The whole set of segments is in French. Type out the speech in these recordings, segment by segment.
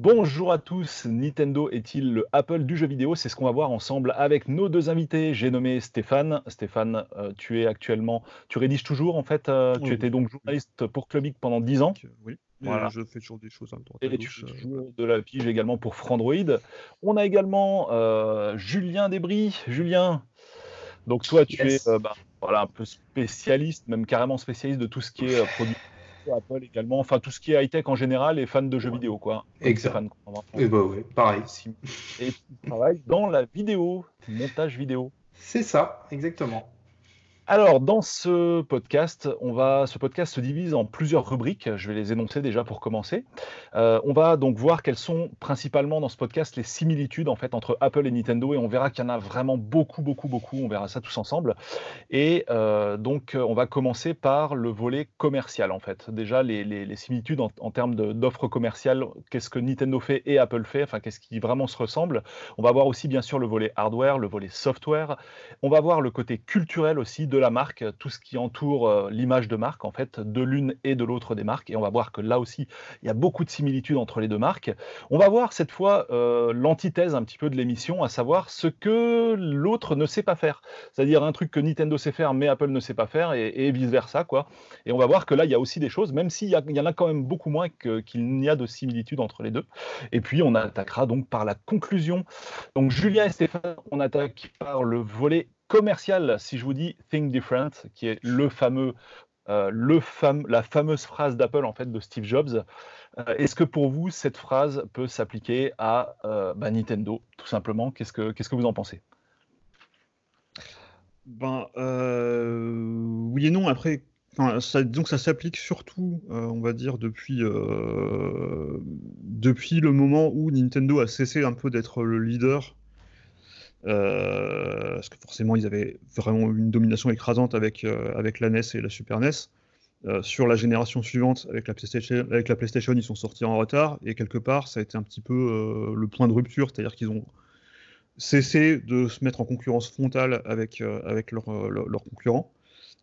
Bonjour à tous, Nintendo est-il le Apple du jeu vidéo? C'est ce qu'on va voir ensemble avec nos deux invités. J'ai nommé Stéphane. Stéphane, euh, tu es actuellement, tu rédiges toujours en fait, euh, tu étais donc journaliste pour Clubic pendant 10 ans. Oui, voilà. je fais toujours des choses droite Et tu fais toujours de la pige également pour Frandroid. On a également euh, Julien Desbris. Julien, donc toi tu es bah, voilà, un peu spécialiste, même carrément spécialiste de tout ce qui est produit Apple également, enfin tout ce qui est high-tech en général et fan de jeux vidéo quoi. Exact. et bah ouais, pareil. Et tu travailles dans la vidéo, montage vidéo. C'est ça, exactement. Alors, dans ce podcast, on va, ce podcast se divise en plusieurs rubriques. Je vais les énoncer déjà pour commencer. Euh, on va donc voir quelles sont principalement dans ce podcast les similitudes en fait entre Apple et Nintendo, et on verra qu'il y en a vraiment beaucoup, beaucoup, beaucoup. On verra ça tous ensemble. Et euh, donc, on va commencer par le volet commercial en fait. Déjà, les, similitudes en, termes d'offres commerciales. Qu'est-ce que Nintendo fait et Apple fait Enfin, qu'est-ce qui vraiment se ressemble On va voir aussi bien sûr le volet hardware, le volet software. On va voir le côté culturel aussi de la marque, tout ce qui entoure euh, l'image de marque, en fait, de l'une et de l'autre des marques. Et on va voir que là aussi, il y a beaucoup de similitudes entre les deux marques. On va voir cette fois euh, l'antithèse un petit peu de l'émission, à savoir ce que l'autre ne sait pas faire. C'est-à-dire un truc que Nintendo sait faire, mais Apple ne sait pas faire, et, vice-versa. quoi. Et on va voir que là, il y a aussi des choses, même s'il y, y, en a quand même beaucoup moins qu'il n'y a de similitudes entre les deux. Et puis, on attaquera donc par la conclusion. Donc, Julien et Stéphane, on attaque par le volet commercial, si je vous dis Think Different, qui est le fameux, euh, le la fameuse phrase d'Apple en fait de Steve Jobs. Euh, est-ce que pour vous cette phrase peut s'appliquer à euh, bah, Nintendo, tout simplement? Qu'est-ce que que vous en pensez? Ben oui et non. Après, ça, donc ça s'applique surtout, on va dire, depuis, depuis le moment où Nintendo a cessé un peu d'être le leader euh, parce que forcément ils avaient vraiment une domination écrasante avec, euh, avec la NES et la Super NES. Euh, sur la génération suivante, avec la, PlayStation, ils sont sortis en retard, et quelque part, ça a été un petit peu le point de rupture, c'est-à-dire qu'ils ont cessé de se mettre en concurrence frontale avec, avec leurs concurrents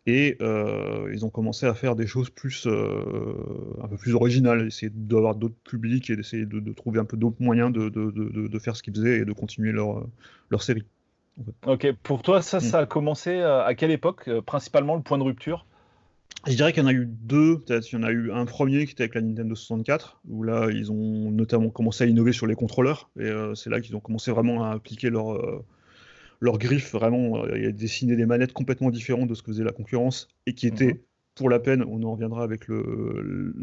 et euh, ils ont commencé à faire des choses plus euh, un peu plus originales, essayer d'avoir d'autres publics et d'essayer de, trouver un peu d'autres moyens de, de, faire ce qu'ils faisaient et de continuer leur, leur série. Ok, pour toi, ça, ça a commencé euh, à quelle époque, principalement le point de rupture? Je dirais qu'il y en a eu deux, peut-être. Il y en a eu un premier qui était avec la Nintendo 64, où là, ils ont notamment commencé à innover sur les contrôleurs, et c'est là qu'ils ont commencé vraiment à appliquer leur, leur griffe, vraiment, euh, dessiné des manettes complètement différentes de ce que faisait la concurrence et qui étaient, mhm. pour la peine, on en reviendra avec le,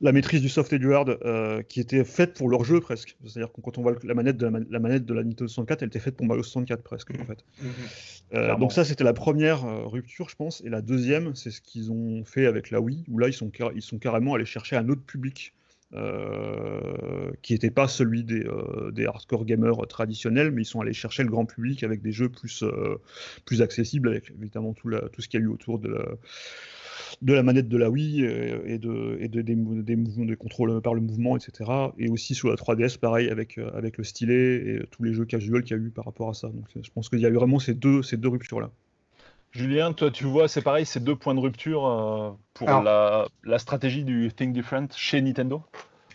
la, maîtrise du soft et du hard, euh, qui était faite pour leur jeu presque. C'est-à-dire que quand on voit la manette de la, manette de la Nintendo 64, elle était faite pour Mario 64 presque, en fait. Mhm. Euh, donc ça, c'était la première rupture, je pense. Et la deuxième, c'est ce qu'ils ont fait avec la Wii, où là, ils sont, ils sont carrément allés chercher un autre public euh, qui n'était pas celui des, euh, des, hardcore gamers traditionnels, mais ils sont allés chercher le grand public avec des jeux plus, euh, plus accessibles, avec évidemment tout, ce qu'il y a eu autour de la, manette de la Wii et de, des, des, mouvements de contrôle par le mouvement, etc. Et aussi sur la 3DS, pareil, avec, avec le stylet et tous les jeux casual qu'il y a eu par rapport à ça. Donc je pense qu'il y a eu vraiment ces deux, ces deux ruptures-là. Julien, toi, tu vois, c'est pareil, ces deux points de rupture euh, pour la, stratégie du Think Different chez Nintendo?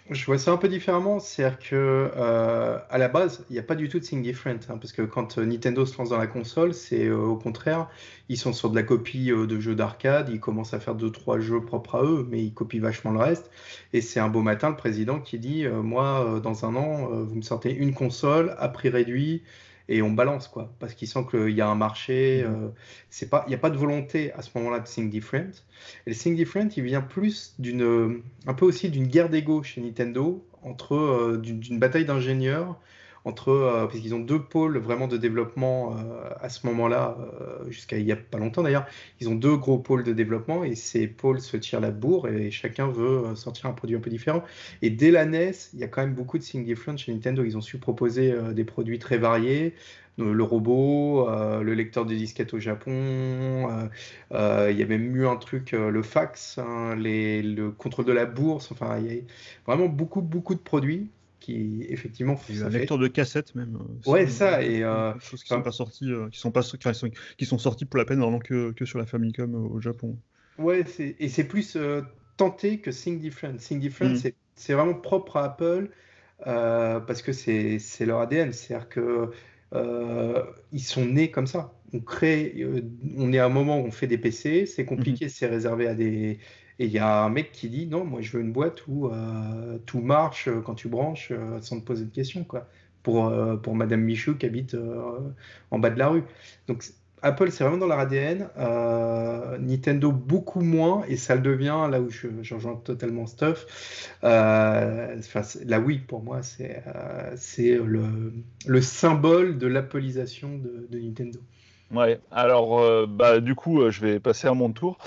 Je vois ça un peu différemment. C'est-à-dire que euh, à la base, il n'y a pas du tout de Think Different. Hein, parce que quand euh, Nintendo se lance dans la console, c'est au contraire, ils sont sur de la copie de jeux d'arcade. Ils commencent à faire deux, trois jeux propres à eux, mais ils copient vachement le reste. Et c'est un beau matin le président qui dit Moi, dans un an, vous me sortez une console à prix réduit et on balance quoi parce qu'il sent qu'il y a un marché mm-hmm. euh, c'est pas il n'y a pas de volonté à ce moment-là de think different et le think different il vient plus d'une un peu aussi d'une guerre d'ego chez Nintendo entre euh, d'une bataille d'ingénieurs entre euh, parce qu'ils ont deux pôles vraiment de développement euh, à ce moment-là, euh, jusqu'à il y a pas longtemps d'ailleurs. Ils ont deux gros pôles de développement et ces pôles se tirent la bourre et chacun veut sortir un produit un peu différent. Et dès la NES, il y a quand même beaucoup de things different chez Nintendo. Ils ont su proposer des produits très variés le robot, le lecteur de disquettes au Japon, il y a même eu un truc, le fax, hein, le contrôle de la bourse, enfin il y a vraiment beaucoup beaucoup de produits qui effectivement a un lecteur de cassette même euh, ouais ça et euh, choses qui sont pas sorties euh, qui sont pas qui sont, qui sont sorties pour la peine vraiment que, que sur la Famicom au Japon ouais et c'est plus tenté que Think Different Think Different mm. c'est vraiment propre à Apple parce que c'est leur ADN. C'est-à-dire que ils sont nés comme ça. On crée, on est à un moment où on fait des PC, c'est compliqué, mhm. c'est réservé à des. Et il y a un mec qui dit non, moi je veux une boîte où tout marche quand tu branches sans te poser de questions, quoi. Pour, pour Madame Michou qui habite en bas de la rue. Donc Apple, c'est vraiment dans leur ADN. Euh, Nintendo, beaucoup moins. Et ça le devient, là où je, rejoins totalement Stuff. Euh, la Wii, pour moi, c'est euh, le, symbole de l'appelisation de, de, Nintendo. Ouais, alors, bah, du coup, je vais passer à mon tour.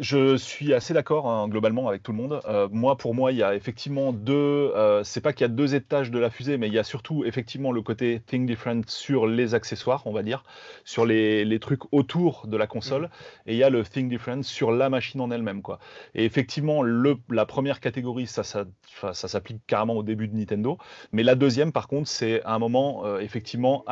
Je suis assez d'accord hein, globalement avec tout le monde. Euh, moi, pour moi, il y a effectivement deux. Euh, c'est pas qu'il y a deux étages de la fusée, mais il y a surtout effectivement le côté think different sur les accessoires, on va dire, sur les, les trucs autour de la console, mm. et il y a le think different sur la machine en elle-même, quoi. Et effectivement, le, la première catégorie, ça, ça, ça s'applique carrément au début de Nintendo, mais la deuxième, par contre, c'est à un moment, euh, effectivement,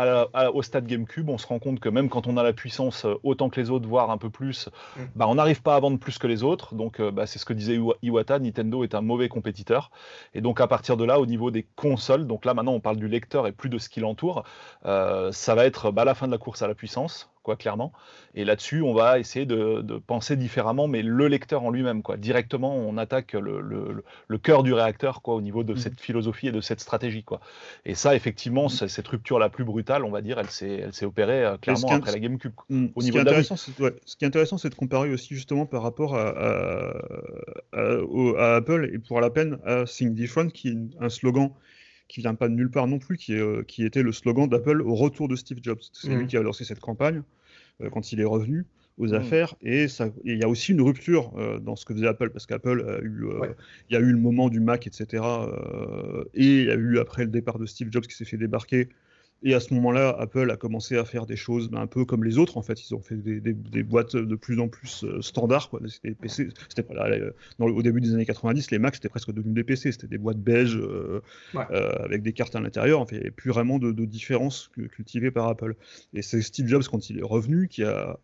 au stade GameCube, on se rend compte que même quand on a la puissance autant que les autres, voire un peu plus, mm. bah, on n'arrive pas à vendre plus que les autres. Donc, euh, bah, c'est ce que disait Iwata. Nintendo est un mauvais compétiteur. Et donc, à partir de là, au niveau des consoles, donc là, maintenant, on parle du lecteur et plus de ce qui l'entoure, euh, ça va être bah, la fin de la course à la puissance clairement. Et là-dessus, on va essayer de, penser différemment, mais le lecteur en lui-même, quoi. Directement, on attaque le, le, cœur du réacteur, quoi, au niveau de mmh. cette philosophie et de cette stratégie, quoi. Et ça, effectivement, mmh. cette rupture la plus brutale, on va dire, elle s'est, opérée euh, clairement après la GameCube. Mmh. Au niveau de Ce qui est intéressant, c'est de comparer aussi justement par rapport à, à, Apple et pour la peine à Think Different, qui est un slogan qui vient pas de nulle part non plus, qui, est, euh, qui était le slogan d'Apple au retour de Steve Jobs. C'est lui qui a lancé cette campagne. Euh, quand il est revenu aux mmh. affaires. Et il y a aussi une rupture euh, dans ce que faisait Apple, parce qu'Apple a eu, euh, il y a eu le moment du Mac, etc. et il y a eu après le départ de Steve Jobs qui s'est fait débarquer et à ce moment-là, Apple a commencé à faire des choses ben, un peu comme les autres. En fait, ils ont fait des, boîtes de plus en plus euh, standards. Quoi. C'était PC. C'était au début des années 90, les Macs c'était presque devenu des PC. C'était des boîtes beige euh, euh, avec des cartes à l'intérieur. En fait, il n'y avait plus vraiment de, de différence cultivée par Apple. Et c'est Steve Jobs quand il est revenu qui a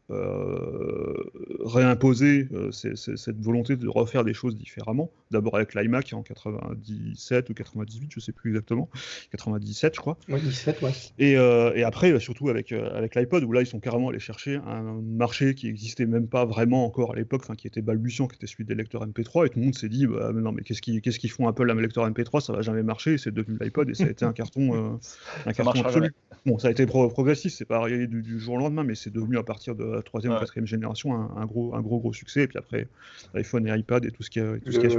réimposé cette volonté de refaire des choses différemment. D'abord avec l'iMac en 97 ou 98, je ne sais plus exactement, 97 je crois. Oui, 17, ouais. Euh, et, après, surtout avec, euh, avec l'iPod, où là, ils sont carrément allés chercher un marché qui n'existait même pas vraiment encore à l'époque, qui était balbutiant, qui était celui des lecteurs MP3, et tout le monde s'est dit, bah, mais non, mais qu'est-ce qu'ils qu'est-ce qu'ils font Apple un lecteur MP3 Ça va jamais marcher, c'est devenu l'iPod, et ça a été un carton, euh, un carton absolu. Bon, ça a été progressif, c'est pas arrivé du, jour au lendemain, mais c'est devenu à partir de la troisième ou quatrième génération un, gros, un gros, gros succès, et puis après, iPhone et iPad et tout ce qui a, tout le, ce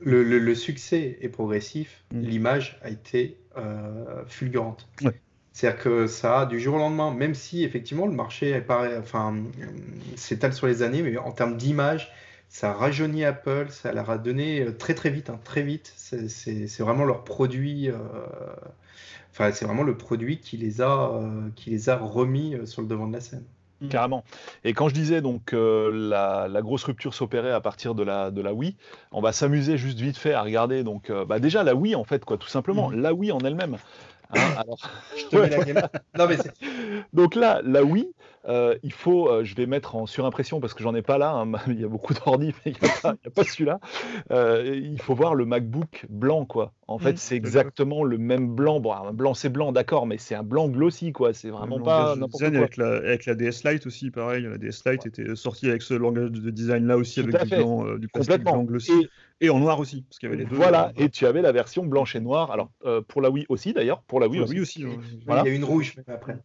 le, le, succès est progressif, mmh. l'image a été fulgurante. C'est-à-dire que ça, du jour au lendemain, même si effectivement le marché enfin, s'étale sur les années, mais en termes d'image, ça a rajeuni Apple, ça leur a donné euh, très très vite, hein, très vite. C'est vraiment leur produit, euh, enfin c'est vraiment le produit qui les a, euh, qui les a remis sur le devant de la scène. Mmh. Carrément. Et quand je disais donc la, grosse rupture s'opérait à partir de la, de la Wii, on va s'amuser juste vite fait à regarder. Donc, bah déjà la Wii en fait, quoi, tout simplement, mmh. la Wii en elle-même. Hein, alors... je te mets la game. Non, mais Donc là, la Wii, euh, il faut, euh, je vais mettre en surimpression parce que j'en ai pas là, hein, il y a beaucoup d'ordi, mais il n'y a pas, celui-là. Euh, il faut voir le MacBook blanc, quoi. En fait, mmh, c'est exactement le même blanc. Bon, un blanc, c'est blanc, d'accord, mais c'est un blanc glossy, quoi. C'est vraiment pas n'importe quoi. Avec la, avec la, DS Lite aussi, pareil. La DS Lite était sortie avec ce langage de design là aussi, avec du, blanc, du plastique blanc glossy. Et, en noir aussi, parce qu'il y avait les deux. Voilà, et tu avais la version blanche et noire. Alors, pour la Wii aussi, d'ailleurs. Pour la Wii aussi. aussi Il y a une rouge, mais après.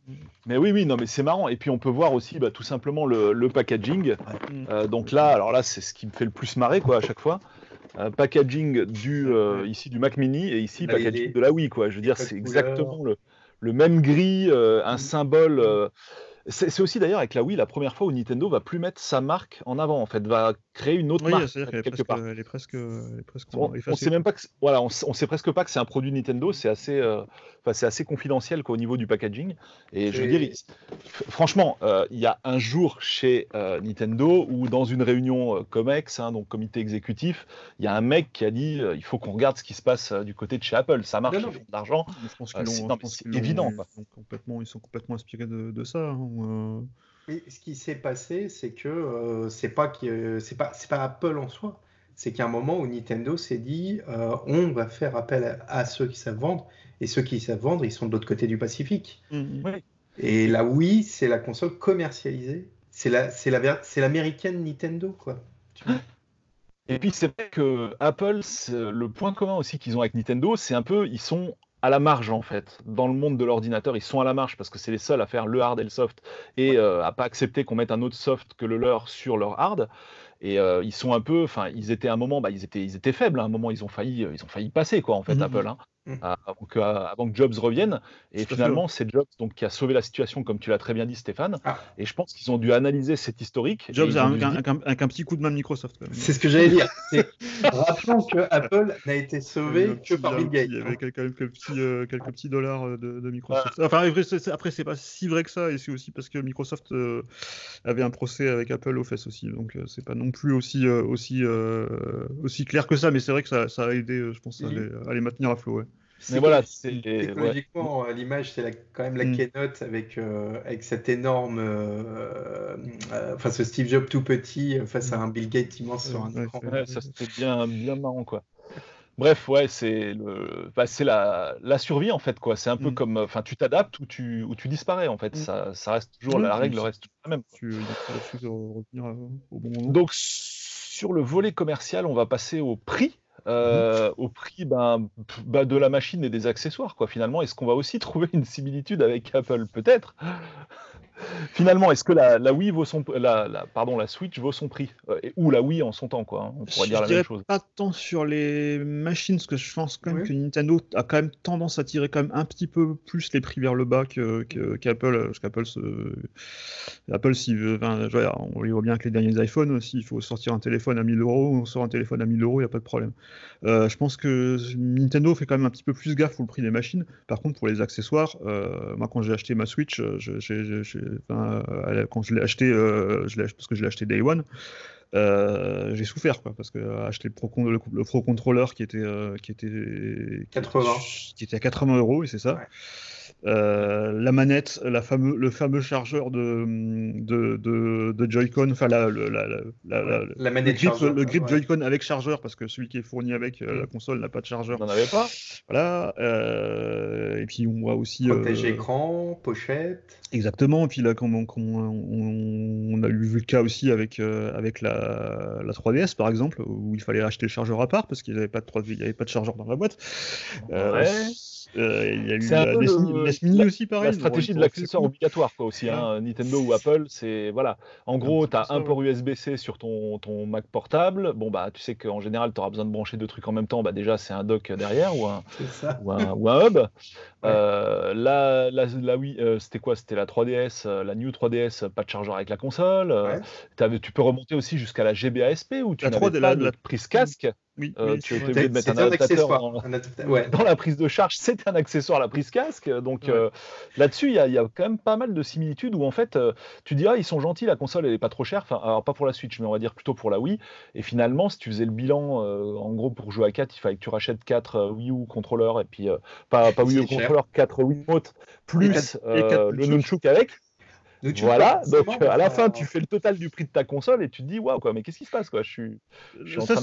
Mais oui, oui, non, mais c'est marrant. Et puis, on peut voir aussi bah, tout simplement le, packaging. Euh, donc là, alors là, c'est ce qui me fait le plus marrer quoi à chaque fois. Euh, packaging du euh, ici du Mac Mini et ici bah, packaging de la Wii quoi. Je veux dire, c'est exactement le, le, même gris, un mm. symbole. C'est aussi d'ailleurs avec la Wii la première fois où Nintendo va plus mettre sa marque en avant, en fait, va créer une autre marque quelque part. Elle est presque, on, sait même pas que, voilà, on, sait presque pas que c'est un produit Nintendo. C'est assez, euh, c'est assez confidentiel qu'au niveau du packaging. Et je veux dire, franchement, euh, il y a un jour chez euh, Nintendo où dans une réunion Comex, hein, donc comité exécutif, il y a un mec qui a dit il faut qu'on regarde ce qui se passe du côté de chez Apple. Ça marche, ils font de l'argent. C'est évident. complètement, ils sont complètement inspirés de, ça. Hein. Euh, ce qui s'est passé, c'est que euh, c'est pas, c'est pas, c'est pas Apple en soi, c'est qu'à un moment où Nintendo s'est dit euh, on va faire appel à, ceux qui savent vendre, et ceux qui savent vendre, ils sont de l'autre côté du Pacifique. Mm, Et la Wii, c'est la console commercialisée. C'est la, c'est la, c'est l'américaine Nintendo, quoi. Et puis c'est vrai que Apple, le point commun aussi qu'ils ont avec Nintendo, c'est un peu, ils sont à la marge en fait. Dans le monde de l'ordinateur, ils sont à la marge parce que c'est les seuls à faire le hard et le soft et euh, à pas accepter qu'on mette un autre soft que le leur sur leur hard. Et euh, ils sont un peu, enfin, ils étaient à un moment, bah, ils étaient, ils étaient faibles. À un moment, ils ont failli, ils ont failli passer quoi en fait, mmh Apple. Hein. Mmh. avant, que, avant, que, Jobs revienne. Et finalement, c'est Jobs donc, qui a sauvé la situation, comme tu l'as très bien dit, Stéphane. Ah. Et je pense qu'ils ont dû analyser cet historique. Jobs a un, un, petit coup de main de Microsoft. C'est ce que j'allais dire. Rappelons que Apple n'a été sauvé que par Bill Gates. Il y avait quelques, petits, euh, quelques petits dollars euh, de, Microsoft. Enfin, après, c'est pas si vrai que ça, et c'est aussi parce que Microsoft euh, avait un procès avec Apple aux fesses aussi. Donc, c'est pas non plus aussi, aussi, aussi clair que ça, mais c'est vrai que ça, ça, a aidé, je pense, à les, à les maintenir à flot. Ouais. Mais voilà, c'est technologiquement euh, l'image, c'est quand même la mm. keynote avec euh, avec cette énorme, euh, enfin ce Steve Jobs tout petit face à mm. un Bill Gates immense sur un écran. ça c'était bien bien marrant quoi. Bref, ouais, c'est le, bah, c'est la, la, survie en fait quoi. C'est un peu mm. comme, enfin, tu t'adaptes ou tu ou tu disparais en fait. Ça, ça reste toujours la règle, reste toujours la même. Tu, revenir au bon moment. Donc sur le volet commercial, on va passer au prix euh, au prix ben, bah, de la machine et des accessoires, quoi, finalement. Est-ce qu'on va aussi trouver une similitude avec Apple? Peut-être. Finalement, est-ce que la, Wii vaut son, la, pardon, la Switch vaut son prix? Euh, Ou la Wii en son temps, quoi. Hein, on pourrait dire la même chose. Pas tant sur les machines, parce que je pense quand même que Nintendo a quand même tendance à tirer quand même un petit peu plus les prix vers le bas qu'Apple. parce qu'Apple, Apple, veut, on voit bien que les derniers iPhones, s'il faut sortir un téléphone à 1000 euros, on sort un téléphone à 1000 euros, il n'y a pas de problème. Euh, je pense que Nintendo fait quand même un petit peu plus gaffe pour le prix des machines. Par contre, pour les accessoires, euh, moi, quand j'ai acheté ma Switch, j'ai euh, quand je l'ai acheté, euh, je parce que je l'ai acheté Day One, euh, j'ai souffert quoi parce que acheter le Pro, le, le Pro Controller qui était qui était 80 qui, était à 80 euros et c'est ça euh, la manette, la fameux, le fameux chargeur de, de, de, Joy-Con, enfin la, la, la, manette le grip, le grip Joy-Con avec chargeur, parce que celui qui est fourni avec euh, la console n'a pas de chargeur. On n'en avait pas? Voilà. Euh, et puis on voit aussi. Protège écran, pochette. Exactement. Et puis là, comme on, on, a eu vu le cas aussi avec, avec la, la 3DS par exemple, où il fallait acheter le chargeur à part parce qu'il n'y avait, pas de avait pas de chargeur dans la boîte. Ouais. Euh, il y a eu la, NES, Mini aussi, pareil. La stratégie de l'accessoire obligatoire, quoi, aussi. Hein, Nintendo ou Apple, c'est. Voilà. En gros, tu as un port USB-C sur ton, ton Mac portable. Bon, bah, tu sais qu'en général, tu auras besoin de brancher deux trucs en même temps. Bah, déjà, c'est un dock derrière ou un, ou un, ou un, hub. Euh, la, la, la, oui, euh, c'était quoi? C'était la 3DS, la New 3DS, pas de chargeur avec la console. tu peux remonter aussi jusqu'à la GBASP où tu n'avais pas de prise casque. Oui, euh, tu es obligé de mettre un adaptateur dans la prise de charge, c'est un accessoire la prise casque. Donc euh, là-dessus, il y, a quand même pas mal de similitudes où en fait, euh, tu dis ah ils sont gentils, la console elle est pas trop chère. Enfin, alors pas pour la Switch, mais on va dire plutôt pour la Wii. Et finalement, si tu faisais le bilan, en gros pour jouer à 4 il fallait que tu rachètes 4 Wii U contrôleurs et puis pas, pas Wii U contrôleurs, 4 Wii Mote plus le nunchuk avec voilà, donc à la fin, tu fais le total du prix de ta console et tu te dis, waouh, quoi, mais qu'est-ce qui se passe, quoi Je suis, ça,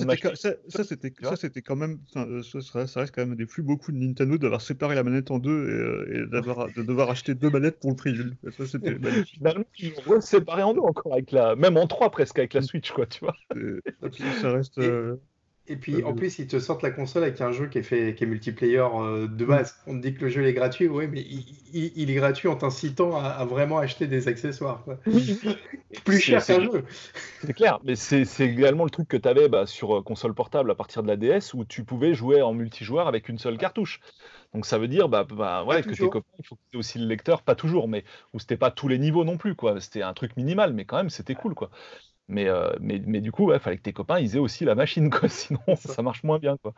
c'était, ça, c'était quand même, euh, ça, reste quand même des plus beaucoup de Nintendo d'avoir séparé la manette en deux et, euh, d'avoir, de devoir acheter deux manettes pour le prix. Ça, c'était magnifique. ils ont séparé en deux encore, avec la, même en trois presque avec la Switch, quoi, tu vois. ça reste. Euh, et puis en plus, ils te sortent la console avec un jeu qui est fait, qui est multiplayer euh, de base. On te dit que le jeu est gratuit, oui, mais il, est gratuit en t'incitant à, vraiment acheter des accessoires. Plus cher qu'un jeu. C'est clair, mais c'est également le truc que tu avais bah, sur euh, console portable à partir de la DS où tu pouvais jouer en multijoueur avec une seule cartouche. Donc ça veut dire bah, bah ouais, que tes copains, il faut que tu aussi le lecteur, pas toujours, mais où c'était pas tous les niveaux non plus. quoi. C'était un truc minimal, mais quand même, c'était cool. quoi. Mais, euh, mais, mais, du coup, il fallait que tes copains ils aient aussi la machine, quoi. sinon ça, marche moins bien. Quoi.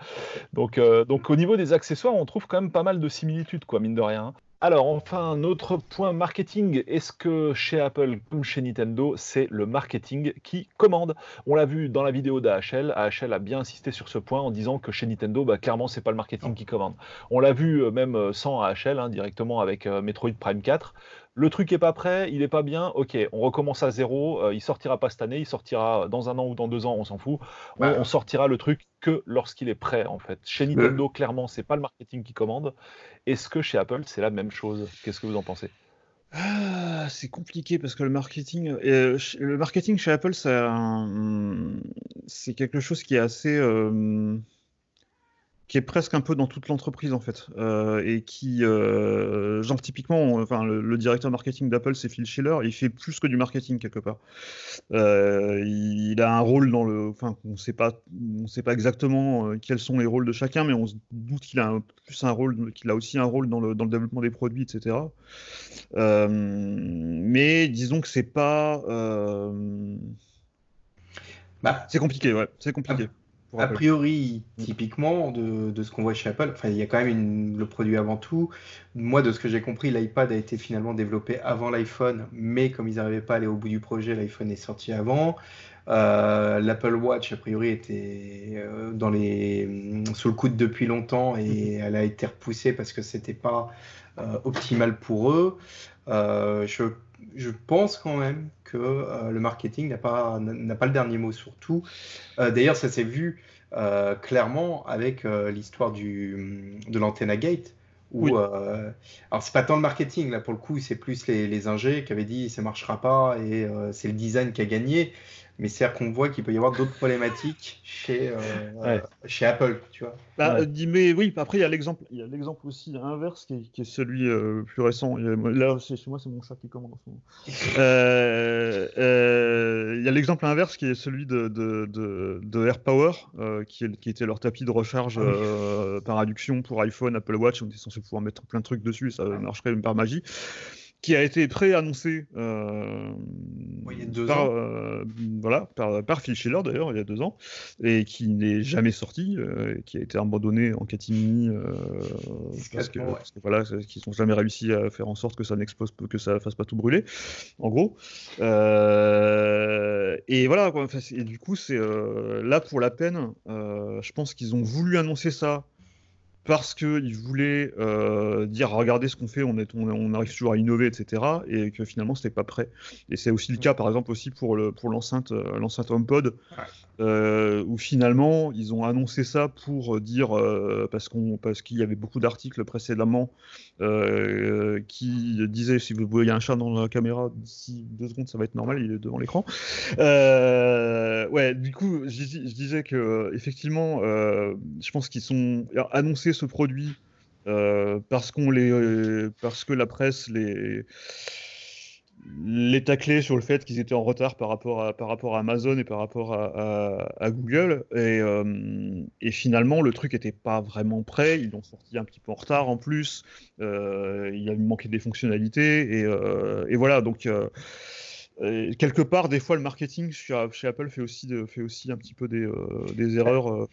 Donc, euh, donc au niveau des accessoires, on trouve quand même pas mal de similitudes, quoi, mine de rien. Alors enfin, un autre point marketing, est-ce que chez Apple comme chez Nintendo, c'est le marketing qui commande? On l'a vu dans la vidéo d'AHL, AHL a bien insisté sur ce point en disant que chez Nintendo, bah, clairement, c'est pas le marketing qui commande. On l'a vu euh, même sans AHL, hein, directement avec Metroid Prime 4, le truc est pas prêt, il est pas bien, ok, on recommence à zéro, euh, il sortira pas cette année, il sortira dans un an ou dans deux ans, on s'en fout. On, Bah. on sortira le truc que lorsqu'il est prêt, en fait. Chez Nintendo, clairement, c'est pas le marketing qui commande. Est-ce que chez Apple, c'est la même chose? Qu'est-ce que vous en pensez? Ah, c'est compliqué parce que le marketing, euh, le marketing chez Apple, c'est un- c'est quelque chose qui est assez, euh, qui est presque un peu dans toute l'entreprise en fait, Euh, et qui, euh, genre typiquement, enfin le, le directeur marketing d'Apple, c'est Phil Schiller, il fait plus que du marketing quelque part. Euh, il a un rôle dans le, enfin on sait pas, on sait pas exactement quels sont les rôles de chacun, mais on se doute qu'il a un- plus un rôle, qu'il a aussi un rôle dans le, dans le développement des produits, etc. Mais disons que c'est pas. Bah, C'est compliqué, ouais. C'est compliqué. A priori, Mm. typiquement, de, de ce qu'on voit chez Apple, enfin, il y a quand même une- le produit avant tout. Moi, de ce que j'ai compris, l'iPad a été finalement développé avant l'iPhone, mais comme ils n'arrivaient pas à aller au bout du projet, l'iPhone est sorti avant. Euh, L'Apple Watch, a priori, était euh, dans les, sous le coude depuis longtemps et elle a été repoussée parce que c'était pas euh, optimal pour eux. Euh, je, je pense quand même que euh, le marketing n'a pas, n'a pas le dernier mot sur tout. Euh, D'ailleurs, ça s'est vu euh, clairement avec l'histoire du, de l'Antenna Gate. Où, Oui. alors, c'est pas tant le marketing, là, pour le coup, c'est plus les, les ingés qui avaient dit ça marchera pas et c'est le design qui a gagné. Mais c'est-à-dire qu'on voit qu'il peut y avoir d'autres problématiques chez, euh, Ouais. chez Apple, tu vois. Bah, Ouais. euh, dis- mais oui, après il y a l'exemple, il y a l'exemple aussi inverse qui est, qui est celui euh, plus récent. Là, chez moi, c'est mon chat qui commande en ce moment. Euh, euh, il y a l'exemple inverse qui est celui de, de, de, de AirPower, euh, qui, est- qui était leur tapis de recharge Ah oui. euh, par adduction pour iPhone, Apple Watch. On était censé pouvoir mettre plein de trucs dessus, ça marcherait par magie. Qui a été pré-annoncé euh, Oui, par, euh, voilà, par, par Phil Schiller d'ailleurs, il y a deux ans, et qui n'est jamais sorti, euh, et qui a été abandonné en catimini euh, parce, que, Discrètement, ouais. parce que voilà, qu'ils n'ont jamais réussi à faire en sorte que ça n'explose, que ça fasse pas tout brûler, en gros. Et voilà, quoi, et du coup, c'est là pour la peine. je pense qu'ils ont voulu annoncer ça parce qu'ils voulaient euh, dire regardez ce qu'on fait, on, est, on, on arrive toujours à innover, etc. Et que finalement c'était pas prêt. Et c'est aussi le cas par exemple aussi pour le pour l'enceinte euh, l'enceinte HomePod, euh, où finalement ils ont annoncé ça pour dire euh, parce qu'on parce qu'il y avait beaucoup d'articles précédemment qui disaient si vous voyez un chat dans la caméra d'ici deux secondes ça va être normal, il est devant l'écran. Ouais, du coup, je, je disais que effectivement, je pense qu'ils sont annoncé ce produit euh, parce qu'on les, euh, parce que la presse les les taclait sur le fait qu'ils étaient en retard par rapport à par rapport à Amazon et par rapport à, à- à Google et, euh, et finalement le truc était pas vraiment prêt. Ils l'ont sorti un petit peu en retard en plus. Euh, il a manqué des fonctionnalités et, euh, et voilà donc. quelque part, des fois, le marketing chez, chez Apple fait aussi, de- fait aussi un petit peu des, des erreurs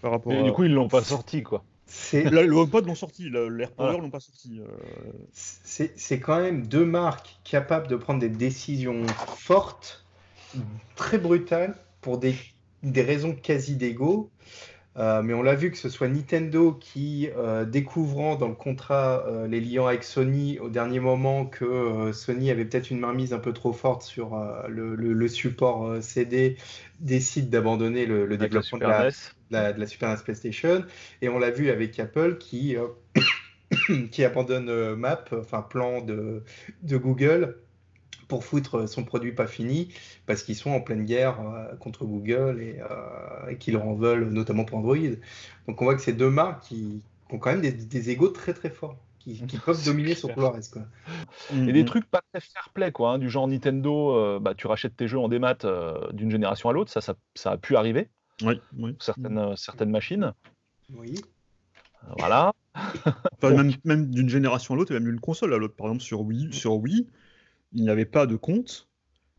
par rapport Et à... du coup, ils l'ont pas sorti, quoi. C'est Le, le HomePod l'ont sorti, le, le AirPower Voilà. l'ont pas sorti. euh, c'est c'est quand même deux marques capables de prendre des décisions fortes, très brutales, pour des, des raisons quasi d'ego. Euh, mais on l'a vu que ce soit Nintendo qui, euh, découvrant dans le contrat euh, les liens avec Sony au dernier moment que euh, Sony avait peut-être une mainmise un peu trop forte sur euh, le, le- le support euh, CD, décide d'abandonner le, le développement de la, NES. de la, de la Super NES PlayStation. Et on l'a vu avec Apple qui, euh, qui abandonne euh, Map, enfin plan de, de Google, pour foutre son produit pas fini, parce qu'ils sont en pleine guerre euh, contre Google et, euh, et qu'ils leur en veulent, notamment pour Android. Donc on voit que c'est deux marques qui, qui ont quand même des, des égos très très forts, qui, qui peuvent dominer sur clair. tout le reste. Quoi. Et des trucs pas très fair play, quoi, hein, du genre Nintendo, euh, bah, tu rachètes tes jeux en démat euh, d'une génération à l'autre, ça, ça, ça a pu arriver, Oui, oui. certaines, euh, certaines machines. Oui. Euh, Voilà. Enfin, Bon. même, même d'une génération à l'autre et même d'une console à l'autre. Par exemple, sur Wii, sur Wii, il n'y avait pas de compte.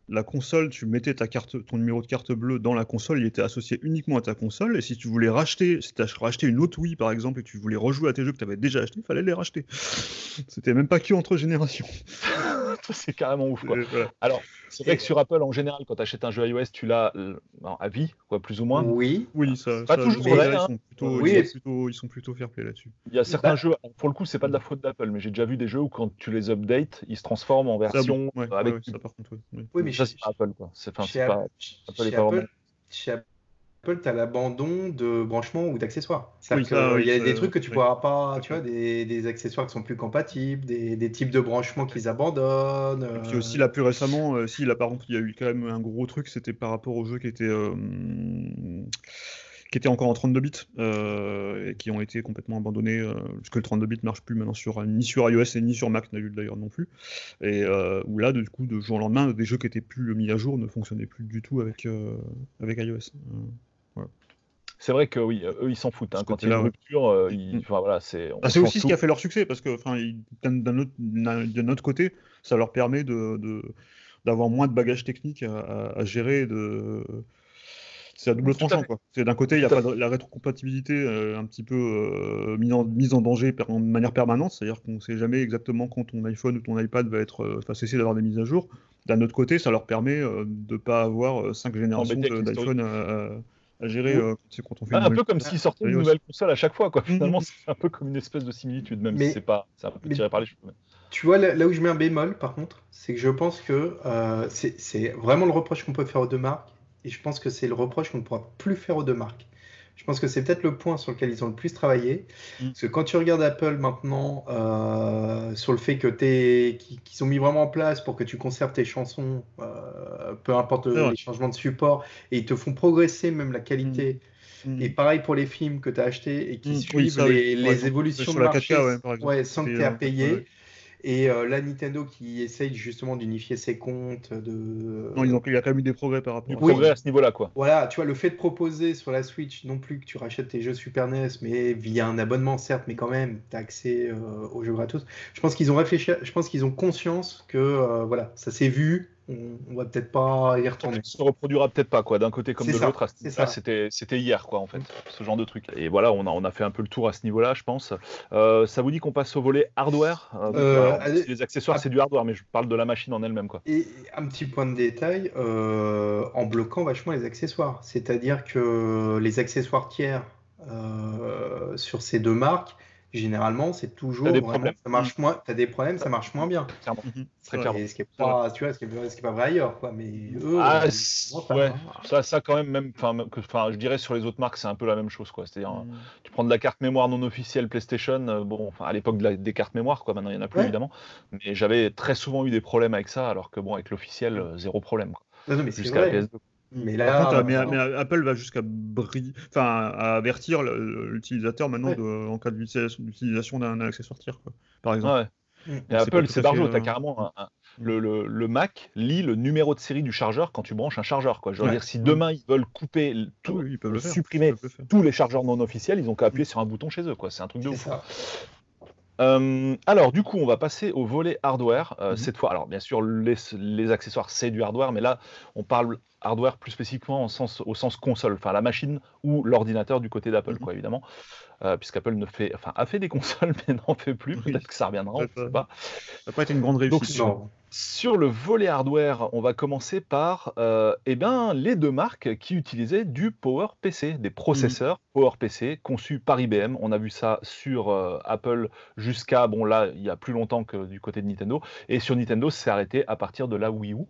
La console, tu mettais ta carte, ton numéro de carte bleue dans la console, il était associé uniquement à ta console. Et si tu voulais racheter, si tu as racheté une autre Wii par exemple et que tu voulais rejouer à tes jeux que tu avais déjà achetés, il fallait les racheter. C'était même pas que entre générations. c'est carrément ouf. Quoi. Euh, voilà. Alors, c'est vrai que sur Apple, en général, quand tu achètes un jeu iOS, tu l'as euh, à vie, quoi, plus ou moins. Oui. Oui, ça, Pas ça, toujours vrai, ils, hein. sont plutôt, Oui, ils, sont plutôt, ils sont plutôt fair play là-dessus. Il y a certains Bah- jeux, pour le coup, c'est pas de la faute d'Apple, mais j'ai déjà vu des jeux où quand tu les updates, ils se transforment en Ça, version bon, ouais, euh, avec ouais, ça, par contre. Oui, mais ça, chez- c'est pas Apple, quoi. C'est enfin, chez c'est pas. Apple, chez- Apple est chez pas Apple- vraiment- chez Apple, tu as l'abandon de branchements ou d'accessoires. Oui, qu'il oui, y a ça, des trucs que tu oui. pourras pas, tu vois, des, des accessoires qui sont plus compatibles, des, des types de branchements qu'ils abandonnent. Et puis euh, aussi là plus récemment, euh, si là par contre il y a eu quand même un gros truc, c'était par rapport aux jeux qui étaient euh, qui étaient encore en 32 bits euh, et qui ont été complètement abandonnés euh, puisque le 32 bits marche plus maintenant sur ni sur iOS et ni sur Mac d'ailleurs non plus. Et euh, où là du coup de jour au lendemain des jeux qui étaient plus mis à jour ne fonctionnaient plus du tout avec euh, avec iOS. Euh, C'est vrai que oui, eux, ils s'en foutent. hein. Quand il y a une rupture, euh, ils- Mm. enfin, voilà, c'est. Ah, c'est aussi ce qui a fait leur succès, parce que enfin, ils- d'un autre, autre côté, ça leur permet de, de- d'avoir moins de bagages techniques à, à- à gérer. De... C'est à double tranchant. Quoi. C'est d'un côté, il y a pas de- la rétrocompatibilité euh, un petit peu euh, mise, en, mise en danger per- de manière permanente, c'est-à-dire qu'on ne sait jamais exactement quand ton iPhone ou ton iPad va être, euh, va cesser d'avoir des mises à jour. D'un autre côté, ça leur permet euh, de ne pas avoir euh, cinq générations d'iPhone à, à- à gérer Oui. euh, quand, on fait Ah, une un nouvelle- peu comme s'ils sortaient une nouvelle console à chaque fois, quoi. Mhm. Finalement, c'est un peu comme une espèce de similitude, même Mais- si c'est pas, c'est un peu mais- tiré par les cheveux. mais- Tu vois, là, là où je mets un bémol, par contre, c'est que je pense que euh, c'est vraiment le reproche qu'on peut faire aux deux marques, et je pense que c'est le reproche qu'on ne pourra plus faire aux deux marques. Je pense que c'est peut-être le point sur lequel ils ont le plus travaillé. Mm. Parce que quand tu regardes Apple maintenant, euh, sur le fait que t'es- qu'ils ont mis vraiment en place pour que tu conserves tes chansons, euh, peu importe les changements de support, et ils te font progresser même la qualité. Mm. Et pareil pour les films que tu as achetés et qui Mm, oui, suivent oui. les, Ouais, évolutions de la marché 4K, ouais, par exemple. ouais, sans que tu aies à euh, payer. Et euh, la Nintendo qui essaye justement d'unifier ses comptes. De... Non, ils ont- il y a quand même eu des progrès par rapport à Oui. progrès à ce niveau-là, quoi. Voilà, tu vois, le fait de proposer sur la Switch, non plus que tu rachètes tes jeux Super NES, mais via un abonnement, certes, mais quand même, tu as accès euh, aux jeux gratos. Je pense qu'ils ont réfléchi, je pense qu'ils ont conscience que, euh, voilà, ça s'est vu, on, on va peut-être pas y retourner. Ça se reproduira peut-être pas, quoi, d'un côté comme de l'autre. C'était, c'était hier, quoi, en fait, ce genre de truc. Et voilà, on a, on a fait un peu le tour à ce niveau-là, je pense. Euh, ça vous dit qu'on passe au volet hardware? Euh, Euh, allez. Les accessoires, c'est du hardware, mais je parle de la machine en elle-même, quoi. Et un petit point de détail, en bloquant vachement les accessoires. C'est-à-dire que les accessoires tiers sur ces deux marques, généralement, c'est toujours des vraiment, problèmes. ça marche moins, t'as des problèmes, ça marche moins bien. Clairement. Très Ouais, clairement. et ce qui est pas, tu vois, ce qui est, ce qui est pas vrai ailleurs, quoi. Mais eux, Ah, euh, ouais, hein. ça, ça quand même, même, enfin, même que- enfin, je dirais sur les autres marques, c'est un peu la même chose, quoi. C'est-à-dire, Mm. tu prends de la carte mémoire non officielle PlayStation, euh, bon, enfin, à l'époque de la- des cartes mémoire, quoi. Maintenant, il y en a plus Ouais. évidemment, mais j'avais très souvent eu des problèmes avec ça, alors que bon, avec l'officiel, euh, zéro problème, quoi. Non, non, mais c'est Jusqu'à la vrai. PS2. Mais Par là, contre, euh, mais, mais Apple va jusqu'à bri- enfin, à avertir l'utilisateur maintenant Ouais. de- en cas d'utilisation d'un accessoire tiers, quoi, par exemple. Ouais. Mm. Et Apple, c'est à barjot, t'as euh, carrément un- un- le, le- le Mac lit le numéro de série du chargeur quand tu branches un chargeur. Quoi. Je veux Ouais. dire, si demain ils veulent couper, l- Ah tout, oui, ils peuvent le faire. supprimer Ils peuvent le faire. tous les chargeurs non officiels, ils ont qu'à appuyer sur un bouton chez eux. quoi. C'est un truc de ouf. Euh, alors, du coup, on va passer au volet hardware. euh, Mhm. Cette fois, alors bien sûr, les, les accessoires, c'est du hardware, mais là, on parle hardware plus spécifiquement au sens, au sens console, enfin la machine ou l'ordinateur du côté d'Apple, Mhm. quoi, évidemment. Euh, Puisqu'Apple ne fait, enfin, a fait des consoles, mais n'en fait plus. Oui. Peut-être que ça reviendra, on ne sait pas. Ça pas été une grande réussite. Sur le volet hardware, on va commencer par euh, eh ben, les deux marques qui utilisaient du PowerPC, des processeurs PowerPC conçus par IBM. On a vu ça sur euh, Apple jusqu'à, bon là, il y a plus longtemps que du côté de Nintendo. Et sur Nintendo, c'est arrêté à partir de la Wii U.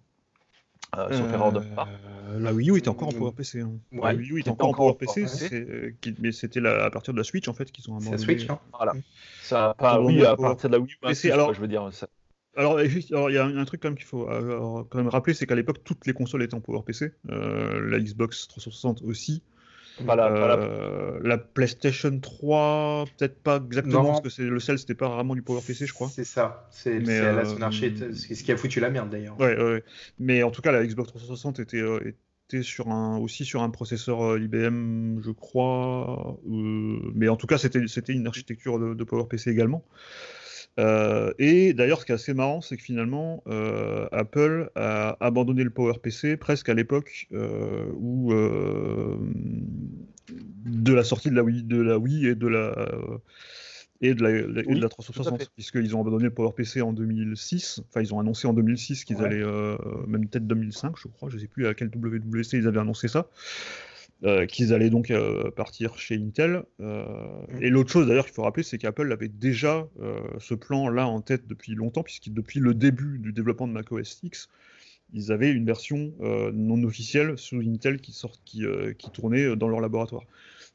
Euh, sauf erreur de ma part. Euh, la Wii U était encore en Mm. PowerPC. Hein. Ouais, la Wii U était encore en encore en PowerPC, PowerPC. c'est- euh, qui- mais c'était à partir de la Switch en fait qu'ils ont C'est la abandonné. Switch, hein. Voilà. Ça, pas, oui, à Power- partir de la Wii U. C'est- quoi, alors- je veux dire, ça- Alors, il y a un, truc quand même qu'il faut alors, quand même rappeler, c'est qu'à l'époque, toutes les consoles étaient en PowerPC. Euh, la Xbox 360 aussi. Pas la- pas la- Euh, la PlayStation 3, peut-être pas exactement, Non. parce que c'est le sel, c'était pas vraiment du PowerPC, je crois. C'est ça. C'est Mais, c'est là euh, c'est ce qui a foutu la merde d'ailleurs. Ouais, ouais, ouais. Mais en tout cas, la Xbox 360 était, euh, était sur un, aussi sur un processeur euh, IBM, je crois. euh, mais en tout cas, c'était c'était une architecture de, de PowerPC également. Euh, et d'ailleurs, ce qui est assez marrant, c'est que finalement, euh, Apple a abandonné le PowerPC presque à l'époque euh, où de la sortie de la Wii, de la Wii et de la et de la, et de la 360, puisqu'ils ont abandonné le PowerPC en 2006. Enfin, ils ont annoncé en 2006 qu'ils allaient, même peut-être 2005, je crois, je ne sais plus à quel WWC ils avaient annoncé ça. Euh, qu'ils allaient donc euh, partir chez Intel. Euh, mm. Et l'autre chose d'ailleurs qu'il faut rappeler, c'est qu'Apple avait déjà ce plan-là en tête depuis longtemps, puisque depuis le début du développement de macOS X, ils avaient une version non officielle sous Intel qui, sort, qui, qui tournait dans leur laboratoire.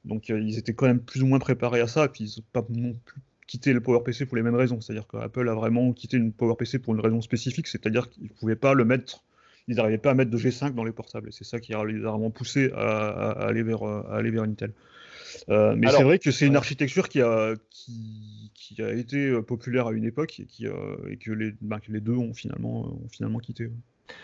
Donc ils étaient quand même plus ou moins préparés à ça, et puis ils n'ont pas non plus quitté le PowerPC pour les mêmes raisons. C'est-à-dire qu'Apple a vraiment quitté une PowerPC pour une raison spécifique, c'est-à-dire qu'ils ne pouvaient pas le mettre ils n'arrivaient pas à mettre de G5 dans les portables. Et c'est ça qui les a vraiment poussé à, aller, vers, à aller vers Intel. Euh, mais c'est vrai que c'est une architecture qui a, qui, a été euh, populaire à une époque et, qui, euh, et que, les, les deux ont finalement, ont finalement quitté.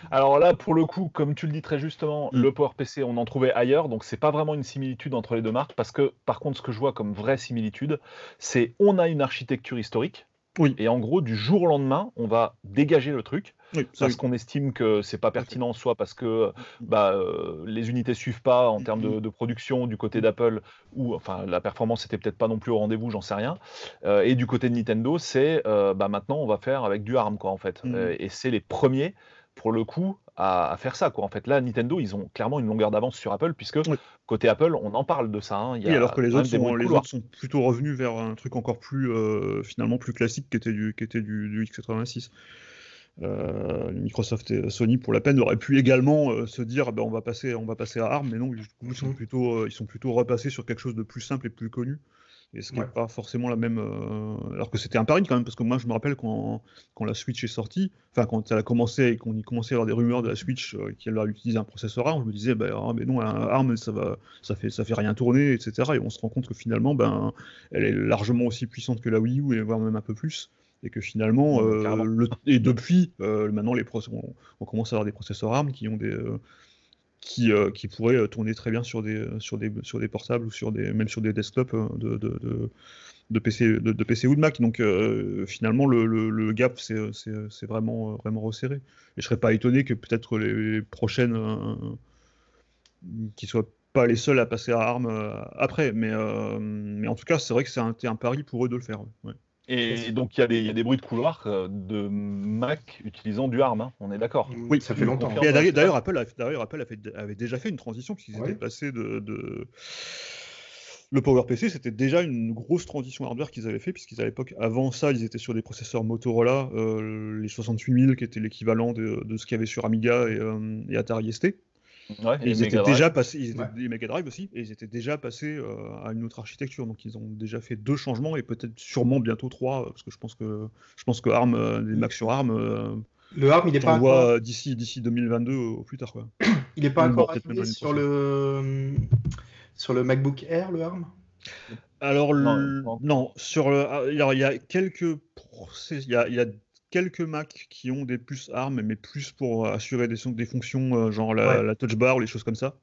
Alors là, pour le coup, comme tu le dis très justement, mm. le PowerPC, on en trouvait ailleurs, donc c'est pas vraiment une similitude entre les deux marques, parce que par contre, ce que je vois comme vraie similitude, c'est on a une architecture historique, oui. Et en gros, du jour au lendemain, on va dégager le truc parce qu'on estime que c'est pas pertinent, soit parce que bah, euh, les unités suivent pas en termes de, production du côté d'Apple, ou enfin la performance était peut-être pas non plus au rendez-vous, j'en sais rien. Euh, et du côté de Nintendo, c'est euh, bah, maintenant on va faire avec du ARM quoi en fait. Mmh. et c'est les premiers pour le coup à, faire ça. Quoi. En fait, là, Nintendo, ils ont clairement une longueur d'avance sur Apple, puisque côté Apple, on en parle de ça. Hein. Il y a alors que les autres, sont, les autres, sont, plutôt revenus vers un truc encore plus, euh, finalement, plus classique qui était du, qui était du, x86. Euh, Microsoft et Sony, pour la peine, auraient pu également euh, se dire ben, on, va passer, on va passer à ARM, mais non, ils sont, mm. plutôt, ils sont plutôt repassés sur quelque chose de plus simple et plus connu. Et ce qui n'est pas forcément la même. Euh, alors que c'était un pari quand même, parce que moi je me rappelle quand, quand la Switch est sortie, enfin quand elle a commencé et qu'on y commençait à avoir des rumeurs de la Switch euh, qui allait utiliser un processeur ARM, je me disais, bah, ah, mais non, un ARM ça, va, ça, fait, ça fait rien tourner, etc. Et on se rend compte que finalement, ben, elle est largement aussi puissante que la Wii U, et voire même un peu plus. Et que finalement, euh, le, et depuis, maintenant, les on, on, commence à avoir des processeurs ARM qui ont des qui, euh, qui pourrait euh, tourner très bien sur des, euh, sur des, sur des portables ou sur des, même sur des desktops de, de, de, de PC, de, PC ou de Mac. Donc finalement, le, le, gap, c'est vraiment, vraiment resserré. Et je serais pas étonné que peut-être les, prochaines, qui soient pas les seuls à passer à ARM après. Mais, mais en tout cas, c'est vrai que c'est un, un, pari pour eux de le faire. Ouais. Et donc il y, a des bruits de couloir euh, de Mac utilisant du ARM, hein, on est d'accord. Oui, ça fait longtemps. D'ailleurs, Apple, Apple avait déjà fait une transition puisqu'ils étaient passés de, Le PowerPC, c'était déjà une grosse transition hardware qu'ils avaient fait, puisqu'ils à l'époque, avant ça, ils étaient sur des processeurs Motorola, euh, les 68000 qui étaient l'équivalent de, ce qu'il y avait sur Amiga et, euh, et Atari ST ils étaient déjà passés, ils étaient, Mega Drive aussi, et ils étaient déjà passés euh, à une autre architecture. Donc ils ont déjà fait deux changements et peut-être sûrement bientôt trois, parce que je pense que je pense que ARM, euh, les Mac sur ARM, euh, le ARM il est pas encore... d'ici d'ici 2022 au plus tard quoi. il n'est pas encore sur le sur le MacBook Air le ARM? Alors non, sur le, alors, il y a quelques il y a, il y a quelques Mac qui ont des puces ARM, mais plus pour assurer des, des fonctions euh, genre la, touch bar ou les choses comme ça.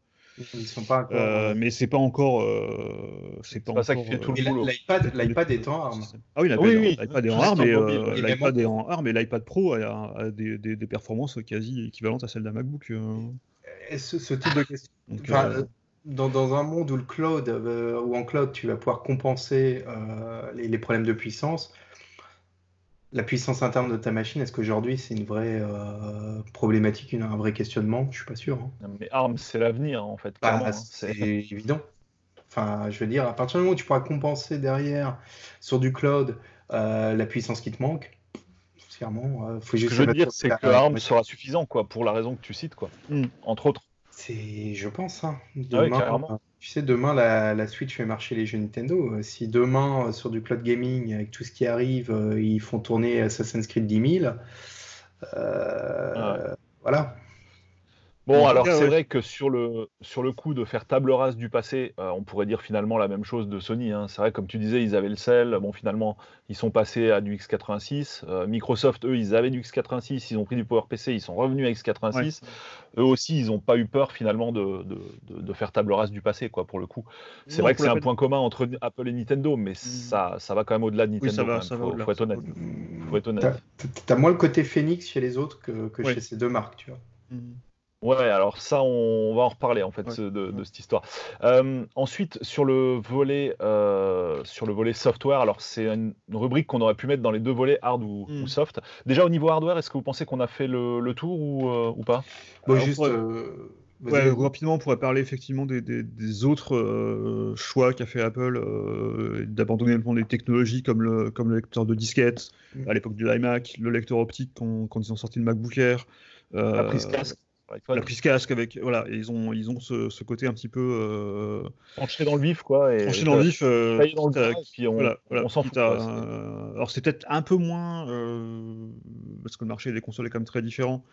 Ils sont pas encore, euh, mais c'est pas encore. Euh, c'est pas, ça qui fait tout le boulot. L'iPad est en ARM. Ah oui, l'iPad est en ARM, et l'iPad est en ARM, et l'iPad Pro a, des, des, des, performances quasi équivalentes à celles d'un MacBook. Ce, ce, type de question. dans, dans, un monde où le cloud, ou en cloud, tu vas pouvoir compenser les, les, problèmes de puissance, la puissance interne de ta machine, est-ce qu'aujourd'hui c'est une vraie euh, problématique, un vrai questionnement? Je suis pas sûr. Hein. Mais ARM, c'est l'avenir en fait. Bah, hein. c'est évident. Enfin, je veux dire, à partir du moment où tu pourras compenser derrière sur du cloud euh, la puissance qui te manque, clairement, euh, faut juste. Ce que je veux dire, c'est que ARM sera suffisant, quoi, pour la raison que tu cites, quoi, mm. entre autres. C'est, je pense, hein. Demain, tu sais, demain, la, Switch fait marcher les jeux Nintendo. Euh, si demain, euh, sur du cloud gaming, avec tout ce qui arrive, euh, ils font tourner Assassin's Creed 10 000, voilà. Bon, alors c'est vrai que sur le, sur le coup de faire table rase du passé, euh, on pourrait dire finalement la même chose de Sony. Hein. C'est vrai, comme tu disais, ils avaient le sel. Bon, finalement, ils sont passés à du x86. Euh, Microsoft, eux, ils avaient du x86. Ils ont pris du PowerPC. Ils sont revenus à x86. Eux aussi, ils n'ont pas eu peur finalement de, de, faire table rase du passé, quoi, pour le coup. C'est vrai que c'est un point commun entre Apple et Nintendo, mais mm. ça, ça va quand même au-delà de Nintendo. Il faut, être honnête. Faut être honnête. T'as moins le côté phénix chez les autres que, que chez ces deux marques, tu vois. Mm. Ouais, alors ça, on va en reparler en fait Ouais, de, cette histoire. Euh, ensuite, sur le volet, euh, sur le volet software, alors c'est une, rubrique qu'on aurait pu mettre dans les deux volets hard ou, Mm. ou soft. Déjà au niveau hardware, est-ce que vous pensez qu'on a fait le, le tour ou, euh, ou pas? Bon, Alors, juste. ouais. euh, rapidement, on pourrait parler effectivement des, des- des autres euh, choix qu'a fait Apple, euh, d'abandonner des technologies comme le, comme le lecteur de disquette Mm. à l'époque du iMac, le lecteur optique quand, quand ils ont sorti le MacBook Air. euh, La prise casque. La prise casque avec voilà, et ils ont ils ont ce, ce côté un petit peu euh, Tranché dans le vif, quoi. Et, tranché dans le vif. euh, dans le et puis on, voilà, voilà, on s'en fout. quoi. Euh, alors c'est peut-être un peu moins euh, parce que le marché des consoles est quand même très différent.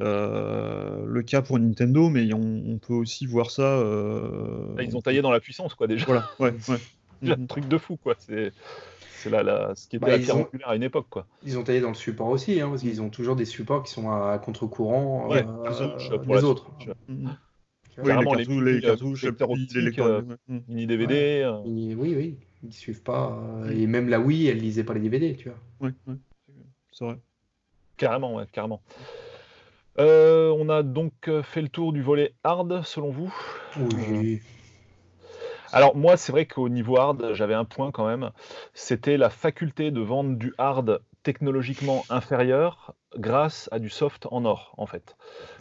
euh, le cas pour Nintendo, mais on, on peut aussi voir ça. euh, Là, Ils ont taillé dans la puissance, quoi, déjà. Voilà, ouais, ouais. Déjà, Mhm. un truc de fou, quoi. C'est c'est là, là, ce qui était Bah, la ils pierre ont- angulaire à une époque, quoi. Ils ont taillé dans le support aussi, hein, parce qu'ils ont toujours des supports qui sont à contre-courant Ouais, euh, pour les la autres. Switch. Mhm. Tu Oui. Carrément, les les cartouches, les cartouches, euh, les les euh, ouais. Mini DVD. euh, Ils- oui, oui, ils suivent pas. euh, et même la Wii, elle lisait pas les DVD, tu vois. Ouais, ouais, c'est vrai. Carrément, ouais, carrément. Euh, on a donc euh, fait le tour du volet hard, selon vous? Oui. Alors moi, c'est vrai qu'au niveau hard, j'avais un point quand même. C'était la faculté de vendre du hard technologiquement inférieur grâce à du soft en or, en fait.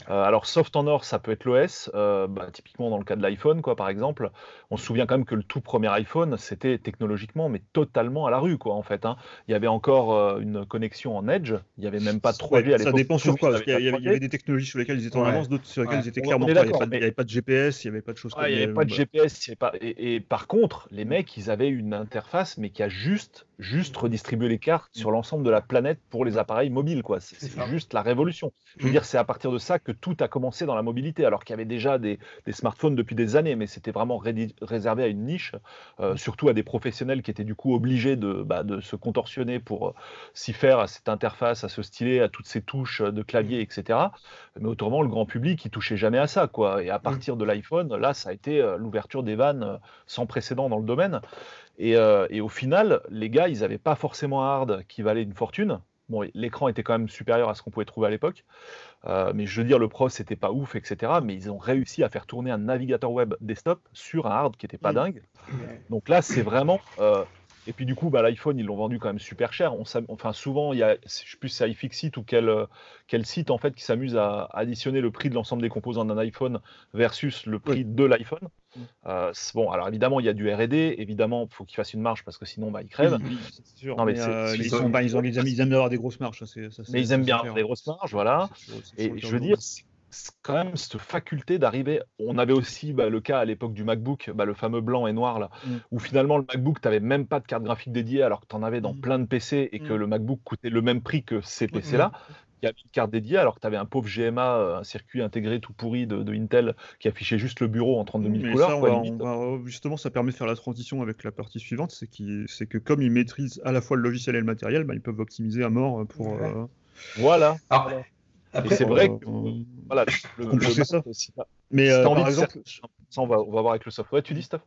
Euh, alors soft en or, ça peut être l'OS, euh, bah, typiquement dans le cas de l'iPhone, quoi, par exemple. On se souvient quand même que le tout premier iPhone, c'était technologiquement, mais totalement à la rue, quoi, en fait. hein. Il y avait encore euh, une connexion en Edge, il n'y avait même pas de 3G Ouais, à ça l'époque. dépend sur quoi, parce qu'il y, avait avait- pas il y avait des technologies sur lesquelles ils étaient en Ouais. avance, d'autres sur lesquelles Ouais. ils étaient On- clairement pas. Il n'y avait, pas de- GPS, il n'y avait pas de choses Ouais, il n'y comme avait pas de GPS, pas... Et, et par contre, les mecs, ils avaient une interface, mais qui a juste, juste redistribué les cartes sur l'ensemble de la planète pour les appareils mobiles, quoi. C'est C'est ça. juste la révolution. Je veux Mm. dire, c'est à partir de ça que tout a commencé dans la mobilité, alors qu'il y avait déjà des, des smartphones depuis des années, mais c'était vraiment réservé à une niche, euh, surtout à des professionnels qui étaient du coup obligés de, bah, de se contorsionner pour euh, s'y faire à cette interface, à ce stylet, à toutes ces touches de clavier, etc. Mais autrement, le grand public, il touchait jamais à ça, quoi. Et à partir de l'iPhone, là, ça a été euh, l'ouverture des vannes euh, sans précédent dans le domaine. Et, euh, et au final, les gars, ils n'avaient pas forcément un hard qui valait une fortune. Bon, l'écran était quand même supérieur à ce qu'on pouvait trouver à l'époque. Euh, mais je veux dire, le pros, c'était pas ouf, etc. Mais ils ont réussi à faire tourner un navigateur web desktop sur un hard qui était pas Mm. dingue. Donc là, c'est vraiment. euh, et puis du coup, bah, l'iPhone, ils l'ont vendu quand même super cher. On enfin, souvent, il y a, je sais plus, c'est iFixit ou quel, euh, quel site en fait qui s'amuse à additionner le prix de l'ensemble des composants d'un iPhone versus le prix de l'iPhone. Euh, bon, alors évidemment, il y a du R&D. Évidemment, il faut qu'il fasse une marge parce que sinon, bah, il crève. Oui, oui, c'est sûr. Non, mais euh, ils, ils sont, ont- bah, ils, ont, ils aiment, ils aiment avoir des grosses ça, ça, c'est- Mais ils aiment bien clair. les grosses marges, voilà. Et je veux dire, quand même cette faculté d'arriver. On avait aussi bah, le cas à l'époque du MacBook, bah, le fameux blanc et noir, là, Mm. où finalement le MacBook, tu n'avais même pas de carte graphique dédiée alors que tu en avais dans Mm. plein de PC et que Mm. le MacBook coûtait le même prix que ces PC-là. Il y avait une carte dédiée alors que tu avais un pauvre GMA, euh, un circuit intégré tout pourri de, de Intel qui affichait juste le bureau en 32 000 Mais couleurs. ça, on quoi, va- limite. on va- justement, ça permet de faire la transition avec la partie suivante, c'est c'est que comme ils maîtrisent à la fois le logiciel et le matériel, bah, ils peuvent optimiser à mort pour, Ouais. euh, Voilà. Après, c'est vrai euh, que voilà, le, le- ça. si t'as- Mais si euh, t'as envie par de exemple, faire- ça, on va, on va voir avec le software. Tu dis, Steph?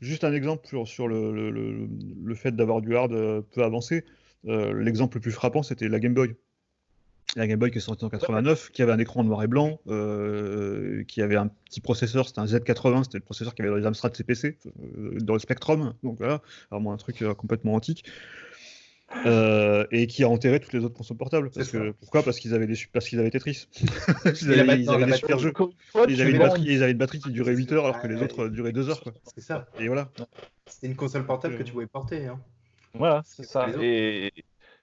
Juste un exemple sur, sur le, le- le- le fait d'avoir du hard euh, peu avancé. Euh, L'exemple le plus frappant, c'était la Game Boy. La Game Boy qui est sortie en 89, qui avait un écran noir et blanc, euh, qui avait un petit processeur, c'était un Z80, c'était le processeur qui avait dans les Amstrad CPC, euh, dans le Spectrum, donc voilà, vraiment un truc euh, complètement antique. Euh, et qui a enterré toutes les autres consoles portables. Parce que, pourquoi? Parce qu'ils avaient, des, parce qu'ils avaient Tetris. ils avaient, ils avaient des super jeux. Ils avaient, une batterie, ils avaient une batterie qui durait 8 heures alors que les autres euh, duraient 2 heures. C'est ça. Et voilà. C'était une console portable Euh, que tu pouvais porter. Hein. Voilà, c'est ça. Et,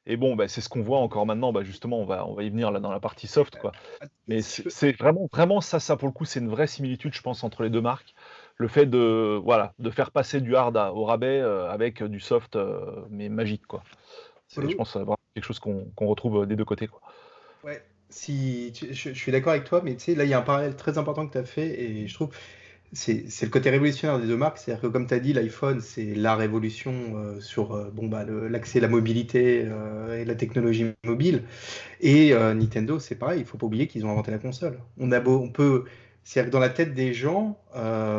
et bon, bah, c'est ce qu'on voit encore maintenant. Bah, justement, on va, on va y venir là dans la partie soft, quoi. Mais Si c'est vraiment, vraiment ça, ça pour le coup, c'est une vraie similitude, je pense, entre les deux marques. Le fait de, voilà, de faire passer du hard à- au rabais euh, avec du soft, euh, mais magique, quoi. C'est, Oui. je pense, euh, vraiment quelque chose qu'on retrouve euh, des deux côtés, quoi. Ouais, si, tu- je, je suis d'accord avec toi, mais tu sais, là, il y a un parallèle très important que tu as fait, et je trouve c'est le côté révolutionnaire des deux marques. C'est-à-dire que, comme tu as dit, l'iPhone, c'est la révolution euh, sur euh, bon, bah, l'accès, la mobilité euh, et la technologie mobile. Et Nintendo, c'est pareil, il faut pas oublier qu'ils ont inventé la console. On, a beau, on peut. C'est-à-dire que dans la tête des gens,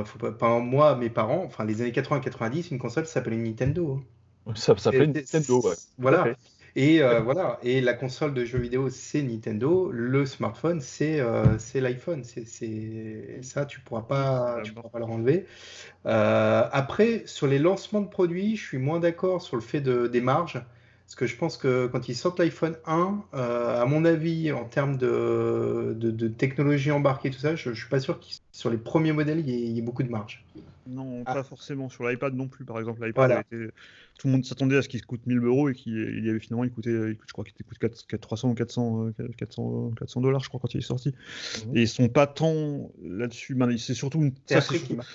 faut pas, moi, mes parents, enfin les années 80-90, une console s'appelait Nintendo. hein. Ça, s'appelait Nintendo, ouais. Voilà. À. Et euh, voilà, et la console de jeux vidéo, c'est Nintendo, le smartphone, c'est euh, c'est l'iPhone. C'est c'est- ça, tu pourras pas, tu pourras pas le enlever. Euh, après, sur les lancements de produits, je suis moins d'accord sur le fait de, des marges. Parce que je pense que quand ils sortent l'iPhone 1, euh, à mon avis, en termes de, de, de technologie embarquée, tout ça, je, je suis pas sûr que sur les premiers modèles, il y, ait, il y ait beaucoup de marge. Non, Ah. pas forcément. Sur l'iPad non plus, par exemple. L'iPad Voilà. été- Tout le monde s'attendait à ce qu'il coûte 1000 euros et qu'il il y avait finalement, il coûtait, il coûte- je crois qu'il coûte 4, 4, 300 ou 400, euh, 400, 400 dollars, je crois, quand il est sorti. Mhm. Et ils sont pas tant là-dessus. Ben, C'est surtout une, c'est.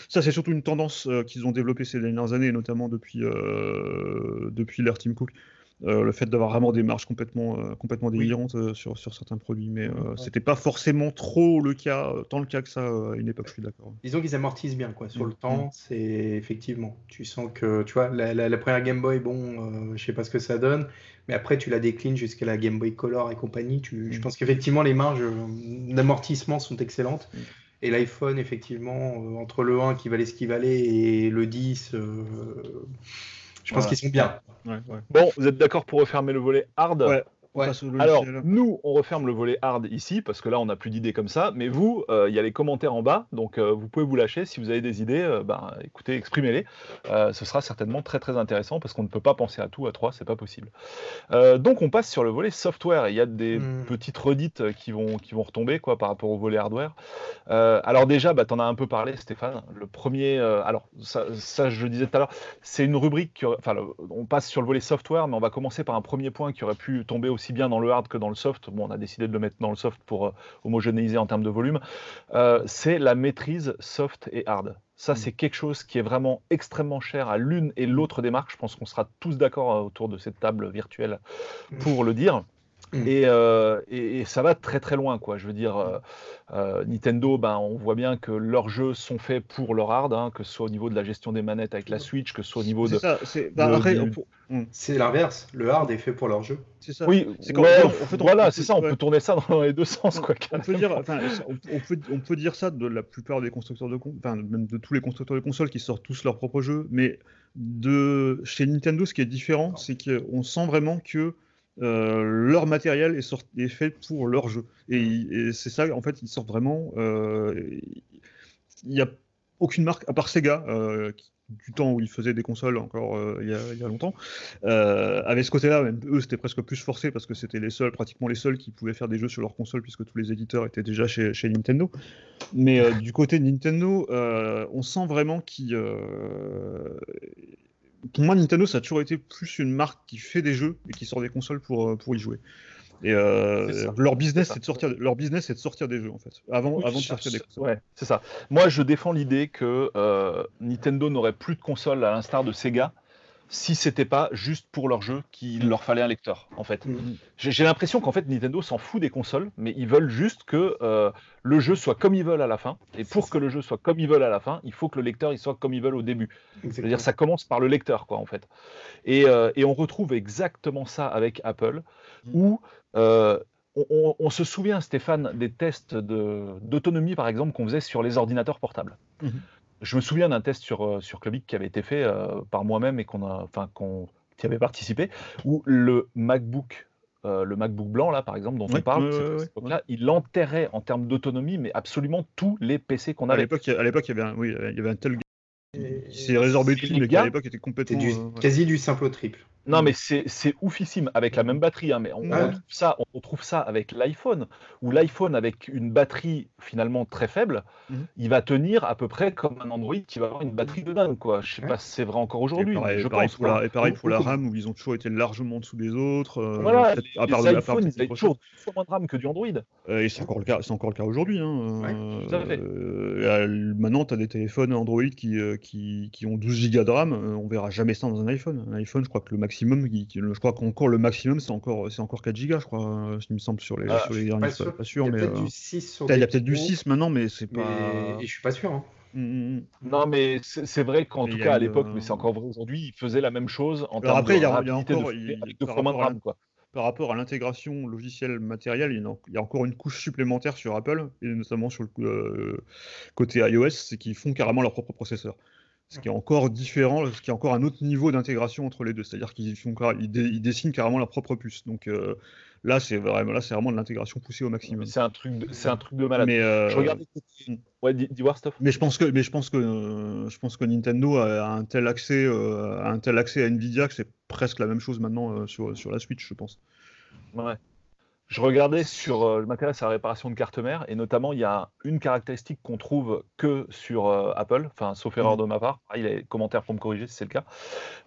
Ça, c'est surtout une tendance euh, qu'ils ont développée ces dernières années, notamment depuis, euh, depuis l'ère Tim Cook. Euh, le fait d'avoir vraiment des marges complètement, euh, complètement délirantes euh, sur, sur certains produits. Mais Ouais. c'était pas forcément trop le cas, tant le cas que ça à une époque, je suis d'accord. Disons qu'ils amortissent bien quoi. Sur Mm, le temps, c'est effectivement. Tu sens que, tu vois, la, la- la première Game Boy, bon, je sais pas ce que ça donne, mais après tu la déclines jusqu'à la Game Boy Color et compagnie. Tu, je Mm. pense qu'effectivement les marges d'amortissement sont excellentes. Mm. Et l'iPhone, effectivement, euh, entre le 1 qui valait ce qu'il valait et le 10, euh, je pense Voilà. qu'ils sont bien. Ouais, ouais. Bon, vous êtes d'accord pour refermer le volet hard? Ouais. Ouais. Alors, nous, on referme le volet hard ici, parce que là, on n'a plus d'idées comme ça. Mais vous, euh, il y a les commentaires en bas, donc euh, vous pouvez vous lâcher. Si vous avez des idées, euh, ben, écoutez, exprimez-les. Ce sera certainement très très intéressant, parce qu'on ne peut pas penser à tout à trois, c'est pas possible. Donc, on passe sur le volet software. Il y a des Hmm. petites redites qui vont, qui vont retomber quoi, par rapport au volet hardware. Alors déjà, bah, tu en as un peu parlé, Stéphane. Le premier, alors ça, ça, je le disais tout à l'heure, c'est une rubrique, enfin, on passe sur le volet software, mais on va commencer par un premier point qui aurait pu tomber aussi bien dans le hard que dans le soft. Bon, on a décidé de le mettre dans le soft pour euh, homogénéiser en termes de volume. Euh, c'est la maîtrise soft et hard. Ça, Mm. c'est quelque chose qui est vraiment extrêmement cher à l'une et l'autre des marques. Je pense qu'on sera tous d'accord euh, autour de cette table virtuelle Mm. pour le dire. Mm. Et, euh, et- et ça va très très loin, quoi. Je veux dire, euh, euh, Nintendo, ben, on voit bien que leurs jeux sont faits pour leur hard, hein, que ce soit au niveau de la gestion des manettes avec la Switch, que ce soit au niveau C'est de. ça. c'est- bah, du- C'est l'inverse. Le hard est fait pour leur jeu. c'est ça. Oui, C'est quand- ouais, en fait, on- voilà, c'est peut- ça. On ouais. peut tourner ça dans les deux sens, quoi. On peut dire, enfin, on, on peut, on peut dire ça de la plupart des constructeurs de enfin, même de tous les constructeurs de consoles qui sortent tous leurs propres jeux, mais de chez Nintendo, ce qui est différent, c'est qu'on sent vraiment que euh, leur matériel est, sorti- est fait pour leur jeu. Et, et c'est ça, en fait, ils sortent vraiment. euh, Il n'y a aucune marque, à part Sega, euh, qui- du temps où ils faisaient des consoles encore il, y a, il y a longtemps, avait ce côté-là, même eux, c'était presque plus forcé parce que c'était les seuls, pratiquement les seuls qui pouvaient faire des jeux sur leur console puisque tous les éditeurs étaient déjà chez, chez Nintendo. Mais du côté de Nintendo, on sent vraiment qu'ils. Pour moi, Nintendo, ça a toujours été plus une marque qui fait des jeux et qui sort des consoles pour, euh, pour y jouer. Et euh, leur business, C'est de sortir, leur business, c'est de sortir des jeux en fait, avant, Oui, avant de sortir des consoles. Ouais, c'est ça. Moi, je défends l'idée que euh, Nintendo n'aurait plus de console à l'instar de Sega si c'était pas juste pour leur jeu qu'il leur fallait un lecteur, en fait. Mm. J'ai l'impression qu'en fait Nintendo s'en fout des consoles, mais ils veulent juste que euh, le jeu soit comme ils veulent à la fin. Et pour que le jeu soit comme ils veulent à la fin, il faut que le lecteur il soit comme ils veulent au début. C'est-à-dire ça commence par le lecteur, quoi, en fait. Et, euh, et on retrouve exactement ça avec Apple, Mm. où euh, on, on- on se souvient, Stéphane, des tests de- d'autonomie, par exemple, qu'on faisait sur les ordinateurs portables. Mhm. Je me souviens d'un test sur, euh, sur Clubic qui avait été fait euh, par moi-même et qu'on a, enfin, qu'on qui avait participé, où le MacBook, euh, le MacBook blanc, là, par exemple, dont on Ouais, parle, cette- ouais, il enterrait en termes d'autonomie, mais absolument tous les PC qu'on À avait. l'époque, à l'époque, il y avait un, oui, il y avait un tel s'est résorbé c'est tout, mais qui à l'époque était C'est complètement. du, euh, ouais. quasi du simple au triple. Non, Mm. mais c'est oufissime avec la même batterie. hein, mais on, Ouais. retrouve ça, on retrouve ça avec l'iPhone, où l'iPhone avec une batterie finalement très faible, Mhm. il va tenir à peu près comme un Android qui va avoir une batterie de dingue. Quoi. Je sais Ouais. pas si c'est vrai encore aujourd'hui. pareil, mais je pareil pense. pour quoi. la, et pareil pour la. RAM, où ils ont toujours été largement en dessous des autres. euh, Voilà, les, à part les de- iPhones, ils avaient toujours fois moins de RAM que du Android. Euh, et c'est encore le cas, c'est encore le cas aujourd'hui. hein, Ouais, euh, euh, maintenant, tu as des téléphones Android qui, qui, qui ont 12 Go de RAM. on verra jamais ça dans un iPhone. Un iPhone, je crois que le maximum, qui- je crois qu'encore le maximum, c'est encore, c'est encore 4 Go, je crois, euh, il me semble sur les, Ah, sur les derniers. pas sûr. Pas sûr, il y a mais peut-être euh, du 6 sur il y a peut-être du pros, 6 maintenant, mais c'est mais... pas. Et je suis pas sûr. hein. Mm, mm, mm. Non, mais c'est c'est vrai qu'en Et tout cas à l'époque, euh, mais c'est encore vrai aujourd'hui, ils faisaient la même chose en Alors termes après, de il y a- il y a rapidité de encore- flux, il- avec deux par fois moins de rapport à RAM. Quoi. par rapport à l'intégration logicielle matérielle, il y, en- il y a encore une couche supplémentaire sur Apple, et notamment sur le euh, côté iOS, c'est qu'ils font carrément leur propre processeur. Ce qui est encore différent, ce qui est encore un autre niveau d'intégration entre les deux. C'est-à-dire qu'ils ils, dessinent carrément leur propre puce. Donc euh, là, c'est vraiment, là, c'est vraiment de l'intégration poussée au maximum. C'est un truc, de, c'est un truc de malade. Mais euh, je regardais. Hmm. Ouais, dis, stuff. Mais je pense que, mais je pense que, euh, je pense que Nintendo a un tel accès, a un tel accès à Nvidia que c'est presque la même chose maintenant sur, sur la Switch, je pense. Ouais. Je regardais sur, euh, je m'intéresse à la réparation de cartes mères et notamment il y a une caractéristique qu'on trouve que sur euh, Apple, enfin sauf erreur mmh. de ma part. Ah, il y a des commentaires pour me corriger si c'est le cas.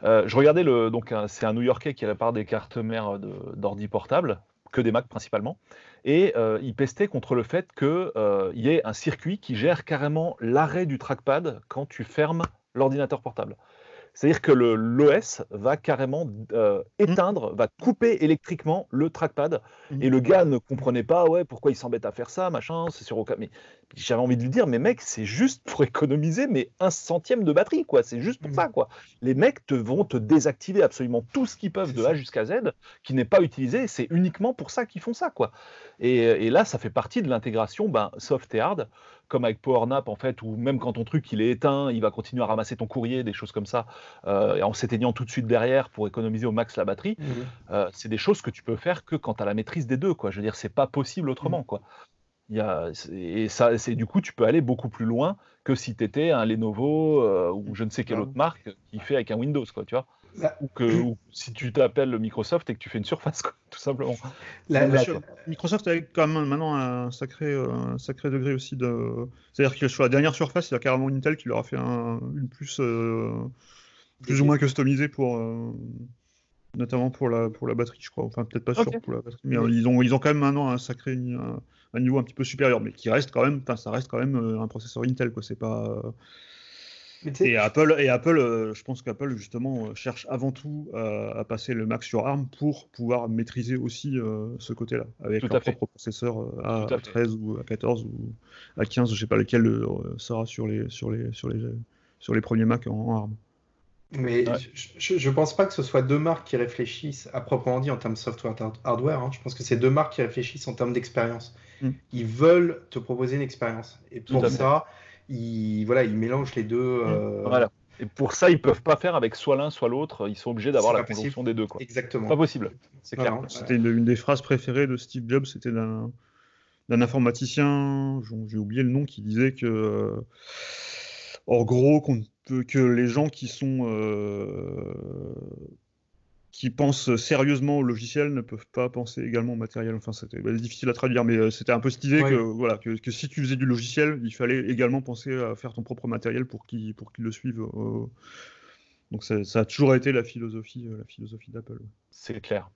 Euh, je regardais le, donc c'est un New-Yorkais qui répare des cartes mères d'ordi portable, que des Mac principalement, et il pestait contre le fait qu'il y ait un circuit qui gère carrément l'arrêt du trackpad quand tu fermes l'ordinateur portable. C'est-à-dire que l'OS va carrément euh, mmh. éteindre, va couper électriquement le trackpad. Mmh. Et le gars ne comprenait pas, ouais, pourquoi il s'embête à faire ça, machin, c'est sur aucun. Mais j'avais envie de lui dire, mais mec, c'est juste pour économiser mais un centième de batterie, quoi. C'est juste pour mmh. ça, quoi. Les mecs te, vont te désactiver absolument tout ce qu'ils peuvent de A jusqu'à Z, qui n'est pas utilisé. C'est uniquement pour ça qu'ils font ça, quoi. Et, et, là, ça fait partie de l'intégration ben, soft et hard comme avec PowerNap en fait, où même quand ton truc il est éteint, il va continuer à ramasser ton courrier, des choses comme ça, euh, en s'éteignant tout de suite derrière pour économiser au max la batterie. Mmh. Euh, c'est des choses que tu peux faire que quand tu as la maîtrise des deux, quoi. Je veux dire, c'est pas possible autrement, mmh. quoi. Il y a, et ça, c'est du coup, tu peux aller beaucoup plus loin que si tu étais un Lenovo euh, ou je ne sais quelle autre marque qui fait avec un Windows, quoi, tu vois. Bah, ou que si tu t'appelles Microsoft et que tu fais une surface, tout simplement. Microsoft a quand même maintenant un sacré, euh, sacré degré aussi de. C'est-à-dire que sur la dernière surface, il y a carrément Intel qui leur a fait une puce euh, plus ou moins customisée pour. Euh, notamment pour la, pour la batterie, je crois. Enfin, peut-être pas sûr pour la batterie. Mais ils, ont, ils ont quand même maintenant un sacré. Un, niveau un petit peu supérieur, mais qui reste quand même. ça reste quand même un processeur Intel, quoi. C'est pas. Et Apple, et Apple euh, je pense qu'Apple justement euh, cherche avant tout euh, à passer le Mac sur ARM pour pouvoir maîtriser aussi ce côté-là avec leur propre processeur à, 13 ou à 14 ou à 15, je sais pas lequel sera sur les sur les sur les sur les premiers Mac en, ARM. Mais je, ne pense pas que ce soit deux marques qui réfléchissent à proprement dit en termes de software hardware. Hein. Je pense que c'est deux marques qui réfléchissent en termes d'expérience. Hmm. Ils veulent te proposer une expérience. Et pour ça, ils, voilà, ils mélangent les deux. Mmh. Euh, voilà. Et pour ça, ils peuvent pas faire avec soit l'un, soit l'autre. Ils sont obligés d'avoir la conjonction des deux. Quoi. Exactement. Pas possible. C'est clair. C'était une, des phrases préférées de Steve Jobs. C'était d'un, informaticien, j'ai oublié le nom, qui disait que, euh, en gros, que les gens qui sont euh, qui pensent sérieusement au logiciel ne peuvent pas penser également au matériel. Enfin, c'était bah, difficile à traduire, mais euh, c'était un peu cette idée que, voilà, que, si tu faisais du logiciel, il fallait également penser à faire ton propre matériel pour qu'il pour le suive. Euh, donc ça, ça, a toujours été la philosophie, euh, la philosophie d'Apple. C'est clair.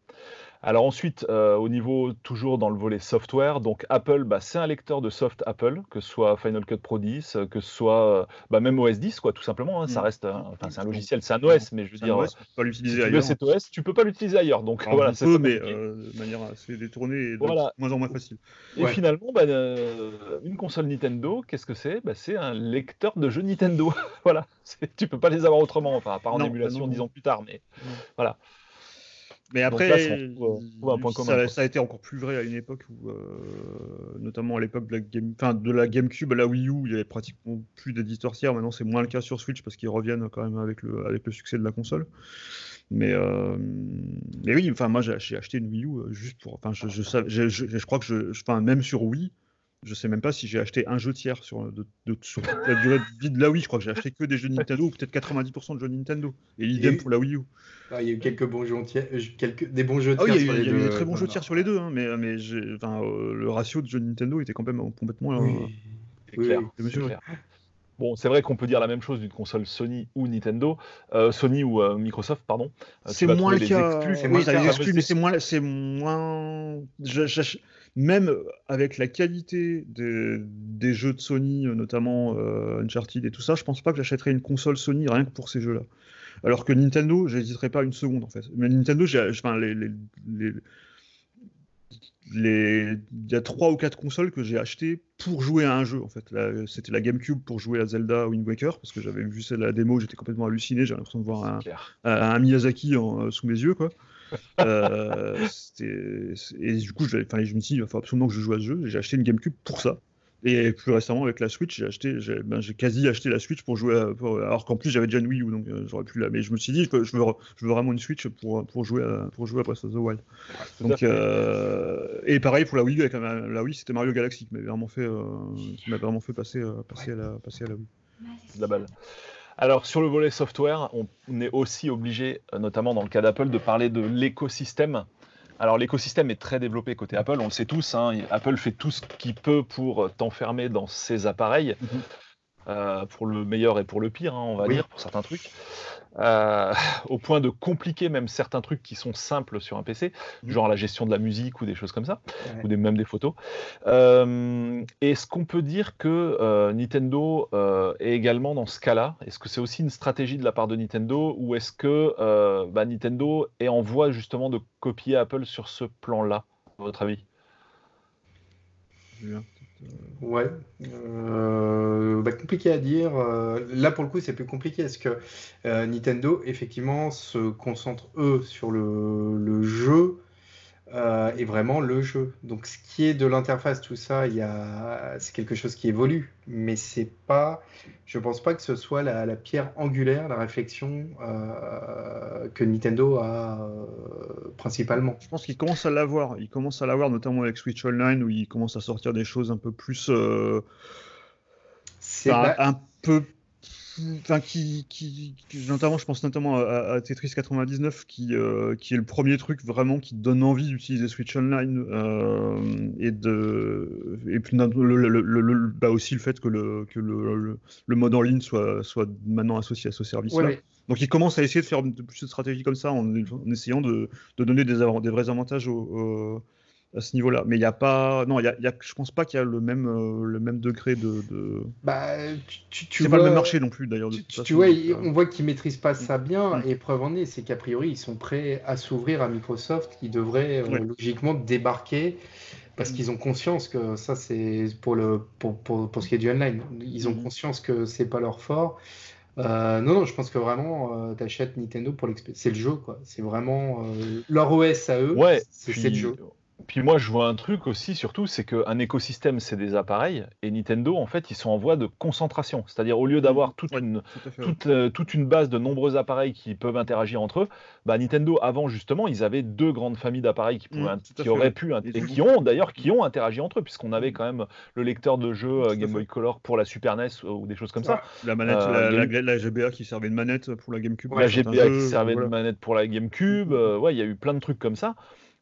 Alors ensuite, euh, au niveau toujours dans le volet software, donc Apple, bah, c'est un lecteur de soft Apple, que ce soit Final Cut Pro 10, que ce soit euh, bah, même OS 10, quoi, tout simplement. Hein, ça mm. reste, enfin c'est un logiciel, c'est un OS, mais je veux dire, OS, tu peux pas l'utiliser ailleurs. Cet OS, tu peux pas l'utiliser ailleurs. Donc voilà, c'est mais euh, de manière assez détournée et de moins en moins facile. Et finalement, bah, une console Nintendo, qu'est-ce que c'est? C'est un lecteur de jeux Nintendo. voilà, tu peux pas les avoir autrement, enfin, à part en émulation dix ans plus tard, mais voilà. Mais après, ça, a été encore plus vrai à une époque où, euh, notamment à l'époque de la Game, de la GameCube à la Wii U, il y avait pratiquement plus d'éditeurs tiers. Maintenant, c'est moins le cas sur Switch parce qu'ils reviennent quand même avec le, avec le succès de la console. Mais, euh, mais oui, enfin, moi, j'ai acheté une Wii U euh, juste pour, enfin, je, je, je, je, crois que je, enfin, même sur Wii, je sais même pas si j'ai acheté un jeu tiers sur, de, la durée de vie de la Wii. Je crois que j'ai acheté que des jeux Nintendo ou peut-être 90% de jeux Nintendo. Et idem pour la Wii U. Ah, il y a eu quelques bons jeux tiers, euh, quelques, des bons jeux tiers. Ah oui, il y a, eu, des très bons jeux tiers sur les deux, hein, mais, mais enfin, euh, le ratio de jeux Nintendo était quand même complètement. Oui, euh, clair, Bon, c'est vrai qu'on peut dire la même chose d'une console Sony ou Nintendo, Sony ou Microsoft, pardon. c'est moins le cas. C'est moins, c'est moins, c'est moins même avec la qualité des jeux de Sony, notamment euh, Uncharted et tout ça, je pense pas que j'achèterais une console Sony rien que pour ces jeux-là. Alors que Nintendo, j'hésiterais pas une seconde en fait. Mais Nintendo, j'ai, enfin, les, les, il y a trois ou quatre consoles que j'ai achetées pour jouer à un jeu en fait. C'était la GameCube pour jouer à Zelda Wind Waker parce que j'avais vu la démo, j'étais complètement halluciné, j'avais l'impression de voir un, Miyazaki en, sous mes yeux quoi. Euh, et du coup, je, je me suis dit, il faut absolument que je joue à ce jeu. J'ai acheté une GameCube pour ça. Et plus récemment, avec la Switch, j'ai acheté, j'ai ben, quasi acheté la Switch pour jouer, alors qu'en plus j'avais déjà une Wii U, donc euh, j'aurais pu la. Mais je me suis dit, je veux, je veux vraiment une Switch pour, pour jouer à, pour jouer à Breath of the Wild. donc, euh, et pareil pour la Wii U, avec la, la Wii, c'était Mario Galaxy qui m'avait vraiment fait, euh, m'a vraiment fait passer, passer, à la, passer à la Wii. La balle. Alors sur le volet software, on est aussi obligé, notamment dans le cas d'Apple, de parler de l'écosystème alors l'écosystème est très développé côté Apple, on le sait tous. Hein. Apple fait tout ce qu'il peut pour t'enfermer dans ses appareils, mhm. Euh, pour le meilleur et pour le pire, hein, on va dire, pour certains trucs. Euh, au point de compliquer même certains trucs qui sont simples sur un PC, mmh. genre la gestion de la musique ou des choses comme ça, ou des, même des photos. Euh, est-ce qu'on peut dire que Nintendo est également dans ce cas-là? Est-ce que c'est aussi une stratégie de la part de Nintendo? Ou est-ce que bah, Nintendo est en voie justement de copier Apple sur ce plan-là, à votre avis? Ouais, euh, bah, compliqué à dire. Euh, là, pour le coup, c'est plus compliqué parce que euh, Nintendo, effectivement, se concentre, eux, sur le, le jeu euh, est vraiment le jeu. Donc, ce qui est de l'interface, tout ça, il y a... c'est quelque chose qui évolue, mais c'est pas, je pense pas que ce soit la, la pierre angulaire, la réflexion euh, que Nintendo a euh, principalement. Je pense qu'il commence à l'avoir. Il commence à l'avoir, notamment avec Switch Online, où il commence à sortir des choses un peu plus, euh, c'est un peu enfin qui, qui, notamment je pense notamment à, Tetris 99 qui euh, qui est le premier truc vraiment qui donne envie d'utiliser Switch Online euh, et de et puis le, bah aussi le fait que le que le, le, mode en ligne soit soit maintenant associé à ce service là donc il commence à essayer de faire plus de stratégies comme ça en, essayant de, de donner des, des vrais avantages aux à ce niveau-là. Mais il n'y a pas. Non, y a, y a... je pense pas qu'il y a le même, euh, le même degré de. de... Bah, tu, tu c'est pas le même marché non plus d'ailleurs. Tu, vois, on voit qu'ils maîtrisent pas ça bien. Mm. Et preuve en est, c'est qu'a priori, ils sont prêts à s'ouvrir à Microsoft qui devrait euh, logiquement débarquer. Parce mm. qu'ils ont conscience que ça, c'est pour, le, pour, pour, pour, ce qui est du online. Ils ont mm. conscience que c'est pas leur fort. Euh, non, non, je pense que vraiment, euh, tu achètes Nintendo pour l'expérience. C'est le jeu, quoi. C'est vraiment euh, leur OS à eux. Ouais, c'est le jeu. Puis moi, je vois un truc aussi, surtout, c'est qu'un écosystème, c'est des appareils, et Nintendo, en fait, ils sont en voie de concentration. C'est-à-dire, au lieu d'avoir mmh. toute, une, toute, euh, toute, une base de nombreux appareils qui peuvent interagir entre eux, bah, Nintendo, avant, justement, ils avaient deux grandes familles d'appareils qui, pouvaient, mmh, qui auraient pu, et qui ont d'ailleurs, qui ont interagi entre eux, puisqu'on avait quand même le lecteur de jeu euh, Game Boy Color pour la Super NES ou des choses comme ça. La manette, euh, la, GBA qui servait de manette pour la GameCube. La GBA qui servait de manette pour la GameCube. ouais, il y a eu plein de trucs comme ça.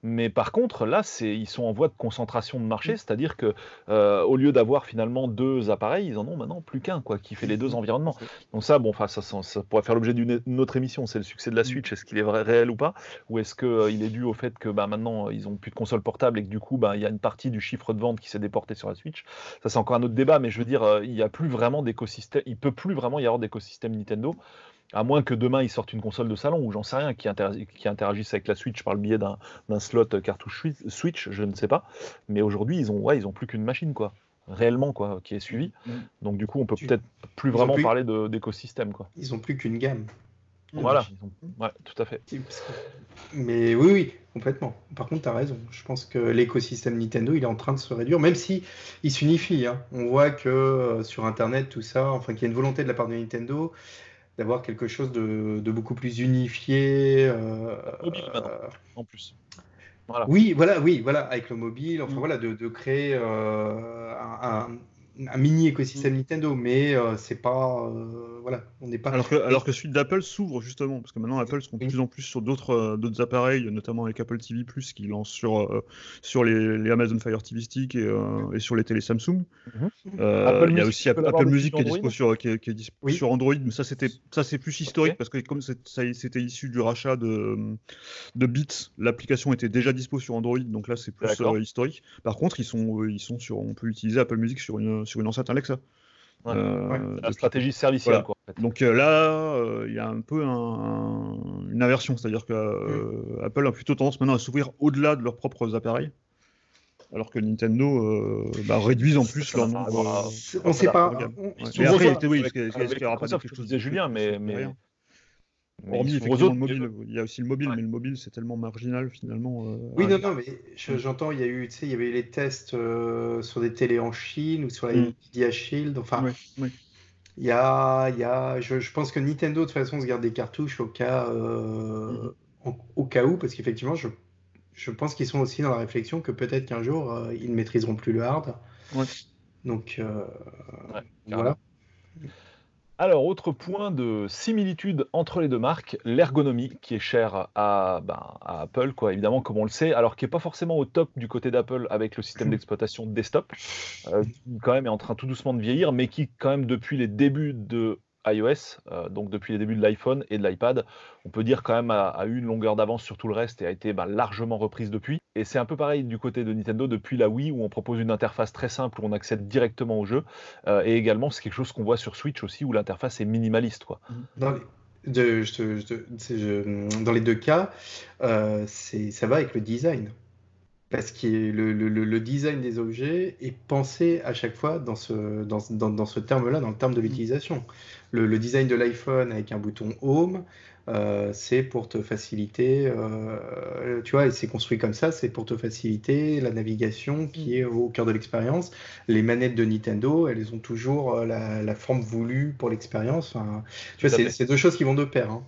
Mais par contre, là, ils sont en voie de concentration de marché, mmh. c'est-à-dire que euh, au lieu d'avoir finalement deux appareils, ils en ont maintenant plus qu'un, quoi, qui fait les deux environnements. Donc ça, bon, ça, ça, pourrait faire l'objet d'une autre émission. C'est le succès de la mmh. Switch. Est-ce qu'il est vrai, réel ou pas, ou est-ce qu'il euh, est dû au fait que bah, maintenant ils ont plus de console portable et que du coup, bah, il y a une partie du chiffre de vente qui s'est déporté sur la Switch? Ça, c'est encore un autre débat, mais je veux dire, euh, il y a plus vraiment d'écosystème. Il peut plus vraiment y avoir d'écosystème Nintendo. À moins que demain ils sortent une console de salon ou j'en sais rien, qui, qui, interagissent avec la Switch par le biais d'un slot cartouche Switch, je ne sais pas. Mais aujourd'hui, ils ont, ouais, ils ont plus qu'une machine, quoi, réellement, quoi, qui est suivie. Mm. Donc du coup, on peut peut-être plus vraiment parler d'écosystème, quoi. Ils ont plus qu'une gamme. Voilà, ouais, tout à fait. Mais oui, oui, complètement. Par contre, tu as raison. Je pense que l'écosystème Nintendo, il est en train de se réduire, même si il s'unifie. Hein. On voit que euh, sur Internet, tout ça, enfin, qu'il y a une volonté de la part de Nintendo d'avoir quelque chose de, beaucoup plus unifié. Euh, en plus. Oui, voilà, oui, voilà, avec le mobile, enfin mm. voilà, de, créer euh, un, un mini écosystème Nintendo, mais euh, c'est pas. Euh, voilà, on n'est pas. Alors que, alors que celui d'Apple s'ouvre justement, parce que maintenant Apple se compte de plus en plus sur d'autres euh, d'autres appareils, notamment avec Apple TV, qui lance sur, sur les, Amazon Fire TV Stick et, et sur les télé Samsung. Mhm. il y a aussi Apple, Music qui est dispo, sur, qui est, dispo sur Android, mais ça c'est plus historique, parce que comme c'était issu du rachat de, de Beats, l'application était déjà dispo sur Android, donc là c'est plus historique. Par contre, ils sont, ils sont sur, on peut utiliser Apple Music sur une sur une enceinte Alexa. Euh, la stratégie servicielle. Quoi, Donc euh, là, euh, il y a un peu une inversion, c'est-à-dire que mm. Apple a plutôt tendance maintenant à s'ouvrir au-delà de leurs propres appareils, alors que Nintendo bah, réduise en plus leur nombre. on ne sait pas. Mais après, oui, ce qu'il y aura pas quelque chose de Julien, mais, mais Hormis effectivement le mobile, il y a aussi le mobile, mais le mobile c'est tellement marginal finalement. Euh, oui, non, non, mais mm. j'entends, il y a eu, tu sais, il y avait les tests euh, sur des télés en Chine ou sur la mm. Nvidia Shield. Enfin, il y a, il y a, je, pense que Nintendo de toute façon se garde des cartouches au cas, euh, mm. au, cas où, parce qu'effectivement, je, je pense qu'ils sont aussi dans la réflexion que peut-être qu'un jour ils ne maîtriseront plus le hard. Donc voilà. Alors, autre point de similitude entre les deux marques, l'ergonomie qui est chère à, ben, Apple, quoi, évidemment, comme on le sait, alors qui n'est pas forcément au top du côté d'Apple avec le système d'exploitation desktop, euh, qui quand même est en train tout doucement de vieillir, mais qui quand même depuis les débuts de iOS, euh, donc depuis les débuts de l'iPhone et de l'iPad, on peut dire quand même a, eu une longueur d'avance sur tout le reste et a été bah, largement reprise depuis. Et c'est un peu pareil du côté de Nintendo depuis la Wii où on propose une interface très simple où on accède directement au jeu. Euh, et également, c'est quelque chose qu'on voit sur Switch aussi où l'interface est minimaliste. Quoi. Dans, les, dans les deux cas, euh, ça va avec le design parce que le, le, design des objets est pensé à chaque fois dans ce, dans, dans, ce terme-là, dans le terme de l'utilisation. Le, design de l'iPhone avec un bouton Home, euh, c'est pour te faciliter, euh, tu vois, et c'est construit comme ça, c'est pour te faciliter la navigation qui est au cœur de l'expérience. Les manettes de Nintendo, elles ont toujours euh, la, forme voulue pour l'expérience. tu vois, c'est deux choses qui vont de pair. Hein.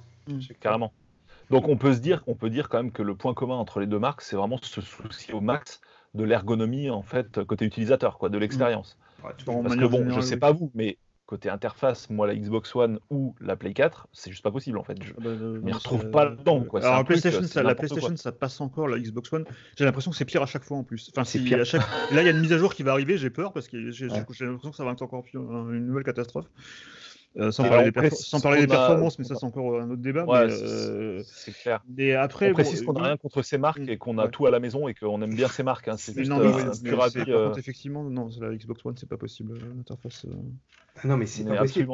Carrément. Donc on peut se dire, on peut dire quand même que le point commun entre les deux marques, c'est vraiment ce souci au max de l'ergonomie en fait côté utilisateur, quoi, de l'expérience. Parce que bon, je sais pas vous, mais côté interface, moi la Xbox One ou la Play 4, c'est juste pas possible en fait. Je, ne ah bah, m'y retrouve pas dedans. Quoi. Alors, PlayStation, ça, la PlayStation, ça passe encore, la Xbox One, j'ai l'impression que c'est pire à chaque fois en plus. Enfin, c'est pire. À chaque... Là, il y a une mise à jour qui va arriver, j'ai peur parce que j'ai l'impression que ça va être encore une nouvelle catastrophe. Euh, sans, parler, des, performances, mais ça c'est encore un autre débat. Euh, c'est clair. Et après, on précise qu'on n'a rien contre ces marques et qu'on a tout à la maison et qu'on aime bien ces marques. Hein. C'est juste non, euh, effectivement, non, la Xbox One, c'est pas possible l'interface. Ah non, mais c'est pas, possible.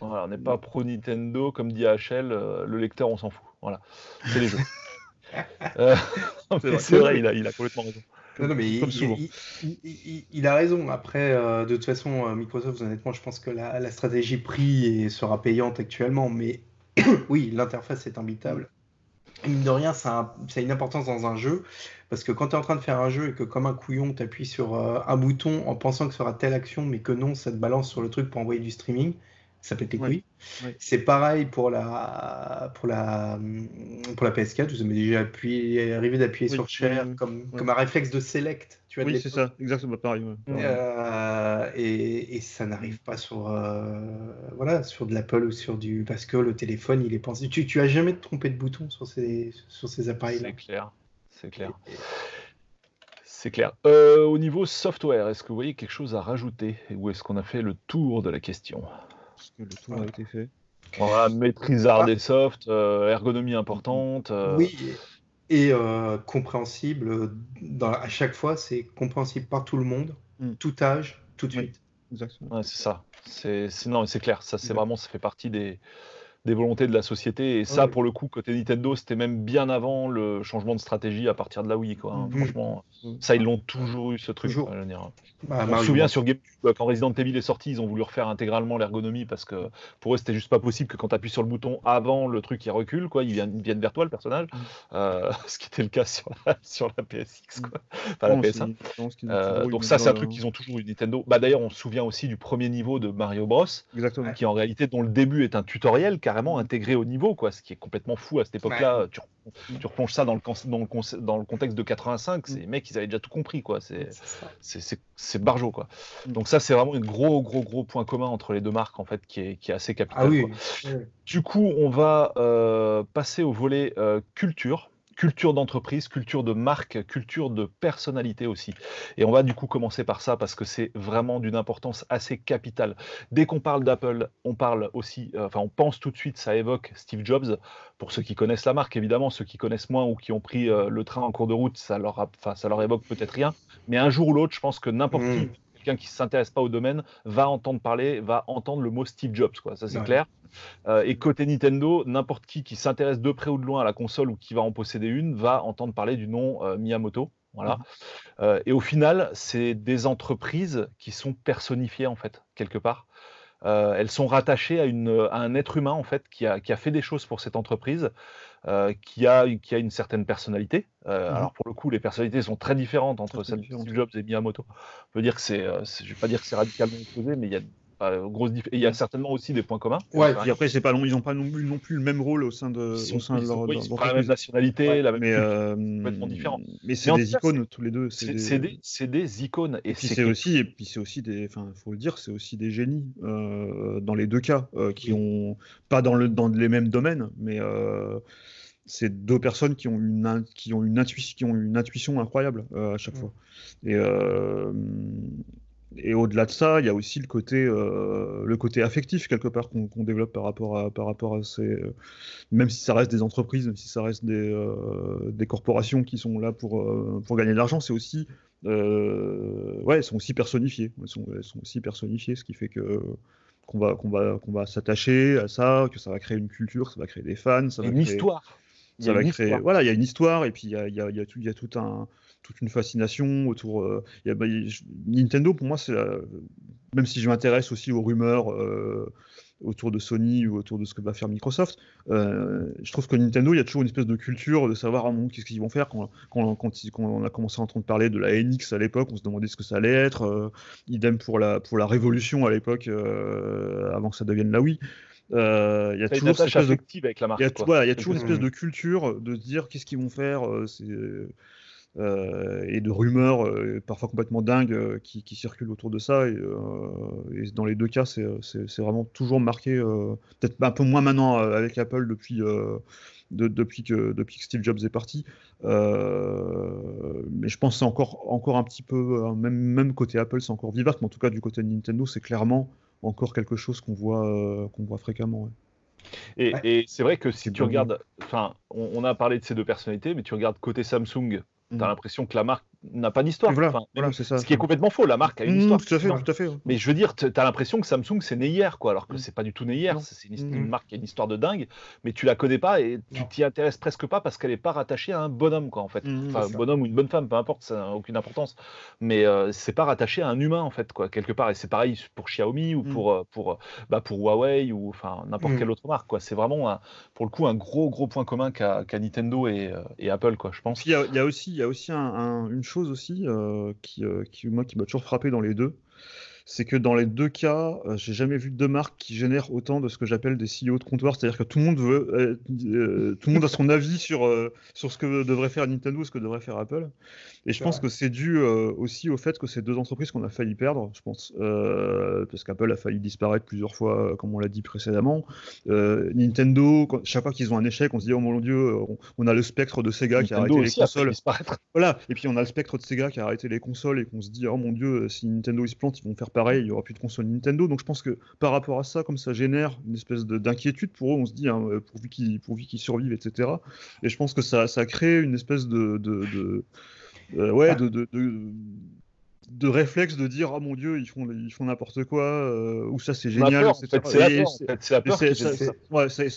on n'est pas pro Nintendo, comme dit HL, le lecteur, on s'en fout. Voilà, c'est les jeux. c'est vrai, il a, il a complètement raison. Non, mais il, a raison. Après, euh, de toute façon, euh, Microsoft, honnêtement, je pense que la, stratégie prix sera payante actuellement. Mais oui, l'interface est imbitable. Mine de rien, ça a, une importance dans un jeu. Parce que quand tu es en train de faire un jeu et que, comme un couillon, tu appuies sur euh, un bouton en pensant que ce sera telle action, mais que non, ça te balance sur le truc pour envoyer du streaming, ça pète les couilles. C'est pareil pour la, pour la, pour la PS4. Vous avez déjà appuyé, arrivé d'appuyer sur Share comme, comme un réflexe de select. Tu vois, oui, c'est ça, exactement pareil. Euh, et, et, ça n'arrive pas sur, euh, voilà, sur de l'Apple ou sur du. Parce que le téléphone, il est pensé. Tu, tu as jamais trompé de bouton sur ces, sur ces appareils-là. C'est clair. C'est clair. C'est clair. Euh, au niveau software, est-ce que vous voyez quelque chose à rajouter ou est-ce qu'on a fait le tour de la question? Parce que le tour a été fait. Voilà, maîtrise hard et soft, euh, ergonomie importante. Euh. Oui, et euh, compréhensible. Dans, à chaque fois, c'est compréhensible par tout le monde, hmm. tout âge, tout de suite. Exactement. c'est ça. C'est, non, c'est clair. Ça, c'est vraiment, ça fait partie des, des volontés de la société. Et ça, pour le coup, côté Nintendo, c'était même bien avant le changement de stratégie à partir de la Wii. Quoi, hein. mm. Franchement, mm. ça, ils l'ont toujours eu, ce truc. Toujours. Bah, on se souvient sur GameCube, quand Resident Evil est sorti, ils ont voulu refaire intégralement l'ergonomie parce que pour eux, c'était juste pas possible que quand tu appuies sur le bouton avant, le truc il recule, quoi, il vient, vienne vers toi, le personnage. Mm. Euh, ce qui était le cas sur la, sur la PSX, quoi. Enfin, la PS1. Euh, donc, ça, c'est un truc qu'ils ont toujours eu Nintendo. Bah, D'ailleurs, on se souvient aussi du premier niveau de Mario Bros. Exactement. Qui en réalité, dont le début est un tutoriel, car intégré au niveau, quoi, ce qui est complètement fou à cette époque-là. Tu, tu, replonges ça dans le, dans le, dans le contexte de 85, ces mecs, ils avaient déjà tout compris, quoi. C'est barjo, quoi. Mm. Donc ça, c'est vraiment un gros, gros, gros point commun entre les deux marques, en fait, qui est, qui est assez capital. Ah du coup, on va euh, passer au volet euh, culture culture d'entreprise, culture de marque, culture de personnalité aussi. Et on va du coup commencer par ça parce que c'est vraiment d'une importance assez capitale. Dès qu'on parle d'Apple, on parle aussi, euh, enfin on pense tout de suite, ça évoque Steve Jobs. Pour ceux qui connaissent la marque, évidemment, ceux qui connaissent moins ou qui ont pris euh, le train en cours de route, ça leur, ça leur évoque peut-être rien. Mais un jour ou l'autre, je pense que n'importe qui mmh quelqu'un qui ne s'intéresse pas au domaine va entendre parler, va entendre le mot Steve Jobs, quoi. Ça, c'est clair. Euh, et côté Nintendo, n'importe qui qui s'intéresse de près ou de loin à la console ou qui va en posséder une va entendre parler du nom euh, Miyamoto. Voilà. Euh, et au final, c'est des entreprises qui sont personnifiées, en fait, quelque part. Elles sont rattachées à, une, à, un être humain en fait qui a, qui a, fait des choses pour cette entreprise, qui, a, qui a une certaine personnalité. Mmh alors pour le coup, les personnalités sont très différentes entre Steve Jobs et Miyamoto. On peut dire que c'est, je vais pas dire que c'est radicalement opposé, mais il y a grosse et il y a certainement aussi des points communs. Ouais, puis après, c'est pas long, ils n'ont pas non plus, non plus le même rôle au sein de, au sein de leur, ils pas la même nationalité, la même mais, euh, complètement différent. Mais c'est des icônes tous les deux. C'est des... Des, des... icônes. Et, puis c'est aussi, et puis c'est aussi des, enfin, faut le dire, c'est aussi des génies euh, dans les deux cas, euh, qui ont pas dans le dans les mêmes domaines, mais euh, c'est deux personnes qui ont une, qui ont une, intuition, qui ont une intuition incroyable euh, à chaque fois. Et, euh, et au-delà de ça, il y a aussi le côté, euh, le côté affectif quelque part qu'on développe par rapport à, par rapport à ces, euh, même si ça reste des entreprises, même si ça reste des, euh, des corporations qui sont là pour, pour gagner de l'argent, c'est aussi, ouais, elles sont aussi personnifiées, elles sont, elles sont, aussi personnifiées, ce qui fait que qu'on va, qu'on va, qu'on va s'attacher à ça, que ça va créer une culture, ça va créer des fans, ça va une histoire. Ça va créer, voilà, il y a une histoire et puis il y a, y a, y a tout, y a tout un toute une fascination autour. Euh, bah, Nintendo, pour moi, c'est même si je m'intéresse aussi aux rumeurs euh, autour de Sony ou autour de ce que va faire Microsoft, euh, je trouve que Nintendo, il y a toujours une espèce de culture de savoir ah, qu'est-ce qu'ils vont faire. Quand, quand, quand, on a commencé à entendre parler de la NX à l'époque, on se demandait ce que ça allait être. idem pour la, pour la Révolution à l'époque, avant que ça devienne la Wii. Il y a toujours cette espèce de... avec la marque. Il y a, il y a toujours une espèce de culture de se dire qu'est-ce qu'ils vont faire. euh, et de rumeurs euh, parfois complètement dingues euh, qui, circulent autour de ça. Et, dans les deux cas, c'est vraiment toujours marqué, peut-être un peu moins maintenant avec Apple depuis, depuis, que, depuis que Steve Jobs est parti. mais je pense que c'est encore, encore un petit peu, même, même côté Apple, c'est encore vivace, mais en tout cas du côté de Nintendo, c'est clairement encore quelque chose qu'on voit, qu'on voit fréquemment. Et, c'est vrai que si tu regardes, enfin, on, on, a parlé de ces deux personnalités, mais tu regardes côté Samsung, tu as mmh. l'impression que la marque n'a pas d'histoire. Ce qui est complètement faux. La marque a une mmh, histoire. Tout à fait, tout à fait. Mais je veux dire, tu as l'impression que Samsung c'est né hier, quoi, alors que mmh. c'est pas du tout né hier. C'est une, marque qui a une histoire de dingue, mais tu la connais pas et tu t'y intéresses presque pas parce qu'elle est pas rattachée à un bonhomme, quoi, en fait. enfin, un bonhomme ou une bonne femme, peu importe, ça n'a aucune importance. Mais euh, c'est pas rattaché à un humain, en fait, quoi, quelque part. Et c'est pareil pour Xiaomi ou pour, euh, pour, euh, bah, pour Huawei ou enfin n'importe quelle autre marque, quoi. C'est vraiment, pour le coup, un gros, gros point commun qu'a Nintendo et, et, Apple, quoi, je pense. Il y, a aussi, il y a aussi une chose aussi euh, euh, qui, moi, qui m'a toujours frappé dans les deux c'est que dans les deux cas, euh, j'ai jamais vu deux marques qui génèrent autant de ce que j'appelle des CEO de comptoir, c'est-à-dire que tout le monde veut, euh, euh, tout le monde a son avis sur sur ce que devrait faire Nintendo, ce que devrait faire Apple. Et je pense que c'est dû aussi au fait que ces deux entreprises qu'on a failli perdre, je pense, parce qu'Apple a failli disparaître plusieurs fois, comme on l'a dit précédemment. Nintendo, chaque fois qu'ils ont un échec, on se dit oh mon Dieu, on, a le spectre de Sega qui a arrêté les consoles. Voilà. Et puis on a le spectre de Sega qui a arrêté les consoles et qu'on se dit oh mon Dieu, si Nintendo ils se plante, ils vont faire pareil, il n'y aura plus de console Nintendo. Donc je pense que par rapport à ça, comme ça génère une espèce d'inquiétude pour eux, on se dit, hein, euh, pourvu qu'ils survivent, etc. Et je pense que ça, ça crée une espèce de, de, euh, ouais, de, de, de réflexe de dire oh mon dieu ils font ils font n'importe quoi euh, ou ça c'est génial ça,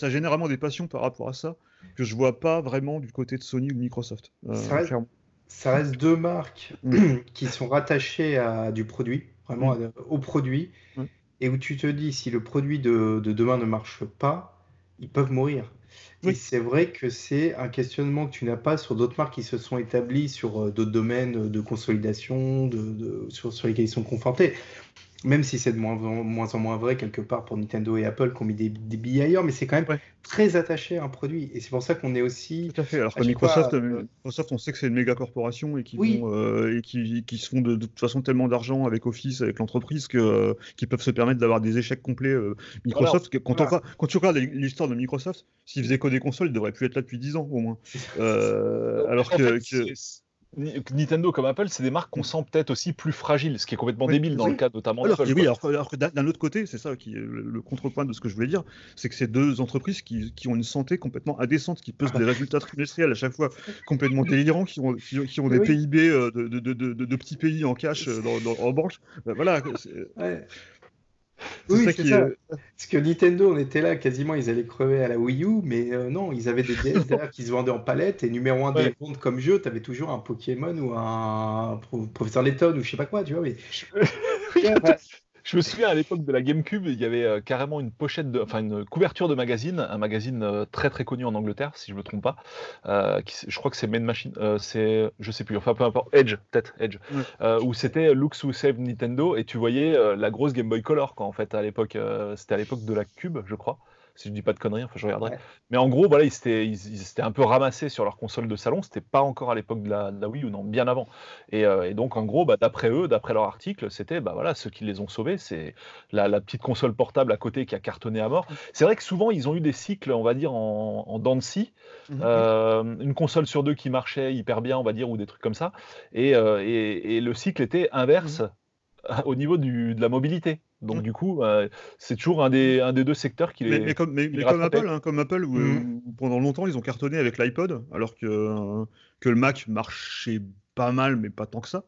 génère vraiment des passions par rapport à ça que je vois pas vraiment du côté de Sony ou de Microsoft ça, reste, deux marques mm. qui sont rattachées à du produit vraiment mm. au produit, mm. et où tu te dis, si le produit de, demain ne marche pas, ils peuvent mourir. Et c'est vrai que c'est un questionnement que tu n'as pas sur d'autres marques qui se sont établies sur euh, d'autres domaines de consolidation, de, sur, sur, lesquels ils sont confrontés même si c'est de moins, moins, en moins vrai quelque part pour Nintendo et Apple qui ont mis des, billets ailleurs, mais c'est quand même très attaché à un produit. Et c'est pour ça qu'on est aussi. Tout à fait. Alors que Microsoft, euh, Microsoft, on sait que c'est une méga corporation et qui euh, et qui, qui, se font de, toute façon tellement d'argent avec Office, avec l'entreprise, que euh, qui peuvent se permettre d'avoir des échecs complets. Microsoft, quand, on, quand, tu regardes l'histoire de Microsoft, s'ils faisaient que des consoles, ils devraient plus être là depuis 10 ans au moins. alors que Nintendo comme Apple, c'est des marques qu'on sent peut-être aussi plus fragiles, ce qui est complètement débile dans le cas notamment alors, Oui, alors, que d'un autre côté, c'est ça qui est le, contrepoint de ce que je voulais dire, c'est que ces deux entreprises qui, ont une santé complètement indécente, qui posent des résultats trimestriels à chaque fois complètement délirants, qui ont, qui, ont des PIB euh, de, de, petits pays en cash euh, dans, en banque. Ben voilà. Oui, c'est ça. Parce que Nintendo, on était là, quasiment, ils allaient crever à la Wii U, mais euh, non, ils avaient des DS derrière qui se vendaient en palette, et numéro un des ventes comme jeu, tu avais toujours un Pokémon ou un Professeur Letton ou je sais pas quoi, tu vois. Mais... je me souviens à l'époque de la GameCube, il y avait euh, carrément une pochette, de, enfin une couverture de magazine, un magazine euh, très très connu en Angleterre, si je me trompe pas. Euh, je crois que c'est Main Machine, c'est, je sais plus, enfin peu importe, Edge, peut-être Edge, où c'était Looks Who Save Nintendo et tu voyais la grosse Game Boy Color, quoi, en fait, à l'époque, c'était à l'époque de la Cube, je crois si je dis pas de conneries, enfin je regarderai. Mais en gros, voilà, ils s'étaient, ils, un peu ramassés sur leur console de salon. C'était pas encore à l'époque de la, Wii ou non, bien avant. Et, euh, donc en gros, bah, d'après eux, d'après leur article, c'était bah voilà, ceux qui les ont sauvés, c'est la, petite console portable à côté qui a cartonné à mort. C'est vrai que souvent ils ont eu des cycles, on va dire en, en dents de scie, mhm. euh, une console sur deux qui marchait hyper bien, on va dire, ou des trucs comme ça. Et, euh, et, le cycle était inverse. Mhm. au niveau du, de la mobilité. Donc mmh. du coup, euh, c'est toujours un des, un des deux secteurs qui les. Mais, comme, mais, comme, Apple, hein, comme Apple, mmh. où, pendant longtemps ils ont cartonné avec l'iPod, alors que, que le Mac marchait pas mal, mais pas tant que ça.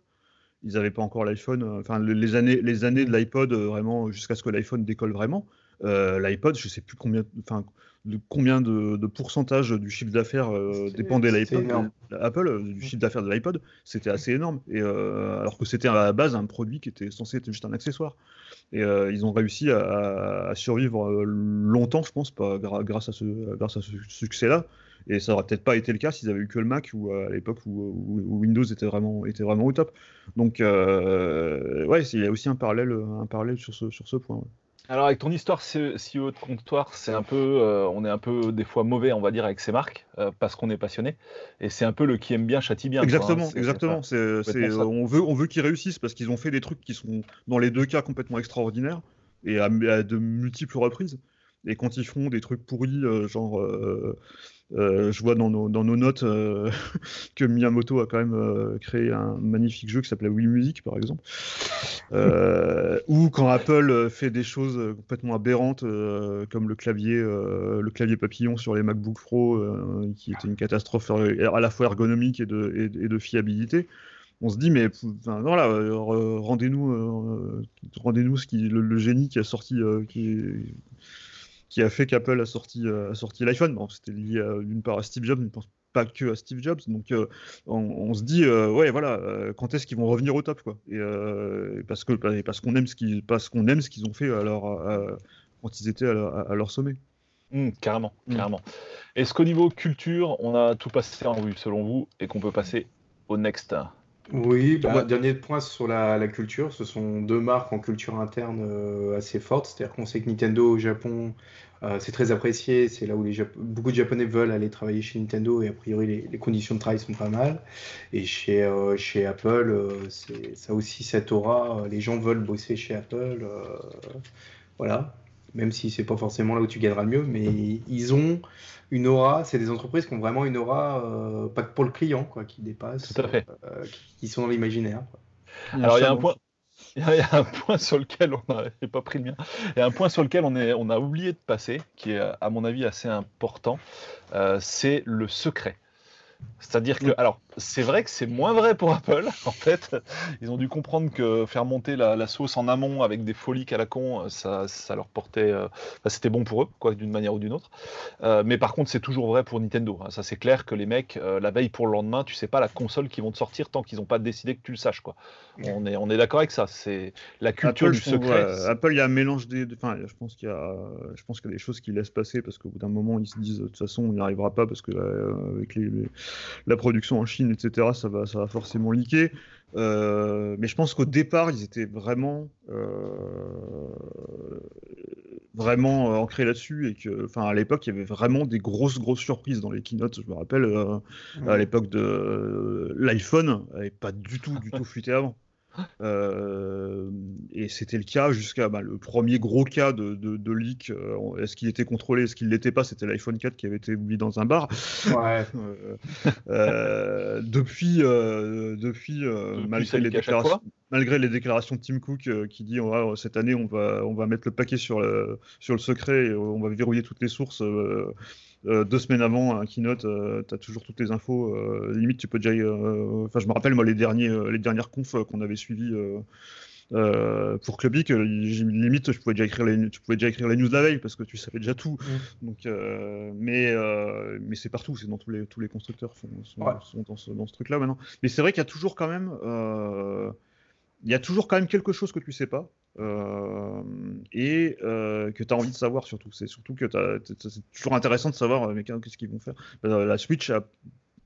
Ils n'avaient pas encore l'iPhone. Euh, enfin, les années, les années de l'iPod, euh, vraiment, jusqu'à ce que l'iPhone décolle vraiment. L'iPod, je sais plus combien. Enfin, de combien de, de, pourcentage du chiffre d'affaires dépendait l'iPod Apple du chiffre d'affaires de l'iPod c'était assez énorme et alors que c'était à la base un produit qui était censé être juste un accessoire et euh, ils ont réussi à, survivre euh, longtemps, je pense, grâce à ce, succès-là. Et ça n'aurait peut-être pas été le cas s'ils avaient eu que le Mac ou euh, à l'époque où, Windows était vraiment, au top. Donc, ouais, il y a aussi un parallèle, sur ce point. Alors avec ton histoire CEO de comptoir, c'est un peu, euh, on est un peu des fois mauvais, on va dire, avec ces marques euh, parce qu'on est passionné. Et c'est un peu le qui aime bien châtie bien. Exactement, exactement. C'est, on veut, on veut qu'ils réussissent parce qu'ils ont fait des trucs qui sont dans les deux cas complètement extraordinaires et à, de multiples reprises. Et quand ils font des trucs pourris, euh, genre euh, je vois dans nos, notes euh, que Miyamoto a quand même euh, créé un magnifique jeu qui s'appelait Wii Music, par exemple. ou quand Apple fait des choses complètement aberrantes, comme le clavier, le clavier papillon sur les MacBook Pro, qui était une catastrophe à la fois ergonomique et de, et, de fiabilité on se dit mais voilà rendez-nous rendez-nous ce qui le, génie qui a sorti qui qui a fait qu'Apple a sorti, euh, a sorti l'iPhone. Bon, c'était lié d'une part à Steve Jobs, mais pense pas que à Steve Jobs. Donc euh, on, se dit, euh, ouais, voilà, quand est-ce qu'ils vont revenir au top, quoi et, parce que parce qu'on aime ce qu'ils parce qu'on aime ce qu'ils ont fait alors quand ils étaient à leur, sommet. Mmh, carrément, mmh. carrément. Est-ce qu'au niveau culture, on a tout passé en vue selon vous et qu'on peut passer au next? Oui, bah, dernier point sur la, culture, ce sont deux marques en culture interne euh, assez fortes. C'est-à-dire qu'on sait que Nintendo au Japon, euh, c'est très apprécié. C'est là où les beaucoup de Japonais veulent aller travailler chez Nintendo et a priori les, conditions de travail sont pas mal. Et chez, euh, chez Apple, ça aussi cette aura. Les gens veulent bosser chez Apple. voilà même si c'est pas forcément là où tu gagneras le mieux, mais ils ont une aura, c'est des entreprises qui ont vraiment une aura, euh, pas que pour le client, quoi, qui dépasse, Tout à fait. Euh, qui, sont dans l'imaginaire. Alors il y a un point. Il y, a un point sur lequel on n'a pas pris le mien. Il y a un point sur lequel on, est, on a oublié de passer, qui est à mon avis assez important, euh, c'est le secret. C'est-à-dire que, alors, c'est vrai que c'est moins vrai pour Apple. En fait, ils ont dû comprendre que faire monter la, sauce en amont avec des folies à la con, ça, ça leur portait, euh, c'était bon pour eux, quoi, d'une manière ou d'une autre. Euh, mais par contre, c'est toujours vrai pour Nintendo. Hein. Ça, c'est clair que les mecs, euh, la veille pour le lendemain, tu sais pas la console qui vont te sortir tant qu'ils n'ont pas décidé que tu le saches, quoi. On est, on est d'accord avec ça. C'est la culture du secret. Apple, il y a un mélange des, enfin, je pense qu'il y a, je pense qu'il y a des choses qu'ils laissent passer parce qu'au bout d'un moment, ils se disent de toute façon, on n'y arrivera pas parce que avec les, la production en Chine, etc., ça va, ça va forcément liquer. Euh, mais je pense qu'au départ, ils étaient vraiment, euh, vraiment euh, ancrés là-dessus et que, enfin, à l'époque, il y avait vraiment des grosses, grosses surprises dans les keynotes. Je me rappelle, à l'époque de l'iPhone, n'avait pas du tout, du tout fuité avant. Euh, et c'était le cas jusqu'à bah, le premier gros cas de, de, leak. Euh, est-ce qu'il était contrôlé Est-ce qu'il ne l'était pas C'était l'iPhone 4 qui avait été oublié dans un bar. Ouais. Euh, depuis, depuis, malgré, les déclarations, malgré les déclarations de Tim Cook qui dit cette année on va, on va mettre le paquet sur le, sur le secret et on va verrouiller toutes les sources. Euh, deux semaines avant un keynote, euh, tu as toujours toutes les infos. Euh, limite, tu peux déjà. Enfin, je me rappelle, moi, les, derniers, les dernières confs qu'on avait suivies. pour Clubic, limite, je pouvais déjà écrire les, tu pouvais déjà écrire les news la veille parce que tu savais déjà tout. Mm. Donc, mais mais c'est partout, c'est dans tous les tous les constructeurs sont, sont, dans ce, dans ce truc-là maintenant. Mais c'est vrai qu'il y a toujours quand même il y a toujours quand même quelque chose que tu sais pas. et que tu as envie de savoir surtout. C'est surtout que c'est toujours intéressant de savoir mais qu'est-ce qu'ils vont faire. La Switch a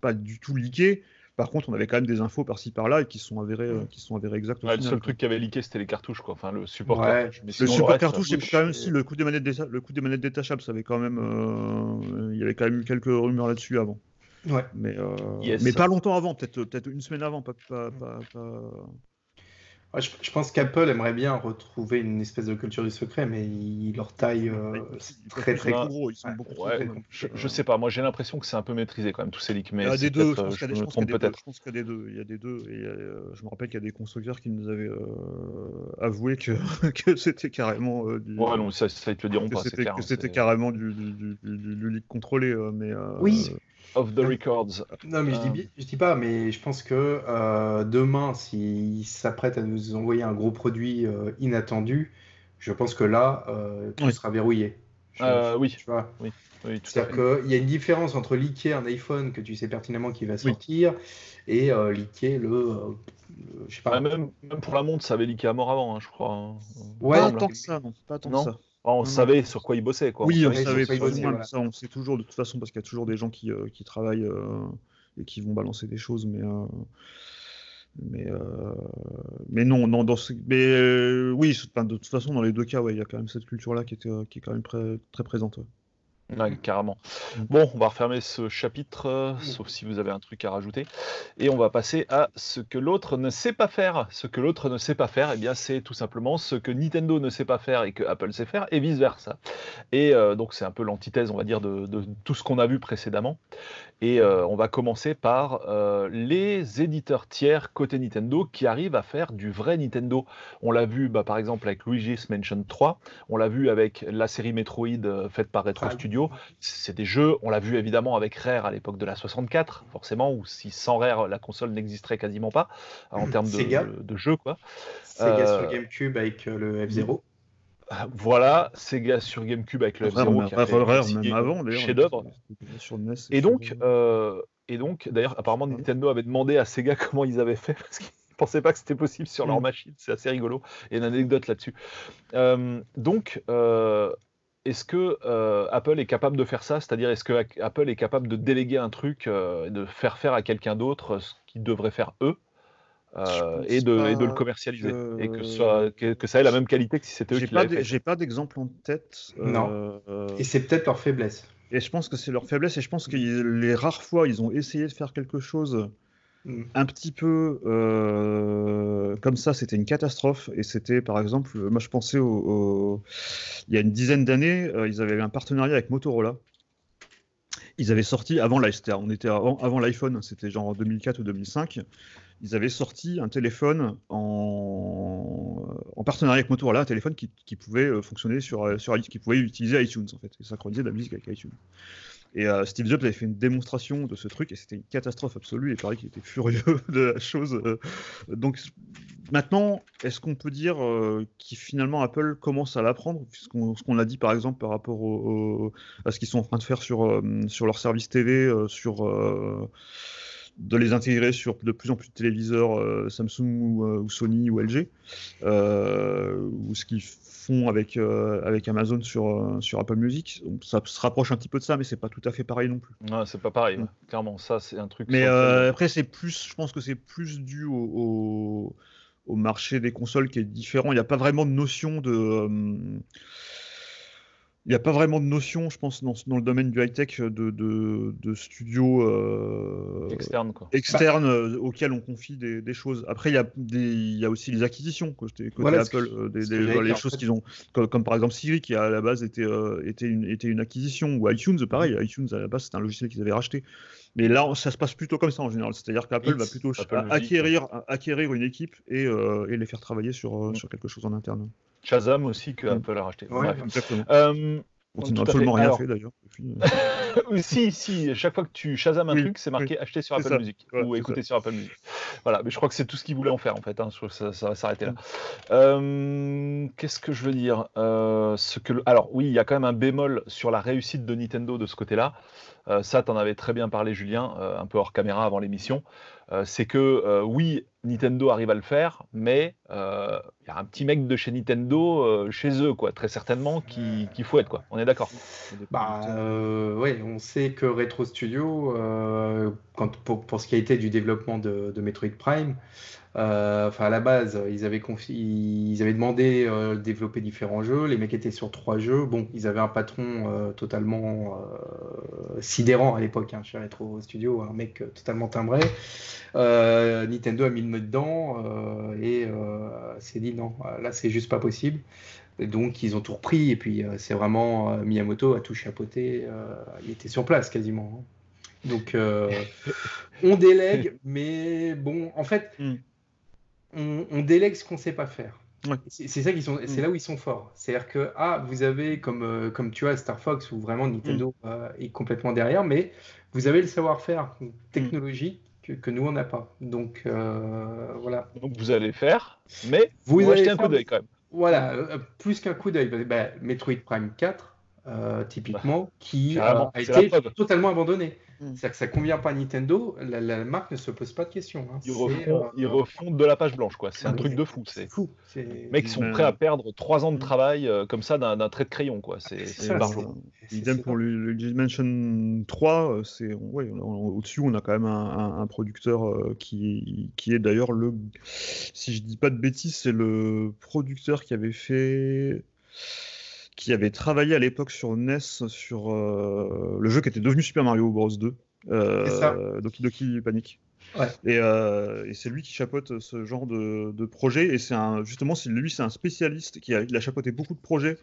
pas du tout leaké, par contre, on avait quand même des infos par-ci par-là et qui sont avérées, euh, qui sont avérées exactes. le seul truc qui avait leaké, c'était les cartouches, quoi. Enfin, le support cartouche. le support cartouche, c'est quand même si le coût des manettes, le coût des manettes détachables, ça avait quand même, euh, il y avait quand même eu quelques rumeurs là-dessus avant. Ouais. Mais, euh, mais pas longtemps avant, peut-être peut-être une semaine avant, pas, pas, pas, je, pense qu'Apple aimerait bien retrouver une espèce de culture du secret, mais ils leur taille euh, très très gros. Ils sont beaucoup trop je, je, sais pas, moi j'ai l'impression que c'est un peu maîtrisé quand même tous ces leaks. Mais il y a des deux, je pense qu'il y a des deux. Il y a des deux. Et euh, je me rappelle qu'il y a des constructeurs qui nous avaient euh, avoué que, que c'était carrément du. Ouais, non, ça, ça ils te le diront pas. Que c'était carrément du, du, du, leak contrôlé, mais. Oui. Of the records. Non, mais je, dis, je dis pas, mais je pense que demain, s'ils s'apprêtent à nous envoyer un gros produit euh, inattendu, je pense que là, euh, tout sera verrouillé. Euh, oui. Tu vois oui. C'est-à-dire qu'il y a une différence entre leaker un iPhone que tu sais pertinemment qu'il va sortir et euh, leaker le, je sais pas. même, même, pour la montre, ça avait leaké à mort avant, hein, je crois. Hein. Ouais, pas tant que ça, non. Pas tant que ça. On savait sur quoi il bossait. Quoi. Oui, on, savait, ça, on sait toujours, de toute façon, parce qu'il y a toujours des gens qui, qui travaillent et qui vont balancer des choses, mais mais, euh, mais non, non dans mais euh, oui, de toute façon, dans les deux cas, il y a quand même cette culture-là qui, était, qui est quand même très, très présente. Carrément. Mm. Bon, on va refermer ce chapitre, mm. sauf si vous avez un truc à rajouter. Et on va passer à ce que l'autre ne sait pas faire. Ce que l'autre ne sait pas faire, eh bien, c'est tout simplement ce que Nintendo ne sait pas faire et que Apple sait faire, et vice-versa. Et euh, donc, c'est un peu l'antithèse, on va dire, de, de, tout ce qu'on a vu précédemment. Et euh, on va commencer par euh, les éditeurs tiers côté Nintendo qui arrivent à faire du vrai Nintendo. On l'a vu bah, par exemple avec Luigi's Mansion 3, on l'a vu avec la série Metroid euh, faite par Retro Studio. C'est des jeux, on l'a vu évidemment avec Rare à l'époque de la 64, forcément, ou si sans Rare la console n'existerait quasiment pas en termes de, de, jeux. Quoi. Sega sur GameCube avec le F-Zero. Voilà, Sega sur GameCube avec le F-Zero. même avant, Chef d'œuvre. Et donc, euh, et donc, d'ailleurs, apparemment, Nintendo avait demandé à Sega comment ils avaient fait parce qu'ils ne pensaient pas que c'était possible sur leur mm. machine. C'est assez rigolo. Il y a une anecdote là-dessus. Euh, donc, euh, est-ce que Apple est capable de faire ça? C'est-à-dire, est-ce que Apple est capable de déléguer un truc, de faire faire à quelqu'un d'autre ce qu'ils devraient faire eux? Euh, et, de, et, de, le commercialiser et que, soit, que, ça ait la même qualité que si c'était eux qui l'avaient fait. J'ai pas d'exemple en tête. Non. Euh, et c'est peut-être leur faiblesse. Et je pense que c'est leur faiblesse et je pense que les rares fois ils ont essayé de faire quelque chose mm. un petit peu euh, comme ça, c'était une catastrophe. Et c'était par exemple, moi je pensais au, il y a une dizaine d'années, ils avaient un partenariat avec Motorola. Ils avaient sorti avant l'iPhone, on était avant, avant l'iPhone, c'était genre en 2004 ou 2005 ils avaient sorti un téléphone en, en partenariat avec Motorola, un téléphone qui, pouvait euh, fonctionner sur, euh, sur qui pouvait utiliser iTunes en fait, et synchroniser de la musique avec iTunes. Et euh, Steve Jobs avait fait une démonstration de ce truc et c'était une catastrophe absolue. Et pareil qu'il était furieux de la chose. donc maintenant, est-ce qu'on peut dire euh, que finalement Apple commence à l'apprendre, ce qu'on a dit par exemple par rapport à ce qu'ils sont en train de faire sur, sur leur service TV, sur de les intégrer sur de plus en plus de téléviseurs euh, Samsung euh, ou, Sony ou LG, euh, ou ce qu'ils font avec, avec Amazon sur, sur Apple Music. ça se rapproche un petit peu de ça, mais c'est pas tout à fait pareil non plus. Non, c'est pas pareil, clairement. Ça, c'est un truc. Mais après, c'est plus, je pense que c'est plus dû au, au, marché des consoles qui est différent. Il n'y a pas vraiment de notion de il n'y a pas vraiment de notion, je pense, dans, le domaine du high-tech de, de, studios euh, externes euh, auxquels on confie des, choses. Après, il y, a il y a aussi les acquisitions côté, Apple, euh, des, les choses qu'ils ont, comme, par exemple Siri, qui à la base était, était, une, était une acquisition, ou iTunes, pareil, iTunes à la base c'est un logiciel qu'ils avaient racheté. Mais là, ça se passe plutôt comme ça en général. C'est-à-dire qu'Apple va plutôt acquérir, acquérir une équipe et, et, les faire travailler sur, mm. sur quelque chose en interne. Shazam aussi que mm. Apple a racheté. Ouais, exactement. Euh, on n'a absolument rien fait d'ailleurs. Euh, si, si, chaque fois que tu Shazam un truc, c'est marqué acheter sur Apple Music ou écouter sur Apple Music. Voilà, mais je crois que c'est tout ce qu'ils voulaient en faire en fait. Hein. Je trouve que ça, ça va s'arrêter là. Mm. Euh, qu'est-ce que je veux dire? Ce que, Alors, oui, il y a quand même un bémol sur la réussite de Nintendo de ce côté-là. ça, tu en avais très bien parlé, Julien, un peu hors caméra avant l'émission. c'est que oui, Nintendo arrive à le faire, mais il y a un petit mec de chez Nintendo chez eux, quoi, très certainement, qui, qui fouette, quoi. On est d'accord. Bah, oui, on sait que Retro Studio, pour, ce qui a été du développement de Metroid Prime, euh, enfin, à la base, ils avaient, ils avaient demandé euh, de développer différents jeux. Les mecs étaient sur trois jeux. Bon, ils avaient un patron euh, totalement sidérant à l'époque hein, chez Retro Studio, un mec totalement timbré. Nintendo a mis le nez dedans et s'est dit non, là c'est juste pas possible. Et donc ils ont tout repris et puis c'est vraiment Miyamoto a tout chapeauté. il était sur place quasiment. Hein. Donc on délègue, mais bon, en fait. Hmm on, délègue ce qu'on ne sait pas faire. C'est ça qui sont, c'est mm. là où ils sont forts. C'est-à-dire que ah, vous avez comme euh, comme tu as Star Fox où vraiment Nintendo mm. euh, est complètement derrière, mais vous avez le savoir-faire technologique que, nous on n'a pas. Donc euh, voilà. Donc vous allez faire, mais vous, vous un coup d'œil quand même. Voilà, plus qu'un coup d'œil. Bah, Metroid Prime 4, typiquement, bah, qui a été totalement abandonné. Mm. C'est-à-dire que ça convient pas à Nintendo, la, marque ne se pose pas de questions. Hein. Euh, ils, refont, de la page blanche, quoi. C'est un truc de fou. C'est fou. Les mecs sont prêts à perdre 3 ans de mm. travail euh, comme ça d'un trait de crayon, quoi. C'est barjot. Idem pour le, Dimension 3, c'est ouais, au-dessus, on a quand même un, producteur euh, qui, qui est d'ailleurs le. Si je dis pas de bêtises, c'est le producteur qui avait fait qui avait travaillé à l'époque sur NES sur euh, le jeu qui était devenu Super Mario Bros 2, euh, Doki Doki Panic. Euh, et, c'est lui qui chapeaute ce genre de, projet. Et c'est un, justement, lui, c'est un spécialiste qui a, il a chapeauté beaucoup de projets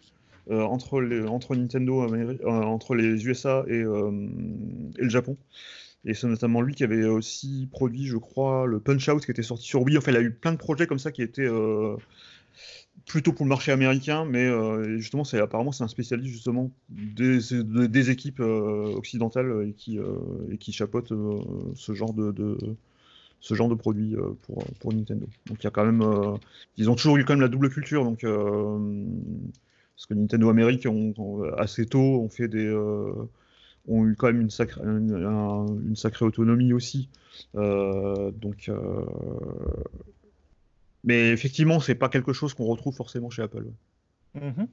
entre, les, entre Nintendo, entre les USA et, et, le Japon. Et c'est notamment lui qui avait aussi produit, je crois, le Punch Out qui était sorti sur Wii. Enfin, il a eu plein de projets comme ça qui étaient plutôt pour le marché américain, mais euh, justement, c'est apparemment c'est un spécialiste justement des, des équipes euh, occidentales et qui et qui ce genre de, ce genre de produit pour, pour Nintendo. Donc il y a quand même, ils ont toujours eu quand même la double culture, donc parce que Nintendo Amérique assez tôt ont fait des ont eu quand même une sacrée, une, sacrée autonomie aussi. donc, mais effectivement, c'est pas quelque chose qu'on retrouve forcément chez Apple. Mhm.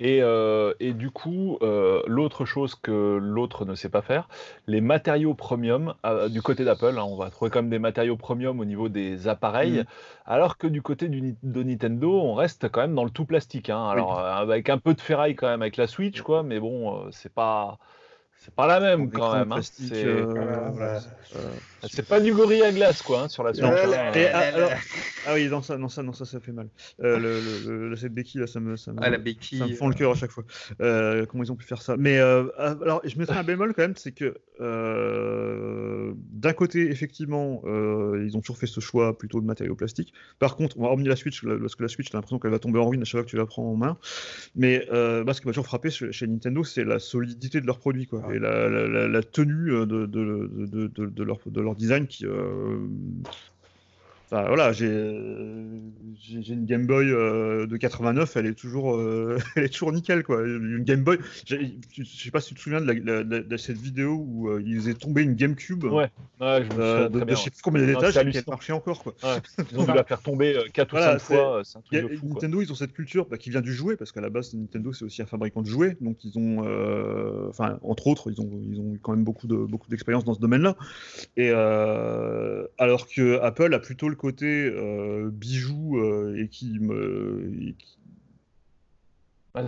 Euh, et, du coup, euh, l'autre chose que l'autre ne sait pas faire, les matériaux premium euh, du côté d'Apple, hein, on va trouver quand même des matériaux premium au niveau des appareils, mhm. alors que du côté de Nintendo, on reste quand même dans le tout plastique. Hein. alors avec un peu de ferraille quand même avec la Switch, quoi, mais bon, c'est pas c'est pas la même quand même. Hein. Euh, c'est pas du gorille à glace quoi hein, sur la Switch. ah oui, non ça, non ça, non ça, ça fait mal. Euh, le, le, cette béquille là, ça me, ça me, ah, la béquille, ça me fend le cœur à chaque fois. Euh, comment ils ont pu faire ça? Mais ah, alors, je mettrais un bémol quand même, c'est que d'un côté, effectivement, ils ont toujours fait ce choix plutôt de matériaux plastiques. Par contre, on va revenir la Switch, parce que la Switch, j'ai l'impression qu'elle va tomber en ruine à chaque fois que tu la prends en main. Mais ce qui m'a toujours frappé chez, Nintendo, c'est la solidité de leurs produits quoi et la, tenue euh, de, leur, de leur design qui, euh, voilà, j'ai une Game Boy euh, de 89, elle est toujours, euh, elle est toujours nickel quoi. Une Game Boy, je sais pas si tu te souviens de, cette vidéo où euh, ils faisaient tomber une GameCube. Ouais, ouais je me de, je sais plus combien d'étages, qui marchait encore quoi. ils ont dû la faire tomber 4 ou 5 fois. Un truc de fou, Nintendo, ils ont cette culture bah, qui vient du jouet parce qu'à la base Nintendo c'est aussi un fabricant de jouets, donc ils ont, enfin entre autres, ils ont, ils ont quand même beaucoup de beaucoup d'expérience dans ce domaine-là. Et alors que Apple a plutôt le côté euh, bijou euh, et qui me.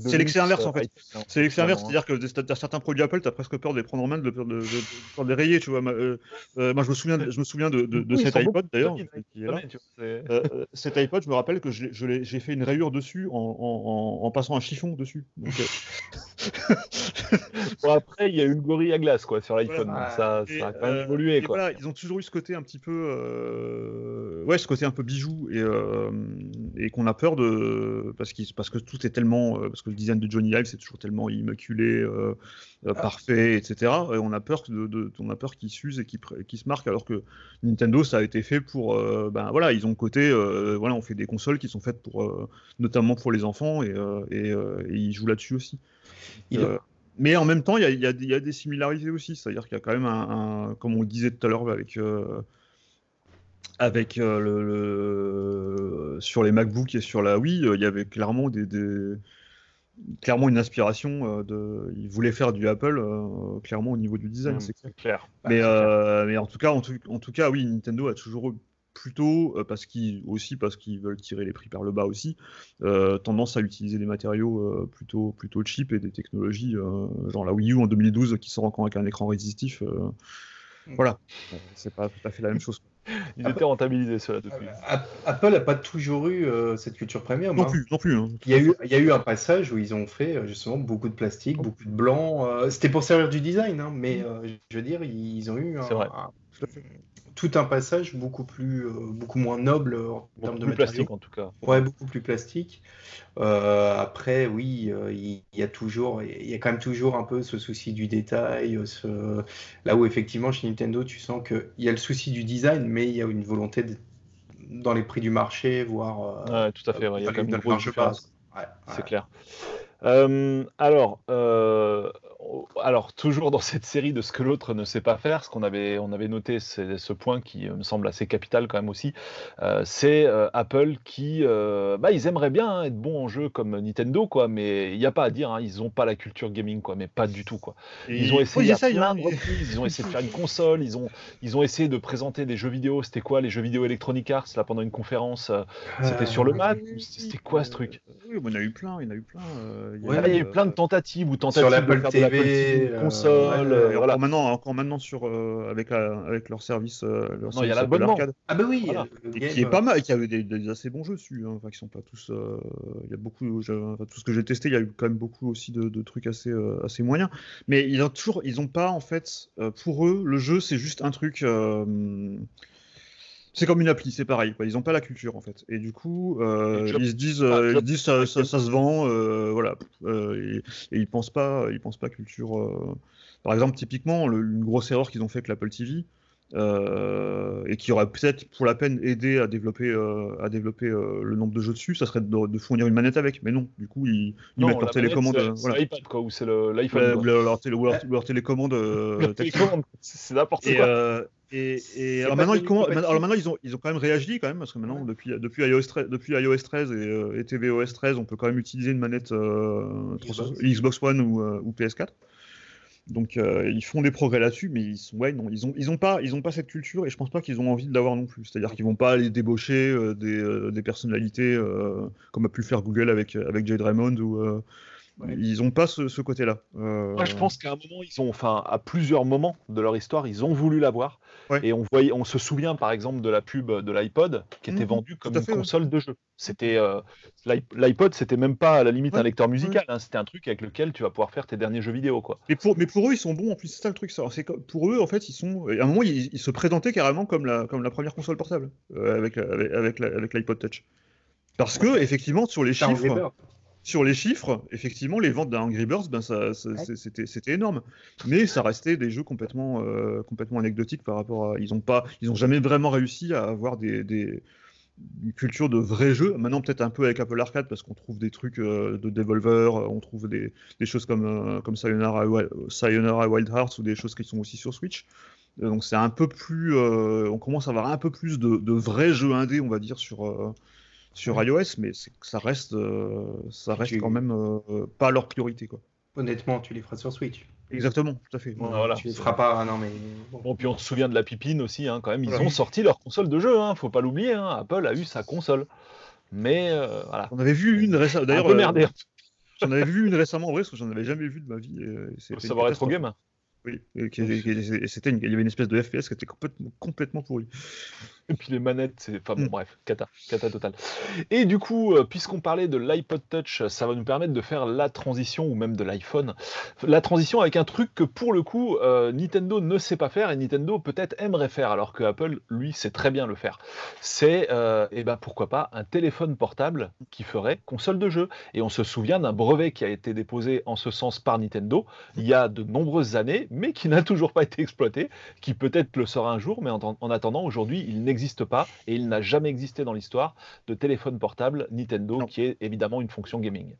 c'est l'excès inverse en fait. C'est l'excès inverse, c'est-à-dire que as certains produits Apple, tu as presque peur de les prendre en main, de, de, de, de les rayer. Tu vois. Euh, moi, je me souviens, je me souviens de, cet iPod d'ailleurs. cet iPod, je me rappelle que j'ai fait une rayure dessus en, en, en, passant un chiffon dessus. Donc, bon, après, il y a eu le gorille à glace quoi, sur l'iPhone. ça, ça, a quand même évolué. Quoi. Voilà, ils ont toujours eu ce côté un petit peu. Euh... Ouais, ce côté un peu bijou et, euh... et qu'on a peur de. Parce, parce que tout est tellement. Euh, parce que le design de Johnny Ive, c'est toujours tellement immaculé, euh, ah. parfait, etc. Et on a peur, de, de... on a peur qu'il s'use et qu'il qu se marque, alors que Nintendo, ça a été fait pour. ben voilà, ils ont côté. voilà, on fait des consoles qui sont faites pour. notamment pour les enfants et, et, et ils jouent là-dessus aussi. Il, mais en même temps, il y, y a, des similarités aussi. C'est-à-dire qu'il y a quand même un, comme on le disait tout à l'heure avec, avec le, sur les MacBooks et sur la Wii, il y avait clairement des, clairement une inspiration de il voulait faire du Apple clairement au niveau du design c'est clair, mais, mais en tout cas en tout, en tout, cas oui Nintendo a toujours plutôt parce qu'ils aussi parce qu'ils veulent tirer les prix par le bas aussi tendance à utiliser des matériaux plutôt plutôt cheap et des technologies genre la Wii U en 2012 qui sort encore avec un écran résistif mmh. voilà. C'est pas tout à fait la même chose Ils étaient rentabilisés, cela depuis. Apple n'a pas toujours eu euh, cette culture premium. Non hein. plus, non plus. Hein. Il, y a eu, il y a eu un passage où ils ont fait euh, justement beaucoup de plastique, beaucoup de blanc. Euh, c'était pour servir du design, hein, mais je veux dire, ils ont eu un, vrai tout un passage beaucoup plus, euh, beaucoup moins noble en termes de plus plastique en tout cas. Ouais, beaucoup plus plastique. Euh, après, oui, euh, il y, a toujours, il y a quand même toujours un peu ce souci du détail. Ce... Là où effectivement chez Nintendo, tu sens qu'il y a le souci du design, mais il y a une volonté dans les prix du marché, voire. ouais, tout à fait. il y a quand même une grosse différence. C'est clair. alors, alors, toujours dans cette série de ce que l'autre ne sait pas faire, ce qu'on avait, on avait noté, c'est ce point qui euh, me semble assez capital quand même aussi, euh, c'est euh, Apple qui, bah, ils aimeraient bien hein, être bons en jeu comme Nintendo, quoi, mais il n'y a pas à dire, hein, ils n'ont pas la culture gaming, quoi, mais pas du tout, quoi. Ils ont essayé plein de reprises, ils ont essayé de faire une console, ils ont, ils ont essayé de présenter des jeux vidéo. C'était quoi les jeux vidéo Electronic Arts là pendant une conférence C'était sur le Mac C'était quoi ce truc? Oui, il y en a eu plein, il y en a eu plein. il y a, eu plein de tentatives ou tentatives de faire de euh, console. Euh, voilà. maintenant, encore maintenant sur euh, avec avec leur service, leur non, il y a l'abonnement. Ah bah oui. qui est pas mal, qui avait des, assez bons jeux dessus. Hein. Enfin, qui sont pas tous. Il y a beaucoup. tout ce que j'ai testé, il y a eu quand même beaucoup aussi de, trucs assez assez moyens. Mais ils ont toujours, ils ont pas en fait. pour eux, le jeu c'est juste un truc c'est comme une appli, c'est pareil. Ils n'ont pas la culture en fait. Et du coup, euh, ils se disent, euh, ils disent ça, ça, se vend, euh, voilà. et, ils pensent pas, ils pensent pas culture. Par exemple, typiquement, une grosse erreur qu'ils ont fait avec l'Apple TV. Et qui aurait peut-être pour la peine aidé à développer, à développer le nombre de jeux dessus, ça serait de, fournir une manette avec. Mais non, du coup, ils, mettent leur télécommande. C'est l'iPad, quoi, ou c'est l'iPhone. Ou leur, télécommande. c'est n'importe quoi. Et, alors, maintenant, ils alors maintenant, ils ont, ils ont quand même réagi quand même parce que maintenant depuis, depuis iOS 13, depuis iOS 13 et, euh, et, tvOS 13, on peut quand même utiliser une manette euh, Xbox. One ou, euh, ou PS4. Donc ils font des progrès là-dessus, mais ils sont, ouais, non, ils ont, pas, ils ont pas cette culture et je pense pas qu'ils ont envie de l'avoir non plus. C'est-à-dire qu'ils vont pas aller débaucher des, des, personnalités comme a pu le faire Google avec avec Jade ou ils n'ont pas ce, côté-là. Moi, je pense qu'à un moment, ils ont, enfin, à plusieurs moments de leur histoire, ils ont voulu l'avoir. Et on voyait, on se souvient par exemple de la pub de l'iPod qui était mmh vendue comme une console de jeu. C'était euh, l'iPod, c'était même pas à la limite un lecteur musical. Hein, c'était un truc avec lequel tu vas pouvoir faire tes derniers jeux vidéo, quoi. Mais pour, mais pour eux, ils sont bons en plus. C'est ça le truc. C'est pour eux, en fait, ils sont. À un moment, ils, se présentaient carrément comme la, comme la première console portable euh, avec, avec, avec l'iPod Touch. Parce que effectivement, sur les chiffres sur les chiffres, effectivement, les ventes d'un Angry Birds, ben ça, c'était énorme. Mais ça restait des jeux complètement, euh, complètement anecdotiques par rapport à. Ils n'ont pas, ils ont jamais vraiment réussi à avoir des, des une culture de vrais jeux. Maintenant, peut-être un peu avec Apple Arcade, parce qu'on trouve des trucs euh, de Devolver, euh, on trouve des, des choses comme, comme Sayonara, Sayonara Wild Hearts ou des choses qui sont aussi sur Switch. Donc c'est un peu plus, on commence à avoir un peu plus de, de vrais jeux indés, on va dire, sur, sur iOS, mais ça reste, euh, ça reste quand même euh, pas leur priorité. Quoi. Honnêtement, tu les feras sur Switch. Exactement, tout à fait. voilà. Tu les feras pas, non mais. Bon. puis on se souvient de la pipine aussi, hein, quand même. Ils ont sorti leur console de jeu, hein, faut pas l'oublier. Hein. Apple a eu sa console. Mais euh, voilà. On avait vu une récemment. D'ailleurs, j'en avais vu une récemment en vrai, parce que j'en avais jamais vu de ma vie. Et, ça va être au game. Oui, c'était il y avait une espèce de FPS qui était complètement, complètement pourri. Et puis les manettes, c'est. Enfin bon, mm. bref, cata, cata total. Et du coup, euh, puisqu'on parlait de l'iPod Touch, ça va nous permettre de faire la transition, ou même de l'iPhone, la transition avec un truc que pour le coup, euh, Nintendo ne sait pas faire et Nintendo peut-être aimerait faire, alors que Apple, lui, sait très bien le faire. C'est, et euh, eh ben pourquoi pas, un téléphone portable qui ferait console de jeu. Et on se souvient d'un brevet qui a été déposé en ce sens par Nintendo il y a de nombreuses années, mais qui n'a toujours pas été exploité, qui peut-être le sera un jour, mais en, en attendant, aujourd'hui, il n'existe n'existe pas et il n'a jamais existé dans l'histoire de téléphone portable Nintendo, qui est évidemment une fonction gaming.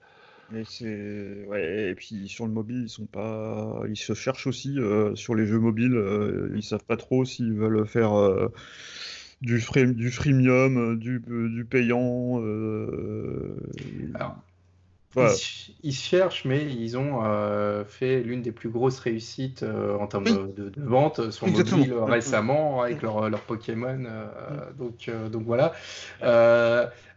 Et, c'est... Ouais, et puis sur le mobile, ils sont pas. Ils se cherchent aussi sur les jeux mobiles. ils savent pas trop s'ils veulent faire du, free... du freemium, du, du payant. Alors, ils, cherchent, mais ils ont euh, fait l'une des plus grosses réussites euh, en termes de, vente sur mobile récemment avec leur, leur Pokémon. Euh, donc, donc voilà.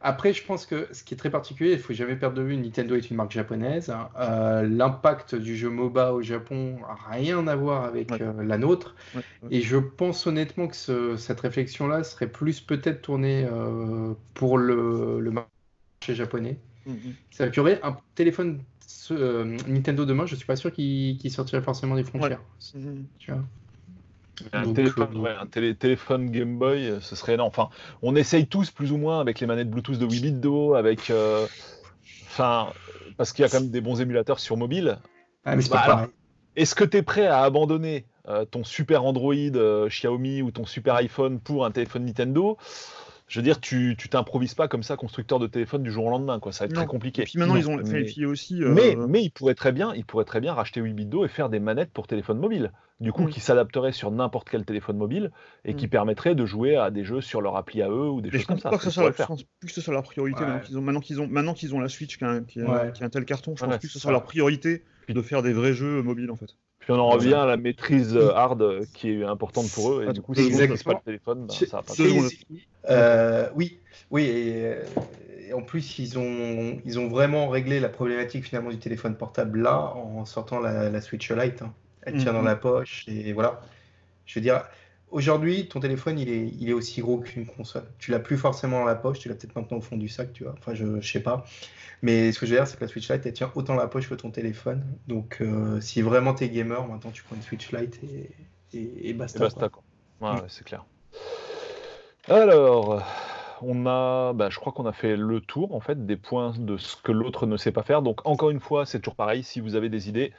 après, je pense que ce qui est très particulier, il ne faut jamais perdre de vue, Nintendo est une marque japonaise. Hein. L'impact du jeu MOBA au Japon n'a rien à voir avec la nôtre. Et je pense honnêtement que cette réflexion-là serait plus peut-être tournée pour le, le marché japonais. Ça qu'il y aurait un téléphone euh, Nintendo demain, je suis pas sûr qu'il sortirait forcément des frontières. Tu vois. Un, téléphone, euh, un téléphone, Game Boy, euh, ce serait énorme. Enfin, on essaye tous plus ou moins avec les manettes Bluetooth de Weebitdo, avec, enfin, parce qu'il y a quand même des bons émulateurs sur mobile. Ah, mais c'est pas bah, Est-ce que tu es prêt à abandonner ton super Android Xiaomi ou ton super iPhone pour un téléphone Nintendo? Je veux dire, tu t'improvises pas comme ça constructeur de téléphone du jour au lendemain, quoi. Ça va être très compliqué. Et puis maintenant, ils ont fait aussi. Euh, mais, mais ils pourraient très bien, ils pourraient très bien racheter 8 et faire des manettes pour téléphone mobile. Du coup, qui s'adapteraient sur n'importe quel téléphone mobile et qui mm. permettraient de jouer à des jeux sur leur appli à eux ou des choses comme ça. Que ça soit, je pense plus que ce soit leur priorité. Maintenant qu'ils ont, maintenant qu'ils ont, la Switch qui a, un, tel carton, je pense plus que ce soit leur priorité de faire des vrais jeux mobiles en fait. Puis on en revient à la maîtrise euh, hard euh, qui est importante pour eux. Et du coup, si ils pas le téléphone, ben, ça va pas euh, Oui, oui. Et, en plus, ils ont, ils ont vraiment réglé la problématique finalement du téléphone portable là en sortant la, Switch Lite. Hein. Elle tient dans mhm. la poche et voilà. Je veux dire, aujourd'hui, ton téléphone, il est, il est aussi gros qu'une console. Tu l'as plus forcément dans la poche, tu l'as peut-être maintenant au fond du sac, tu vois. Enfin, je, ne sais pas. Mais ce que je veux dire, c'est que la Switch Lite, elle tient autant la poche que ton téléphone. Donc, euh, si vraiment tu es gamer, maintenant tu prends une Switch Lite et, et, basta. basta, quoi. Ouais, c'est clair. Alors, on a, bah, je crois qu'on a fait le tour en fait des points de ce que l'autre ne sait pas faire. Donc encore une fois, c'est toujours pareil. Si vous avez des idées,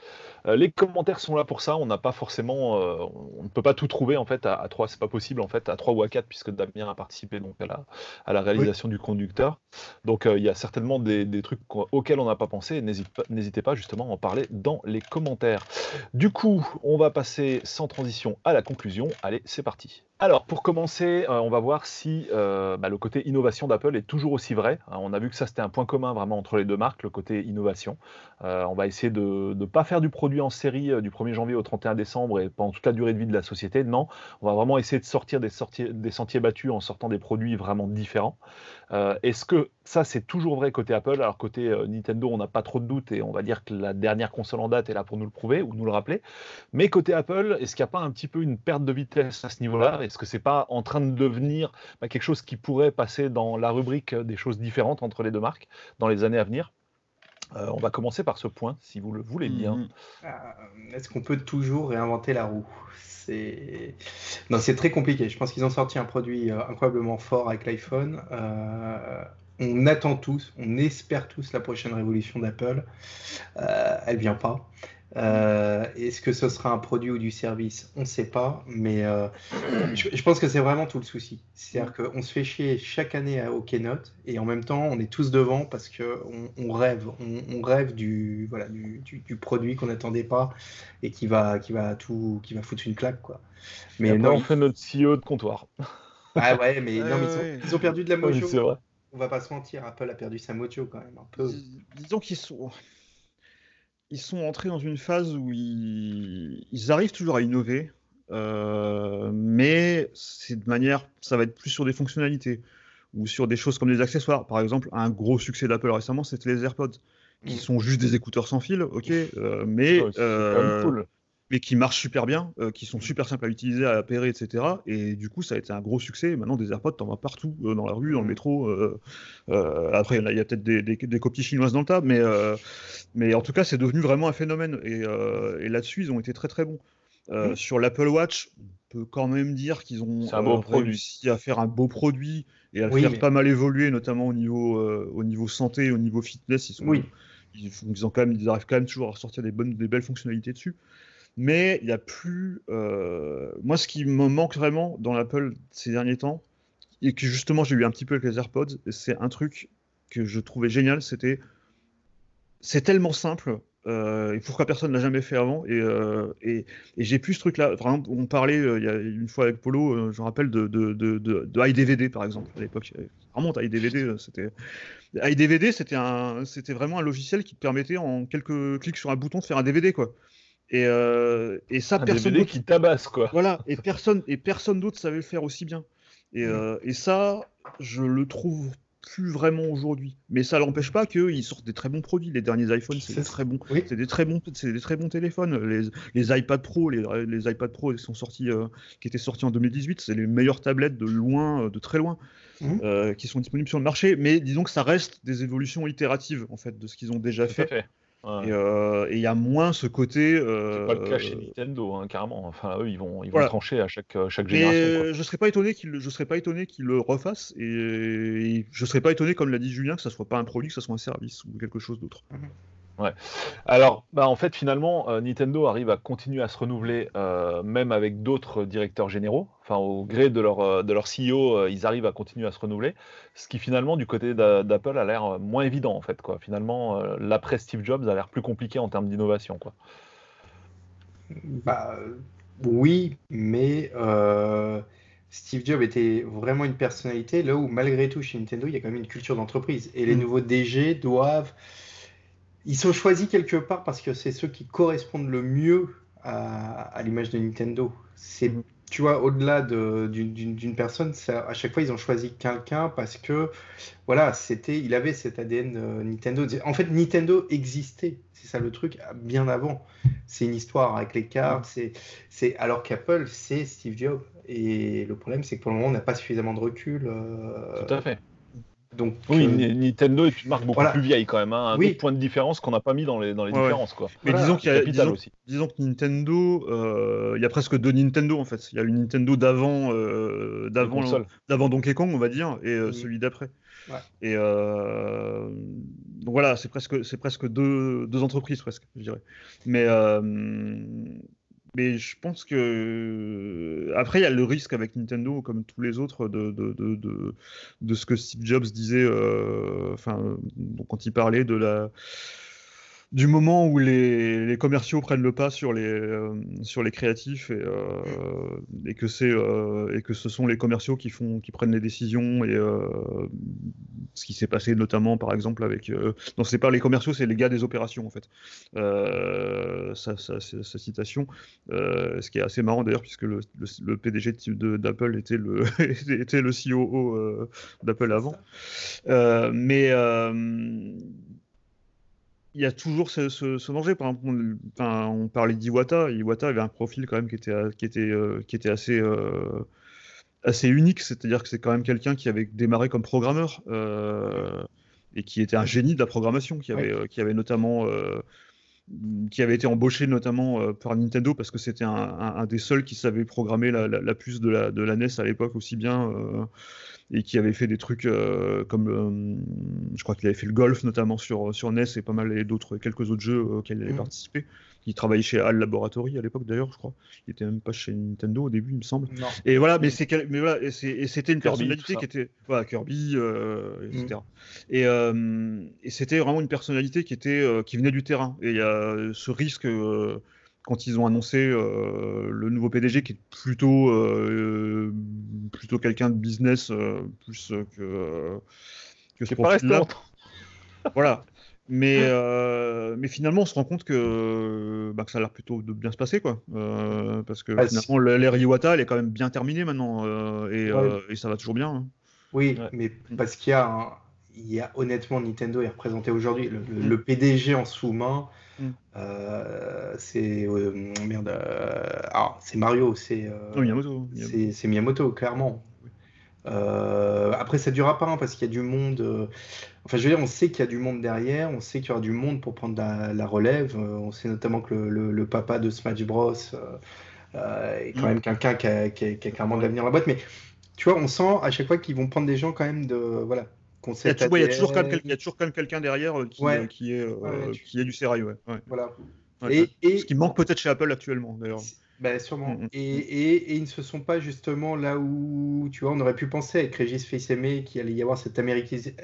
euh, les commentaires sont là pour ça. On n'a pas forcément, euh, on ne peut pas tout trouver en fait à, à 3, c'est pas possible en fait à 3 ou à 4 puisque Damien a participé donc à la, à la réalisation du conducteur. Donc euh, il y a certainement des, trucs auxquels on n'a pas pensé. N'hésitez pas, pas justement à en parler dans les commentaires. Du coup, on va passer sans transition à la conclusion. Allez, c'est parti. Alors, pour commencer, on va voir si bah, le côté innovation d'Apple est toujours aussi vrai. Hein, on a vu que ça, c'était un point commun vraiment entre les deux marques, le côté innovation. on va essayer de ne pas faire du produit en série euh, du 1er janvier au 31 décembre et pendant toute la durée de vie de la société. Non, on va vraiment essayer de sortir des, sentiers battus en sortant des produits vraiment différents. Euh, est-ce que ça, c'est toujours vrai côté Apple? Alors, côté euh, Nintendo, on n'a pas trop de doutes et on va dire que la dernière console en date est là pour nous le prouver ou nous le rappeler. Mais côté Apple, est-ce qu'il n'y a pas un petit peu une perte de vitesse à ce niveau-là? Est-ce que c'est pas en train de devenir bah, quelque chose qui pourrait passer dans la rubrique des choses différentes entre les deux marques dans les années à venir? Euh, on va commencer par ce point, si vous le voulez bien. Mhm. Euh, est-ce qu'on peut toujours réinventer la roue? C'est non, c'est très compliqué. Je pense qu'ils ont sorti un produit euh, incroyablement fort avec l'iPhone. on attend tous, on espère tous la prochaine révolution d'Apple. elle vient pas. Euh, est-ce que ce sera un produit ou du service? On ne sait pas, mais euh, je, pense que c'est vraiment tout le souci. C'est-à-dire qu'on se fait chier chaque année au Keynote et en même temps on est tous devant parce qu'on on rêve, on, rêve du, voilà, du, produit qu'on n'attendait pas et qui va, qui, va tout, qui va foutre une claque. Quoi. Mais non, on fait notre CEO de comptoir. Ah ouais, mais, non, mais ils, ont, perdu de la mojo. Oui, on va pas se mentir, Apple a perdu sa mojo quand même un peu. Disons qu'ils sont ils sont entrés dans une phase où ils, arrivent toujours à innover, euh, mais c'est de manière, ça va être plus sur des fonctionnalités ou sur des choses comme des accessoires. Par exemple, un gros succès d'Apple récemment, c'était les AirPods, qui mm. sont juste des écouteurs sans fil, ok, euh, mais mais qui marchent super bien, euh, qui sont super simples à utiliser, à appairer, etc. Et du coup, ça a été un gros succès. Maintenant, des AirPods, t'en vois partout, euh, dans la rue, dans le métro. Euh, après, il y a peut-être des, copies chinoises dans le tas, mais, mais en tout cas, c'est devenu vraiment un phénomène. Et, là-dessus, ils ont été très très bons. Mmh. Sur l'Apple Watch, on peut quand même dire qu'ils ont réussi à faire un beau produit et à faire pas mal évoluer, notamment au niveau, au niveau santé, au niveau fitness. Ils, sont, oui. ils, ont quand même, ils arrivent quand même toujours à sortir des, bonnes, des belles fonctionnalités dessus mais il n'y a plus. Euh, moi, ce qui me manque vraiment dans l'Apple ces derniers temps, et que justement j'ai eu un petit peu avec les AirPods, c'est un truc que je trouvais génial, c'était c'est tellement simple. Euh, et pourquoi personne l'a jamais fait avant et, euh, et, j'ai plus ce truc là vraiment on parlait euh, il y a une fois avec Polo je me rappelle de, de, de, de, iDVD par exemple à l'époque iDVD c'était iDVD c'était un c'était vraiment un logiciel qui te permettait en quelques clics sur un bouton de faire un DVD quoi et, euh, et ça Un personne DVD d'autre qui tabasse, quoi. voilà et personne et personne d'autre savait le faire aussi bien et, euh, et ça je le trouve plus vraiment aujourd'hui. Mais ça n'empêche pas qu'ils sortent des très bons produits. Les derniers iPhones, c'est très bons. Oui. C'est des très bons, c'est des très bons téléphones. Les, les iPad Pro, les, les iPad Pro, qui sont sortis, euh, qui étaient sortis en 2018, c'est les meilleures tablettes de loin, de très loin, euh, qui sont disponibles sur le marché. Mais disons que ça reste des évolutions itératives en fait de ce qu'ils ont déjà Tout fait. Fait. Ouais. Et euh, et il y a moins ce côté. C'est euh, pas le cas chez Nintendo, hein, carrément. Enfin, eux, ils vont, ils vont trancher à chaque, euh, chaque Mais génération. quoi. je serais pas étonné qu'il je serais pas étonné qu'il le refasse et, et je serais pas étonné comme l'a dit Julien que ça soit pas un produit que ça soit un service ou quelque chose d'autre. Alors, bah, en fait, finalement, euh, Nintendo arrive à continuer à se renouveler, euh, même avec d'autres directeurs généraux. Enfin, au gré de leur, euh, de leur CEO, ils arrivent à continuer à se renouveler. Ce qui, finalement, du côté d'a- d'Apple, a l'air moins évident, en fait. Quoi. Finalement, l'après Steve Jobs a l'air plus compliqué en termes d'innovation. Quoi. Bah, oui, mais Steve Jobs était vraiment une personnalité, là où malgré tout chez Nintendo, il y a quand même une culture d'entreprise. Et les Mm. nouveaux DG doivent... Ils sont choisis quelque part parce que c'est ceux qui correspondent le mieux à, l'image de Nintendo. C'est, tu vois, au-delà de- d'une personne, à chaque fois, ils ont choisi quelqu'un parce que, voilà, c'était, il avait cet ADN euh, Nintendo. En fait, Nintendo existait, c'est ça le truc, bien avant. C'est une histoire avec les cartes, c'est, alors qu'Apple, c'est Steve Jobs. Et le problème, c'est que pour le moment, on n'a pas suffisamment de recul. euh, Tout à fait. Donc, Oui, euh, Ni- Nintendo est une marque beaucoup Voilà. plus vieille, quand même. hein. Un Oui. autre point de différence qu'on n'a pas mis dans les, dans les Ouais, différences. Quoi. Mais Voilà, disons qu'il y a disons, aussi. disons que Nintendo, euh, il y a presque deux Nintendo en fait. Il y a le Nintendo d'avant, euh, d'avant, d'avant Donkey Kong, on va dire, et celui d'après. Ouais. Et euh, donc voilà, c'est presque, c'est presque deux, deux entreprises presque, je dirais. Mais euh, mais je pense que après il y a le risque avec Nintendo, comme tous les autres, de ce que Steve Jobs disait, euh, enfin quand il parlait de la du moment où les, les commerciaux prennent le pas sur les, euh, sur les créatifs et, euh, et, que c'est, euh, et que ce sont les commerciaux qui, font, qui prennent les décisions et ce qui s'est passé notamment par exemple avec... Non, c'est pas les commerciaux, c'est les gars des opérations en fait. Sa, sa, citation, ce qui est assez marrant d'ailleurs puisque le, le, le PDG d'Apple était le, était le COO d'Apple avant. Mais il y a toujours ce, ce, ce danger. Par exemple, on, parlait d'Iwata. Iwata avait un profil quand même qui était, qui était, euh, qui était assez, euh, assez unique. C'est-à-dire que c'est quand même quelqu'un qui avait démarré comme programmeur euh, et qui était un génie de la programmation, qui avait, Ouais. qui avait notamment. qui avait été embauché notamment par Nintendo parce que c'était un, un- un des seuls qui savait programmer la, la- la puce de la, de la NES à l'époque aussi bien et qui avait fait des trucs euh, comme euh, je crois qu'il avait fait le golf notamment sur, sur NES et pas mal et d'autres quelques autres jeux euh, auxquels il avait Mhm. participé. Il travaillait chez HAL Laboratory à l'époque d'ailleurs, je crois. Il était même pas chez Nintendo au début, il me semble. Non. Et voilà, mais c'est quel- mais voilà, et c'est- c'était une Kirby, personnalité qui était voilà Kirby, euh, etc. Et, euh, et c'était vraiment une personnalité qui était euh, qui venait du terrain. Et il y a ce risque euh, quand ils ont annoncé euh, le nouveau PDG qui est plutôt euh, plutôt quelqu'un de business euh, plus euh, que euh, que ce profil-là. Voilà. Mais, euh, mais finalement, on se rend compte que, bah, que ça a l'air plutôt de bien se passer, quoi. Euh, parce que Ah, finalement, l'ère Iwata, elle est quand même bien terminée maintenant, euh, et, Ouais. euh, et ça va toujours bien. hein. Oui, Ouais. mais parce qu'il y a, un- il y a honnêtement Nintendo est représenté aujourd'hui. Le, le- Mm. le PDG en sous-main, Mm. euh, c'est euh, merde. euh, ah, c'est Mario, c'est Oh, Miyamoto, Miyamoto. c'est Miyamoto clairement. Après, ça durera pas hein, parce qu'il y a du monde. Enfin, je veux dire, on sait qu'il y a du monde derrière, on sait qu'il y aura du monde pour prendre la, la relève. on sait notamment que le, le- le papa de Smash Bros est quand Mm. même quelqu'un qui a, qui a- qui a clairement de l'avenir dans la boîte. Mais tu vois, on sent à chaque fois qu'ils vont prendre des gens quand même de voilà. Il y, a toujours, même quelqu'un derrière euh, qui, Ouais. euh, qui, est, euh, Ouais, ouais, tu- qui est du. Ouais. Voilà. Et, et- Ce qui manque peut-être chez Apple actuellement, d'ailleurs. Bah, sûrement. Mm, mm, et, mm. et, et, ils ne se sont pas justement là où, tu vois, on aurait pu penser avec Régis Fils-Aimé qu'il allait y avoir cette,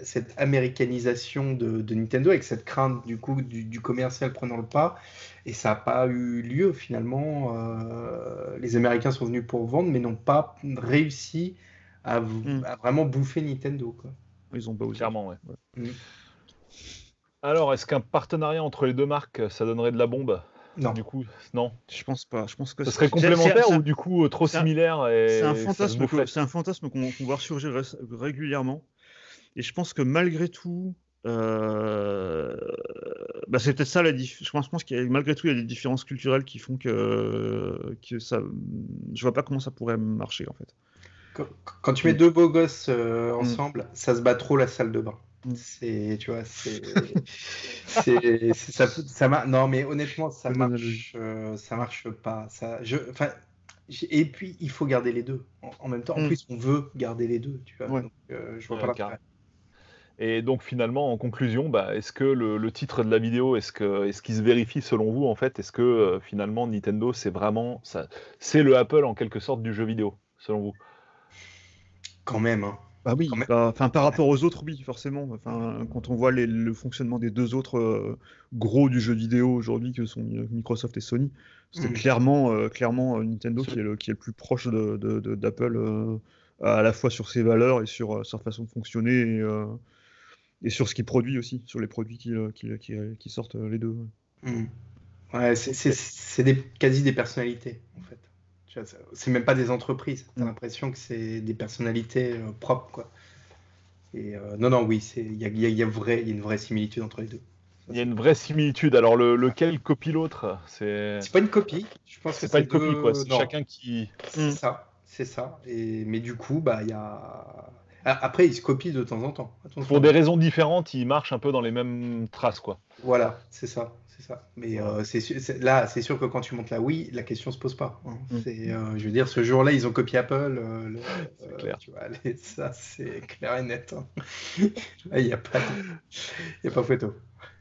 cette américanisation de, de, Nintendo, avec cette crainte du coup du, du commercial prenant le pas. Et ça n'a pas eu lieu finalement. Euh, les Américains sont venus pour vendre, mais n'ont pas réussi à, à, vraiment bouffer Nintendo. Quoi. Ils ont pas Clairement, ouais. Alors, est-ce qu'un partenariat entre les deux marques, ça donnerait de la bombe? Non. Du coup, non. Je pense pas. Je pense que ça serait complémentaire ou du coup euh, trop similaire. C'est un fantasme. C'est un fantasme qu'on va ressurgir régulièrement. Et je pense que malgré tout, euh... bah, c'est peut-être ça la différence. Je pense, qu'il malgré tout, il y a des différences culturelles qui font que, que ça. Je vois pas comment ça pourrait marcher en fait. Quand, tu mets mm. deux beaux gosses euh, mm. ensemble, ça se bat trop la salle de bain. Mm. C'est, tu vois, c'est, ça, ça non, mais honnêtement, ça marche, euh, ça marche pas. Ça, je, enfin, et puis il faut garder les deux en, même temps. En mm. plus, on veut garder les deux, tu vois. Donc, euh, je vois pas Et donc finalement, en conclusion, bah, est-ce que le, titre de la vidéo, est-ce que, est-ce qu'il se vérifie selon vous en fait? Est-ce que euh, finalement Nintendo, c'est vraiment, ça, c'est le Apple en quelque sorte du jeu vidéo, selon vous? Quand même. Hein. Bah oui, bah, enfin par rapport aux autres, oui, forcément. Enfin, quand on voit le fonctionnement des deux autres euh, gros du jeu vidéo aujourd'hui, que sont Microsoft et Sony, c'est mm. clairement, euh, clairement euh, Nintendo qui est, le, qui est le plus proche d'Apple, à la fois sur ses valeurs et sur sa façon de fonctionner, et, sur ce qu'il produit aussi, sur les produits qui, qui, sortent les deux. Mm. Ouais, c'est quasi des personnalités, en fait. C'est même pas des entreprises. T'as mm. l'impression que c'est des personnalités euh, propres, quoi. Et euh, non, non, oui, il y a, y, a, y a, une vraie similitude entre les deux. Il y a une vraie similitude. Alors, le, lequel copie l'autre? C'est pas une copie. Je pense c'est pas une copie, quoi. C'est chacun qui. C'est mm. ça, c'est ça. Et... Mais du coup, bah, il y a. Après, ils se copient de temps en temps. Pour des raisons différentes, ils marchent un peu dans les mêmes traces, quoi. Voilà, c'est ça c'est ça. Mais euh, c'est là, c'est sûr que quand tu montes la Wii, la question se pose pas. Hein. Mm. Euh, je veux dire, ce jour-là, ils ont copié Apple. Euh, clair. Tu vois, ça, c'est clair et net. Hein. il n'y a pas, il a pas photo.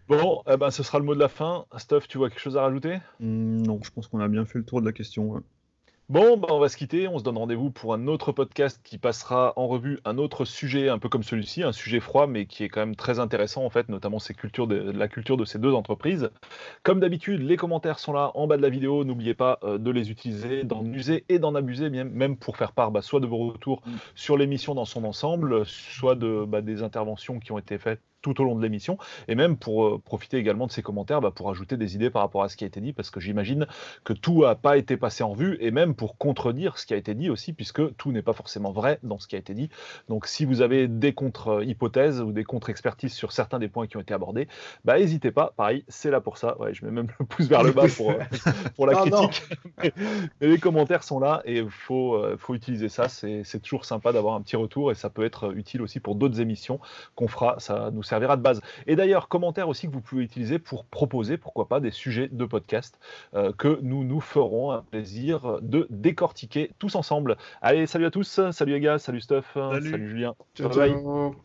Bon, eh ben, ce sera le mot de la fin. Stuff, tu vois quelque chose à rajouter? Mm, Non, je pense qu'on a bien fait le tour de la question. Bon, bah on va se quitter. On se donne rendez-vous pour un autre podcast qui passera en revue un autre sujet, un peu comme celui-ci, un sujet froid, mais qui est quand même très intéressant en fait, notamment ces cultures de, la culture de ces deux entreprises. Comme d'habitude, les commentaires sont là en bas de la vidéo. N'oubliez pas euh, de les utiliser, d'en user et d'en abuser, même pour faire part bah, soit de vos retours mm. sur l'émission dans son ensemble, soit de bah, des interventions qui ont été faites tout au long de l'émission, et même pour euh, profiter également de ces commentaires bah, pour ajouter des idées par rapport à ce qui a été dit, parce que j'imagine que tout n'a pas été passé en vue, et même pour contredire ce qui a été dit aussi, puisque tout n'est pas forcément vrai dans ce qui a été dit. Donc si vous avez des contre-hypothèses ou des contre-expertises sur certains des points qui ont été abordés, bah n'hésitez pas, pareil, c'est là pour ça. Ouais, je mets même le pouce vers le bas pour, euh, pour la critique. Mais, les commentaires sont là et il faut, euh, faut utiliser ça. C'est toujours sympa d'avoir un petit retour et ça peut être utile aussi pour d'autres émissions qu'on fera. Ça nous sert servira de base. Et d'ailleurs, commentaire aussi que vous pouvez utiliser pour proposer, pourquoi pas, des sujets de podcast euh, que nous nous ferons un plaisir de décortiquer tous ensemble. Allez, salut à tous, salut les gars, salut Stuff, salut, Julien. ciao. ciao.